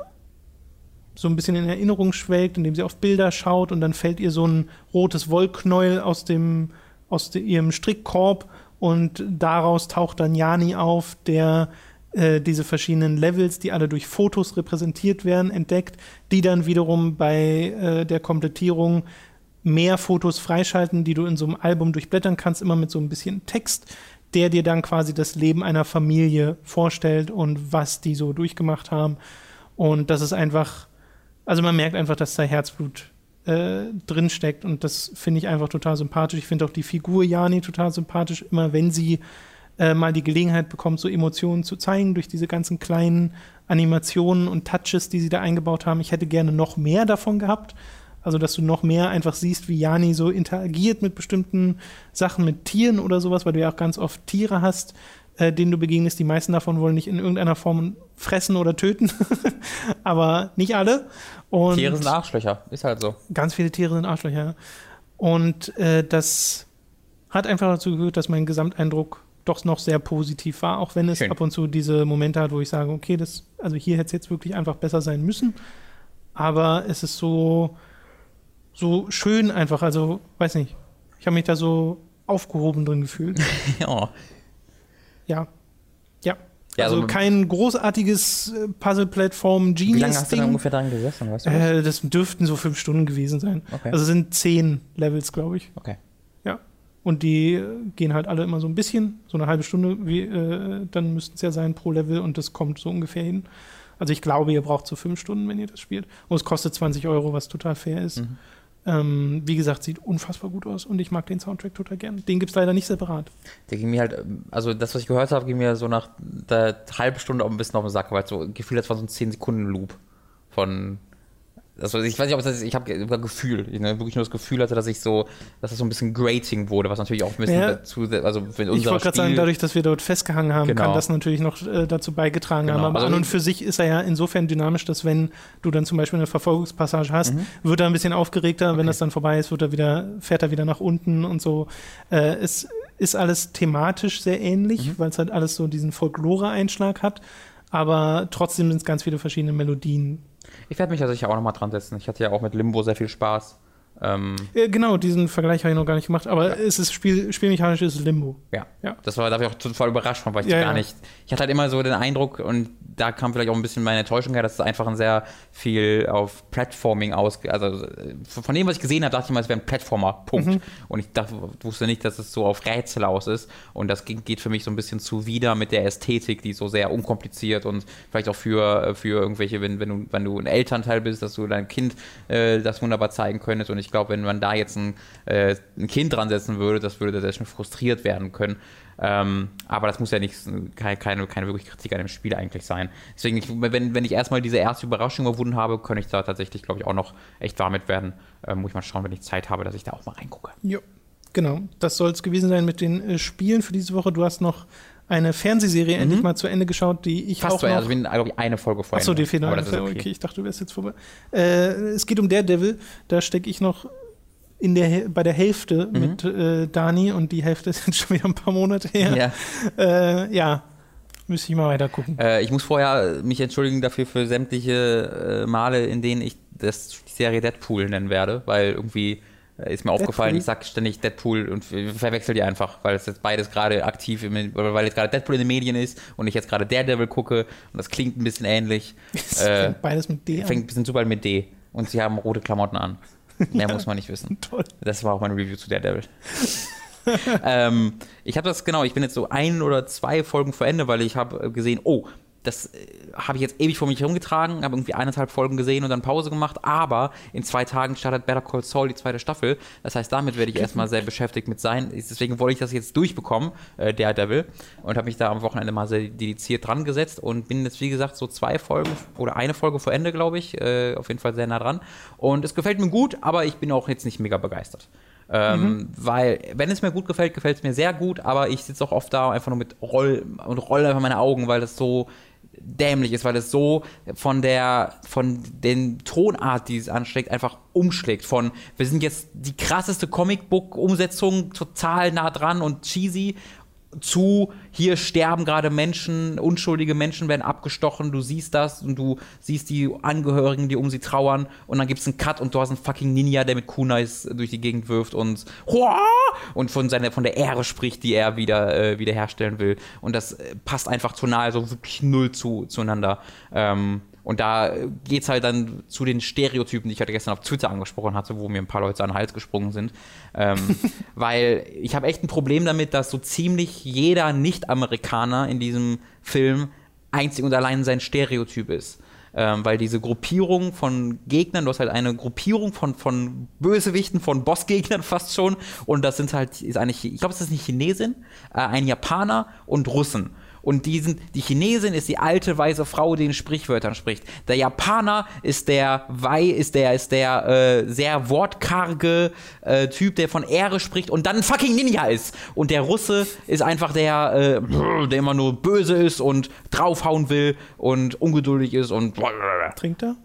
so ein bisschen in Erinnerung schwelgt, indem sie auf Bilder schaut und dann fällt ihr so ein rotes Wollknäuel aus dem aus de, ihrem Strickkorb und daraus taucht dann Jani auf, der äh, diese verschiedenen Levels, die alle durch Fotos repräsentiert werden, entdeckt, die dann wiederum bei äh, der Komplettierung mehr Fotos freischalten, die du in so einem Album durchblättern kannst, immer mit so ein bisschen Text, der dir dann quasi das Leben einer Familie vorstellt und was die so durchgemacht haben. Und das ist einfach, also man merkt einfach, dass da Herzblut äh, drinsteckt und das finde ich einfach total sympathisch. Ich finde auch die Figur Jani total sympathisch, immer wenn sie äh, mal die Gelegenheit bekommt, so Emotionen zu zeigen durch diese ganzen kleinen Animationen und Touches, die sie da eingebaut haben. Ich hätte gerne noch mehr davon gehabt. Also, dass du noch mehr einfach siehst, wie Jani so interagiert mit bestimmten Sachen, mit Tieren oder sowas, weil du ja auch ganz oft Tiere hast, äh, denen du begegnest. Die meisten davon wollen nicht in irgendeiner Form fressen oder töten, aber nicht alle. Und Tiere sind Arschlöcher, ist halt so. Ganz viele Tiere sind Arschlöcher. Und äh, das hat einfach dazu geführt, dass mein Gesamteindruck doch noch sehr positiv war, auch wenn es Schön. ab und zu diese Momente hat, wo ich sage, okay, das, also hier hätte es jetzt wirklich einfach besser sein müssen. Aber es ist so, so schön einfach, also weiß nicht. Ich habe mich da so aufgehoben drin gefühlt. ja. ja. Ja. Ja, also, also- kein großartiges äh, Wie Puzzle-Plattform-Genius-Ding. lange hast du da ungefähr dran gesessen, weißt du? das? Äh, das dürften so fünf Stunden gewesen sein. Okay. Also sind zehn Levels, glaube ich. Okay. Ja. Und die äh, gehen halt alle immer so ein bisschen, so eine halbe Stunde, wie, äh, dann müssten es ja sein pro Level und das kommt so ungefähr hin. Also ich glaube, ihr braucht so fünf Stunden, wenn ihr das spielt. Und es kostet 20 Euro, was total fair ist. Mhm. Ähm, wie gesagt, sieht unfassbar gut aus und ich mag den Soundtrack total gern. Den gibt es leider nicht separat. Der ging mir halt, also das, was ich gehört habe, ging mir so nach der halben Stunde auch ein bisschen auf den Sack, weil es so gefühlt, das war so ein 10-Sekunden-Loop von. Also ich weiß nicht, ob das ist, ich habe Gefühl, ich ne, wirklich nur das Gefühl hatte, dass ich so, dass es so ein bisschen grating wurde, was natürlich auch ein bisschen Ja. dazu, also für ich unser wollte gerade sagen, dadurch, dass wir dort festgehangen haben, Genau. kann das natürlich noch äh, dazu beigetragen Genau. haben. Aber Also an und für sich ist er ja insofern dynamisch, dass wenn du dann zum Beispiel eine Verfolgungspassage hast, Mhm. wird er ein bisschen aufgeregter. Wenn Okay. das dann vorbei ist, wird er wieder, fährt er wieder nach unten und so. Äh, es ist alles thematisch sehr ähnlich, Mhm. weil es halt alles so diesen Folklore-Einschlag hat. Aber trotzdem sind es ganz viele verschiedene Melodien. Ich werde mich da sicher auch nochmal dran setzen. Ich hatte ja auch mit Limbo sehr viel Spaß. Ähm, Äh, genau, diesen Vergleich habe ich noch gar nicht gemacht. Aber es ist Spiel, spielmechanisch ist Limbo. ja. Ja. Das war, da war ich auch total überrascht von, weil ich Ja, gar ja. nicht. Ich hatte halt immer so den Eindruck, und da kam vielleicht auch ein bisschen meine Enttäuschung her, dass es einfach ein sehr viel auf Platforming aus. Also äh, von dem, was ich gesehen habe, dachte ich mal, es wäre ein Platformer. Punkt. Mhm. Und ich dachte, wusste nicht, dass es so auf Rätsel aus ist. Und das geht für mich so ein bisschen zuwider mit der Ästhetik, die so sehr unkompliziert und vielleicht auch für, für irgendwelche, wenn, wenn, du, wenn du ein Elternteil bist, dass du deinem Kind äh, das wunderbar zeigen könntest. Und ich glaube, wenn man da jetzt ein, äh, ein Kind dran setzen würde, das würde sehr schnell frustriert werden können. Ähm, aber das muss ja nicht keine, keine, keine wirkliche Kritik an dem Spiel eigentlich sein. Deswegen, ich, wenn, wenn ich erstmal diese erste Überraschung überwunden habe, könnte ich da tatsächlich, glaube ich, auch noch echt warm mit werden. Ähm, muss ich mal schauen, wenn ich Zeit habe, dass ich da auch mal reingucke. Ja, genau. Das soll es gewesen sein mit den äh, Spielen für diese Woche. Du hast noch eine Fernsehserie endlich mal zu Ende geschaut, die ich Mhm. Fast auch so, noch... also ich bin, glaube ich, eine Folge vorher. Achso, die fehlt noch okay. okay. ich dachte, du wärst jetzt vorbei. Äh, es geht um Daredevil. Da stecke ich noch in der, bei der Hälfte Mhm. mit äh, Dani und die Hälfte ist jetzt schon wieder ein paar Monate her. Ja. Äh, ja. Müsste ich mal weiter gucken. Äh, ich muss vorher mich entschuldigen dafür für sämtliche äh, Male, in denen ich das, die Serie Deadpool nennen werde, weil irgendwie ist mir aufgefallen, Deadpool? ich sag ständig Deadpool und ver- verwechsel die einfach, weil es jetzt beides gerade aktiv, im, weil jetzt gerade Deadpool in den Medien ist und ich jetzt gerade Daredevil gucke und das klingt ein bisschen ähnlich. Es äh, fängt beides mit D an. Fängt ein bisschen super mit D und sie haben rote Klamotten an. Mehr muss man nicht wissen. Toll. Das war auch mein Review zu Daredevil. ähm, ich habe das genau, ich bin jetzt so ein oder zwei Folgen vor Ende, weil ich habe gesehen, oh, das äh, habe ich jetzt ewig vor mich herumgetragen, habe irgendwie eineinhalb Folgen gesehen und dann Pause gemacht, aber in zwei Tagen startet Better Call Saul die zweite Staffel. Das heißt, damit werde ich erstmal sehr beschäftigt mit sein. Deswegen wollte ich das jetzt durchbekommen, äh, Daredevil, und habe mich da am Wochenende mal sehr dediziert dran gesetzt und bin jetzt, wie gesagt, so zwei Folgen oder eine Folge vor Ende, glaube ich, äh, auf jeden Fall sehr nah dran. Und es gefällt mir gut, aber ich bin auch jetzt nicht mega begeistert. Ähm, Weil, wenn es mir gut gefällt, gefällt es mir sehr gut, aber ich sitze auch oft da einfach nur mit Roll und roll einfach meine Augen, weil das so dämlich ist, weil es so von der, von den Tonart, die es anschlägt, einfach umschlägt. Von, wir sind jetzt die krasseste Comicbook-Umsetzung, total nah dran und cheesy, zu, hier sterben gerade Menschen, unschuldige Menschen werden abgestochen, du siehst das und du siehst die Angehörigen, die um sie trauern und dann gibt es einen Cut und du hast einen fucking Ninja, der mit Kunais durch die Gegend wirft und Hua! und von, seiner, von der Ehre spricht, die er wieder, äh, wiederherstellen will. Und das äh, passt einfach tonal so wirklich null zu, zueinander. Ähm, und da geht's halt dann zu den Stereotypen, die ich heute gestern auf Twitter angesprochen hatte, wo mir ein paar Leute an den Hals gesprungen sind. Ähm, weil ich habe echt ein Problem damit, dass so ziemlich jeder Nicht-Amerikaner in diesem Film einzig und allein sein Stereotyp ist. Ähm, weil diese Gruppierung von Gegnern, du hast halt eine Gruppierung von, von Bösewichten, von Bossgegnern fast schon. Und das sind halt, ist eigentlich, ich glaube, es ist eine Chinesin, äh, ein Japaner und Russen. Und die, sind, die Chinesin ist die alte weise Frau, die in Sprichwörtern spricht. Der Japaner ist der Wei, ist der, ist der äh, sehr wortkarge äh, Typ, der von Ehre spricht und dann fucking Ninja ist. Und der Russe ist einfach der, äh, der immer nur böse ist und draufhauen will und ungeduldig ist und Trinkt er?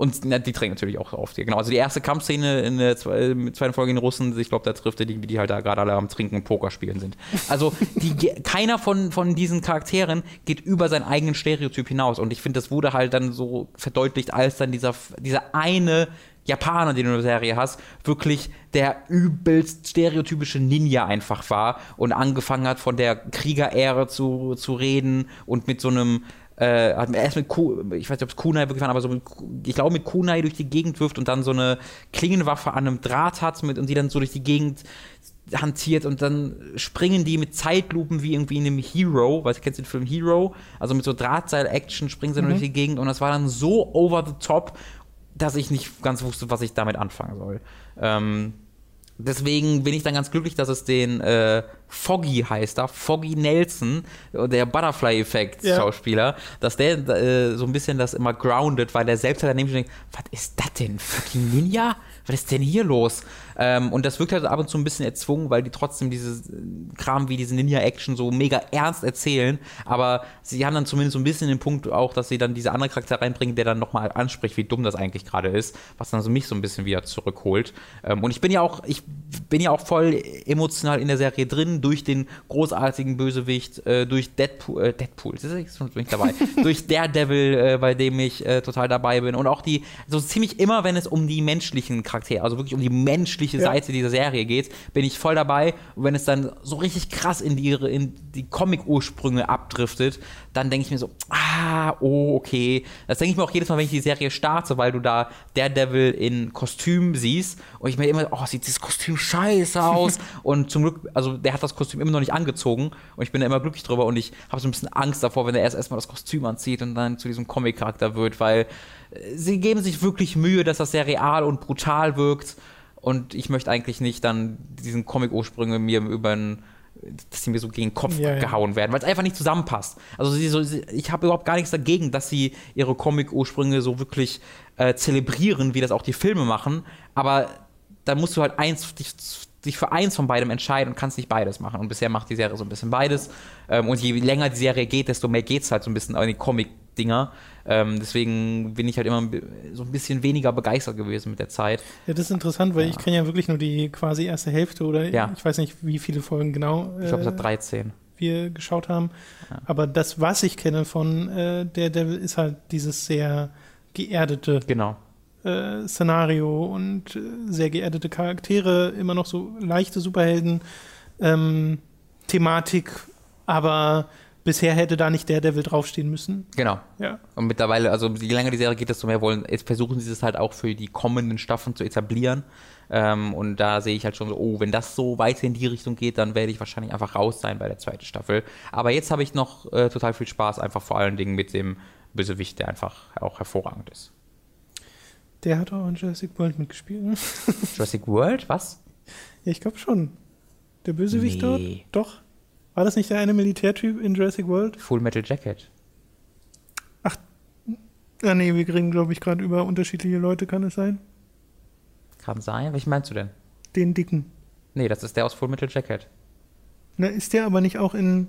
Und na, die trinken natürlich auch oft. Genau, also die erste Kampfszene in der zwe- äh, zweiten Folge in Russen, ich glaube, da trifft er die, die halt da gerade alle am Trinken und Poker spielen sind. Also die, keiner von, von diesen Charakteren geht über seinen eigenen Stereotyp hinaus. Und ich finde, das wurde halt dann so verdeutlicht, als dann dieser, dieser eine Japaner, den du in der Serie hast, wirklich der übelst stereotypische Ninja einfach war und angefangen hat, von der Kriegerära zu, zu reden und mit so einem äh, hat erst mit Ku ich weiß nicht, ob es Kunai wirklich war, aber so mit, ich glaube mit Kunai durch die Gegend wirft und dann so eine Klingenwaffe an einem Draht hat mit, und die dann so durch die Gegend hantiert und dann springen die mit Zeitlupen wie irgendwie in einem Hero, weißt du, kennst du den Film Hero? Also mit so Drahtseil-Action springen sie dann durch die Gegend und das war dann so over the top, dass ich nicht ganz wusste, was ich damit anfangen soll. Ähm, deswegen bin ich dann ganz glücklich, dass es den äh, Foggy heißt da, Foggy Nelson, der Butterfly-Effekt-Schauspieler, dass der äh, so ein bisschen das immer grounded, weil der selbst halt daneben steht, was ist das denn? Fucking Ninja? Was ist denn hier los? Ähm, und das wirkt halt ab und zu ein bisschen erzwungen, weil die trotzdem dieses äh, Kram wie diese Ninja-Action so mega ernst erzählen. Aber sie haben dann zumindest so ein bisschen den Punkt auch, dass sie dann diese andere Charakter reinbringen, der dann nochmal anspricht, wie dumm das eigentlich gerade ist, was dann so mich so ein bisschen wieder zurückholt. Ähm, und ich bin ja auch, ich bin ja auch voll emotional in der Serie drin, durch den großartigen Bösewicht, äh, durch Deadpool, äh, Deadpool, bin ich dabei, durch Daredevil, äh, bei dem ich äh, total dabei bin. Und auch die, so ziemlich immer, wenn es um die menschlichen Charaktere, also wirklich um die menschliche ja. Seite dieser Serie geht, bin ich voll dabei. Und wenn es dann so richtig krass in die, in die Comic-Ursprünge abdriftet, dann denke ich mir so, ah, oh, okay. Das denke ich mir auch jedes Mal, wenn ich die Serie starte, weil du da Daredevil in Kostüm siehst und ich mir immer, oh, sieht dieses Kostüm scheiße aus. und zum Glück, also der hat das Kostüm immer noch nicht angezogen und ich bin da immer glücklich drüber und ich habe so ein bisschen Angst davor, wenn er erst erstmal das Kostüm anzieht und dann zu diesem Comic-Charakter wird, weil äh, sie geben sich wirklich Mühe, dass das sehr real und brutal wirkt und ich möchte eigentlich nicht dann diesen Comic-Ursprünge mir über einen dass sie mir so gegen den Kopf ja, gehauen werden, weil es einfach nicht zusammenpasst. Also sie so, sie, ich habe überhaupt gar nichts dagegen, dass sie ihre Comic-Ursprünge so wirklich äh, zelebrieren, wie das auch die Filme machen, aber dann musst du halt eins, dich, dich, für eins von beidem entscheiden und kannst nicht beides machen. Und bisher macht die Serie so ein bisschen beides. Ähm, und je länger die Serie geht, desto mehr geht es halt so ein bisschen an die Comic-Dinger. Ähm, deswegen bin ich halt immer so ein bisschen weniger begeistert gewesen mit der Zeit. Ja, das ist interessant, weil ja. ich kenne ja wirklich nur die quasi erste Hälfte oder ja. ich weiß nicht, wie viele Folgen genau. Ich glaube, es hat 13. Wir geschaut haben. Ja. Aber das, was ich kenne von äh, Daredevil, ist halt dieses sehr geerdete. Genau. Äh, Szenario und äh, sehr geerdete Charaktere, immer noch so leichte Superhelden. Ähm, Thematik, aber bisher hätte da nicht der Devil draufstehen müssen. Genau. Ja. Und mittlerweile, also je länger die Serie geht, desto mehr wollen, jetzt versuchen sie es halt auch für die kommenden Staffeln zu etablieren. Ähm, und da sehe ich halt schon so, oh, wenn das so weiter in die Richtung geht, dann werde ich wahrscheinlich einfach raus sein bei der zweiten Staffel. Aber jetzt habe ich noch äh, total viel Spaß, einfach vor allen Dingen mit dem Bösewicht, der einfach auch hervorragend ist. Der hat auch in Jurassic World mitgespielt. Ne? Jurassic World? Was? Ja, ich glaube schon. Der Bösewicht nee. dort? Doch. War das nicht der eine Militärtyp in Jurassic World? Full Metal Jacket. Ach, ja, nee, wir reden, glaube ich, gerade über unterschiedliche Leute, kann es sein? Kann sein. Welchen meinst du denn? Den dicken. Nee, das ist der aus Full Metal Jacket. Na, ist der aber nicht auch in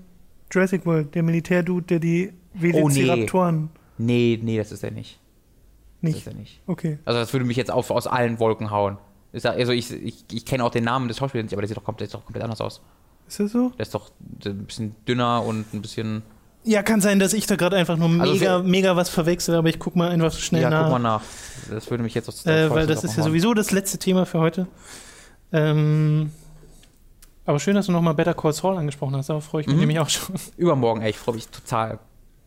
Jurassic World, der Militärdude, der die Velociraptoren. Oh, nee. nee, nee, das ist er nicht. Nicht? Das ist er nicht. Okay. Also, das würde mich jetzt auf, aus allen Wolken hauen. Also, ich, ich, ich kenne auch den Namen des Schauspielers nicht, aber der sieht doch komplett, doch komplett anders aus. Ist das so? Der ist doch ein bisschen dünner und ein bisschen. Ja, kann sein, dass ich da gerade einfach nur also mega, mega was verwechsel, aber ich guck mal einfach schnell ja, nach. Ja, guck mal nach. Das würde mich jetzt aus äh, Weil das ist ja sowieso das letzte Thema für heute. Ähm, aber schön, dass du nochmal Better Call Saul angesprochen hast. Darauf freue ich mich mhm. nämlich auch schon. Übermorgen, ey, ich freue mich total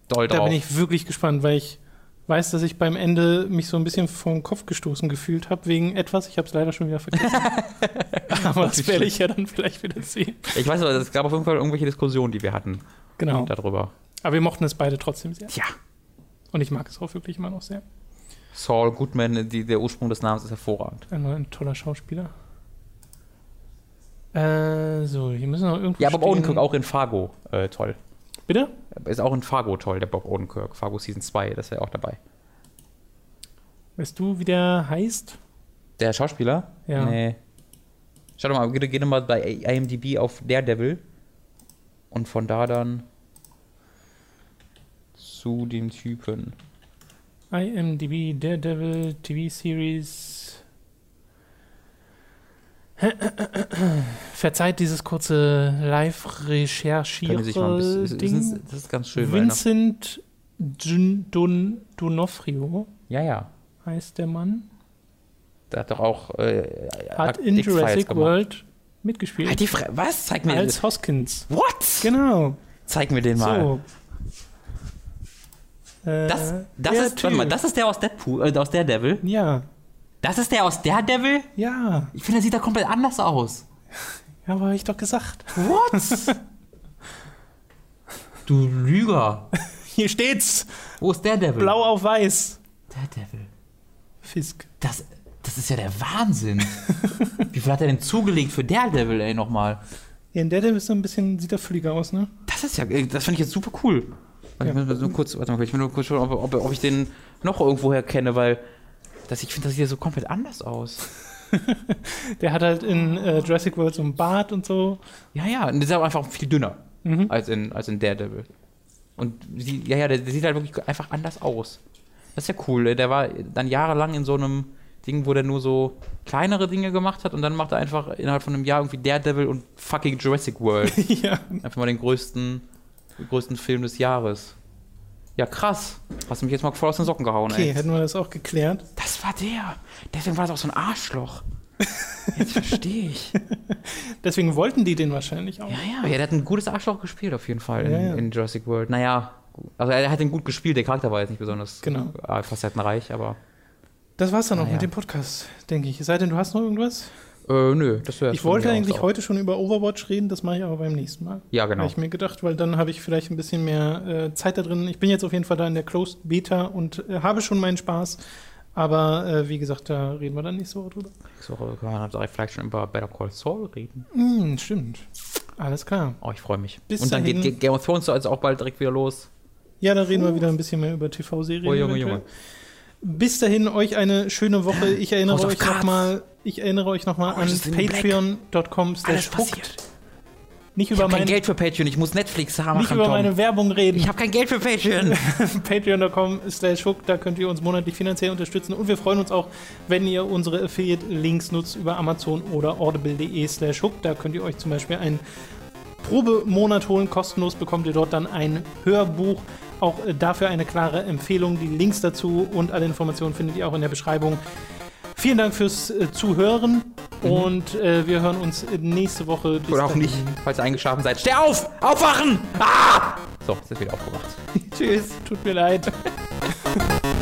doll drauf. Da bin ich wirklich gespannt, weil ich weiß, dass ich beim Ende mich so ein bisschen vom Kopf gestoßen gefühlt habe wegen etwas. Ich habe es leider schon wieder vergessen. aber das werde ich ja dann vielleicht wieder sehen. Ich weiß aber, es gab auf jeden Fall irgendwelche Diskussionen, die wir hatten. Genau. Darüber. Aber wir mochten es beide trotzdem sehr. Ja. Und ich mag es auch wirklich immer noch sehr. Saul Goodman, die, der Ursprung des Namens ist hervorragend. Ein, ein toller Schauspieler. Äh, so, hier müssen wir noch irgendwo. Ja, Bob Odenkirk auch in Fargo. Äh, toll. Bitte? Ist auch in Fargo toll, der Bob Odenkirk. Fargo Season 2, das wäre auch dabei. Weißt du, wie der heißt? Der Schauspieler? Ja. Nee. Schau doch mal, geh, geh doch mal bei IMDb auf Daredevil. Und von da dann zu dem Typen. IMDb, Daredevil, TV-Series. Verzeiht dieses kurze Live-Recherchieren-Ding. Das ist ganz schön. Vincent Donofrio. Ja, ja. Heißt der Mann. Der hat doch auch. Äh, Hat in Jurassic. World mitgespielt. Halt die Fre Was? Zeig mir als Hoskins. What? Genau. Zeig mir den mal. So. Äh, Das, das ist, mal, das ist der aus Deadpool, äh, aus Daredevil. Ja, Das ist der aus Daredevil? ja. Ich finde, der sieht da komplett anders aus. Ja, aber hab ich doch gesagt. What? du Lüger. Hier steht's. Wo ist Daredevil? Blau auf weiß. Daredevil. Fisk. Das, das ist ja der Wahnsinn. Wie viel hat er denn zugelegt für Daredevil, ey, nochmal? Ja, in der der ist so ein bisschen, sieht er flüger aus, ne? Das ist ja, äh, das fand ich jetzt super cool. Warte, Ja. Ich muss nur kurz, warte mal, ich will nur kurz schauen, ob, ob, ob ich den noch irgendwoher kenne, weil das, ich finde, das sieht ja so komplett anders aus. Der hat halt in äh, Jurassic World so einen Bart und so. Ja, ja, und der ist aber einfach viel dünner Mhm. als, in, als in Daredevil. Und sie, ja, ja, der, der sieht halt wirklich einfach anders aus. Das ist ja cool. Der war dann jahrelang in so einem Ding, wo der nur so kleinere Dinge gemacht hat und dann macht er einfach innerhalb von einem Jahr irgendwie Daredevil und fucking Jurassic World. ja. Einfach mal den größten, größten Film des Jahres. Ja, krass. Hast du mich jetzt mal voll aus den Socken gehauen, Okay, ey. hätten wir das auch geklärt. Das war der. Deswegen war das auch so ein Arschloch. Jetzt verstehe ich. Deswegen wollten die den wahrscheinlich auch. Ja, ja, ja, der hat ein gutes Arschloch gespielt auf jeden Fall in, Ja, ja. in Jurassic World. Naja, also er hat ihn gut gespielt, der Charakter war jetzt nicht besonders Genau. äh, facettenreich, aber Das war's dann auch Ah, ja. mit dem Podcast, denke ich. Es sei denn, du hast noch irgendwas? Äh, nö, das wäre Ich wollte eigentlich heute schon über Overwatch reden, das mache ich aber beim nächsten Mal. Ja, genau. Habe ich mir gedacht, weil dann habe ich vielleicht ein bisschen mehr äh, Zeit da drin. Ich bin jetzt auf jeden Fall da in der Closed Beta und äh, habe schon meinen Spaß. Aber äh, wie gesagt, da reden wir dann nächste Woche drüber. Nächste Woche man direkt vielleicht schon über Better Call Saul reden. Hm, stimmt. Alles klar. Oh, ich freue mich. Bis Und dann dahin. geht Game of Thrones also auch bald direkt wieder los. Ja, da reden wir wieder ein bisschen mehr über TV-Serien. Oh, Junge, eventuell. Junge. Bis dahin euch eine schöne Woche. Ich erinnere House euch nochmal, ich erinnere euch noch mal an New Black. patreon.com slash. Nicht Ich über, habe kein mein, Geld für Patreon, ich muss Netflix haben. nicht über meine Werbung reden. ich habe kein Geld für Patreon. patreon.com slash da könnt ihr uns monatlich finanziell unterstützen. Und wir freuen uns auch, wenn ihr unsere Affiliate-Links nutzt über Amazon oder audible.de slash. Da könnt ihr euch zum Beispiel einen Probemonat holen. Kostenlos bekommt ihr dort dann ein Hörbuch. Auch äh, dafür eine klare Empfehlung. Die Links dazu und alle Informationen findet ihr auch in der Beschreibung. Vielen Dank fürs äh, Zuhören und äh, wir hören uns nächste Woche. Bis Oder auch nicht, falls ihr eingeschlafen seid. Steh auf! Aufwachen! Ah! So, jetzt ist wieder aufgewacht. Tschüss, tut mir leid.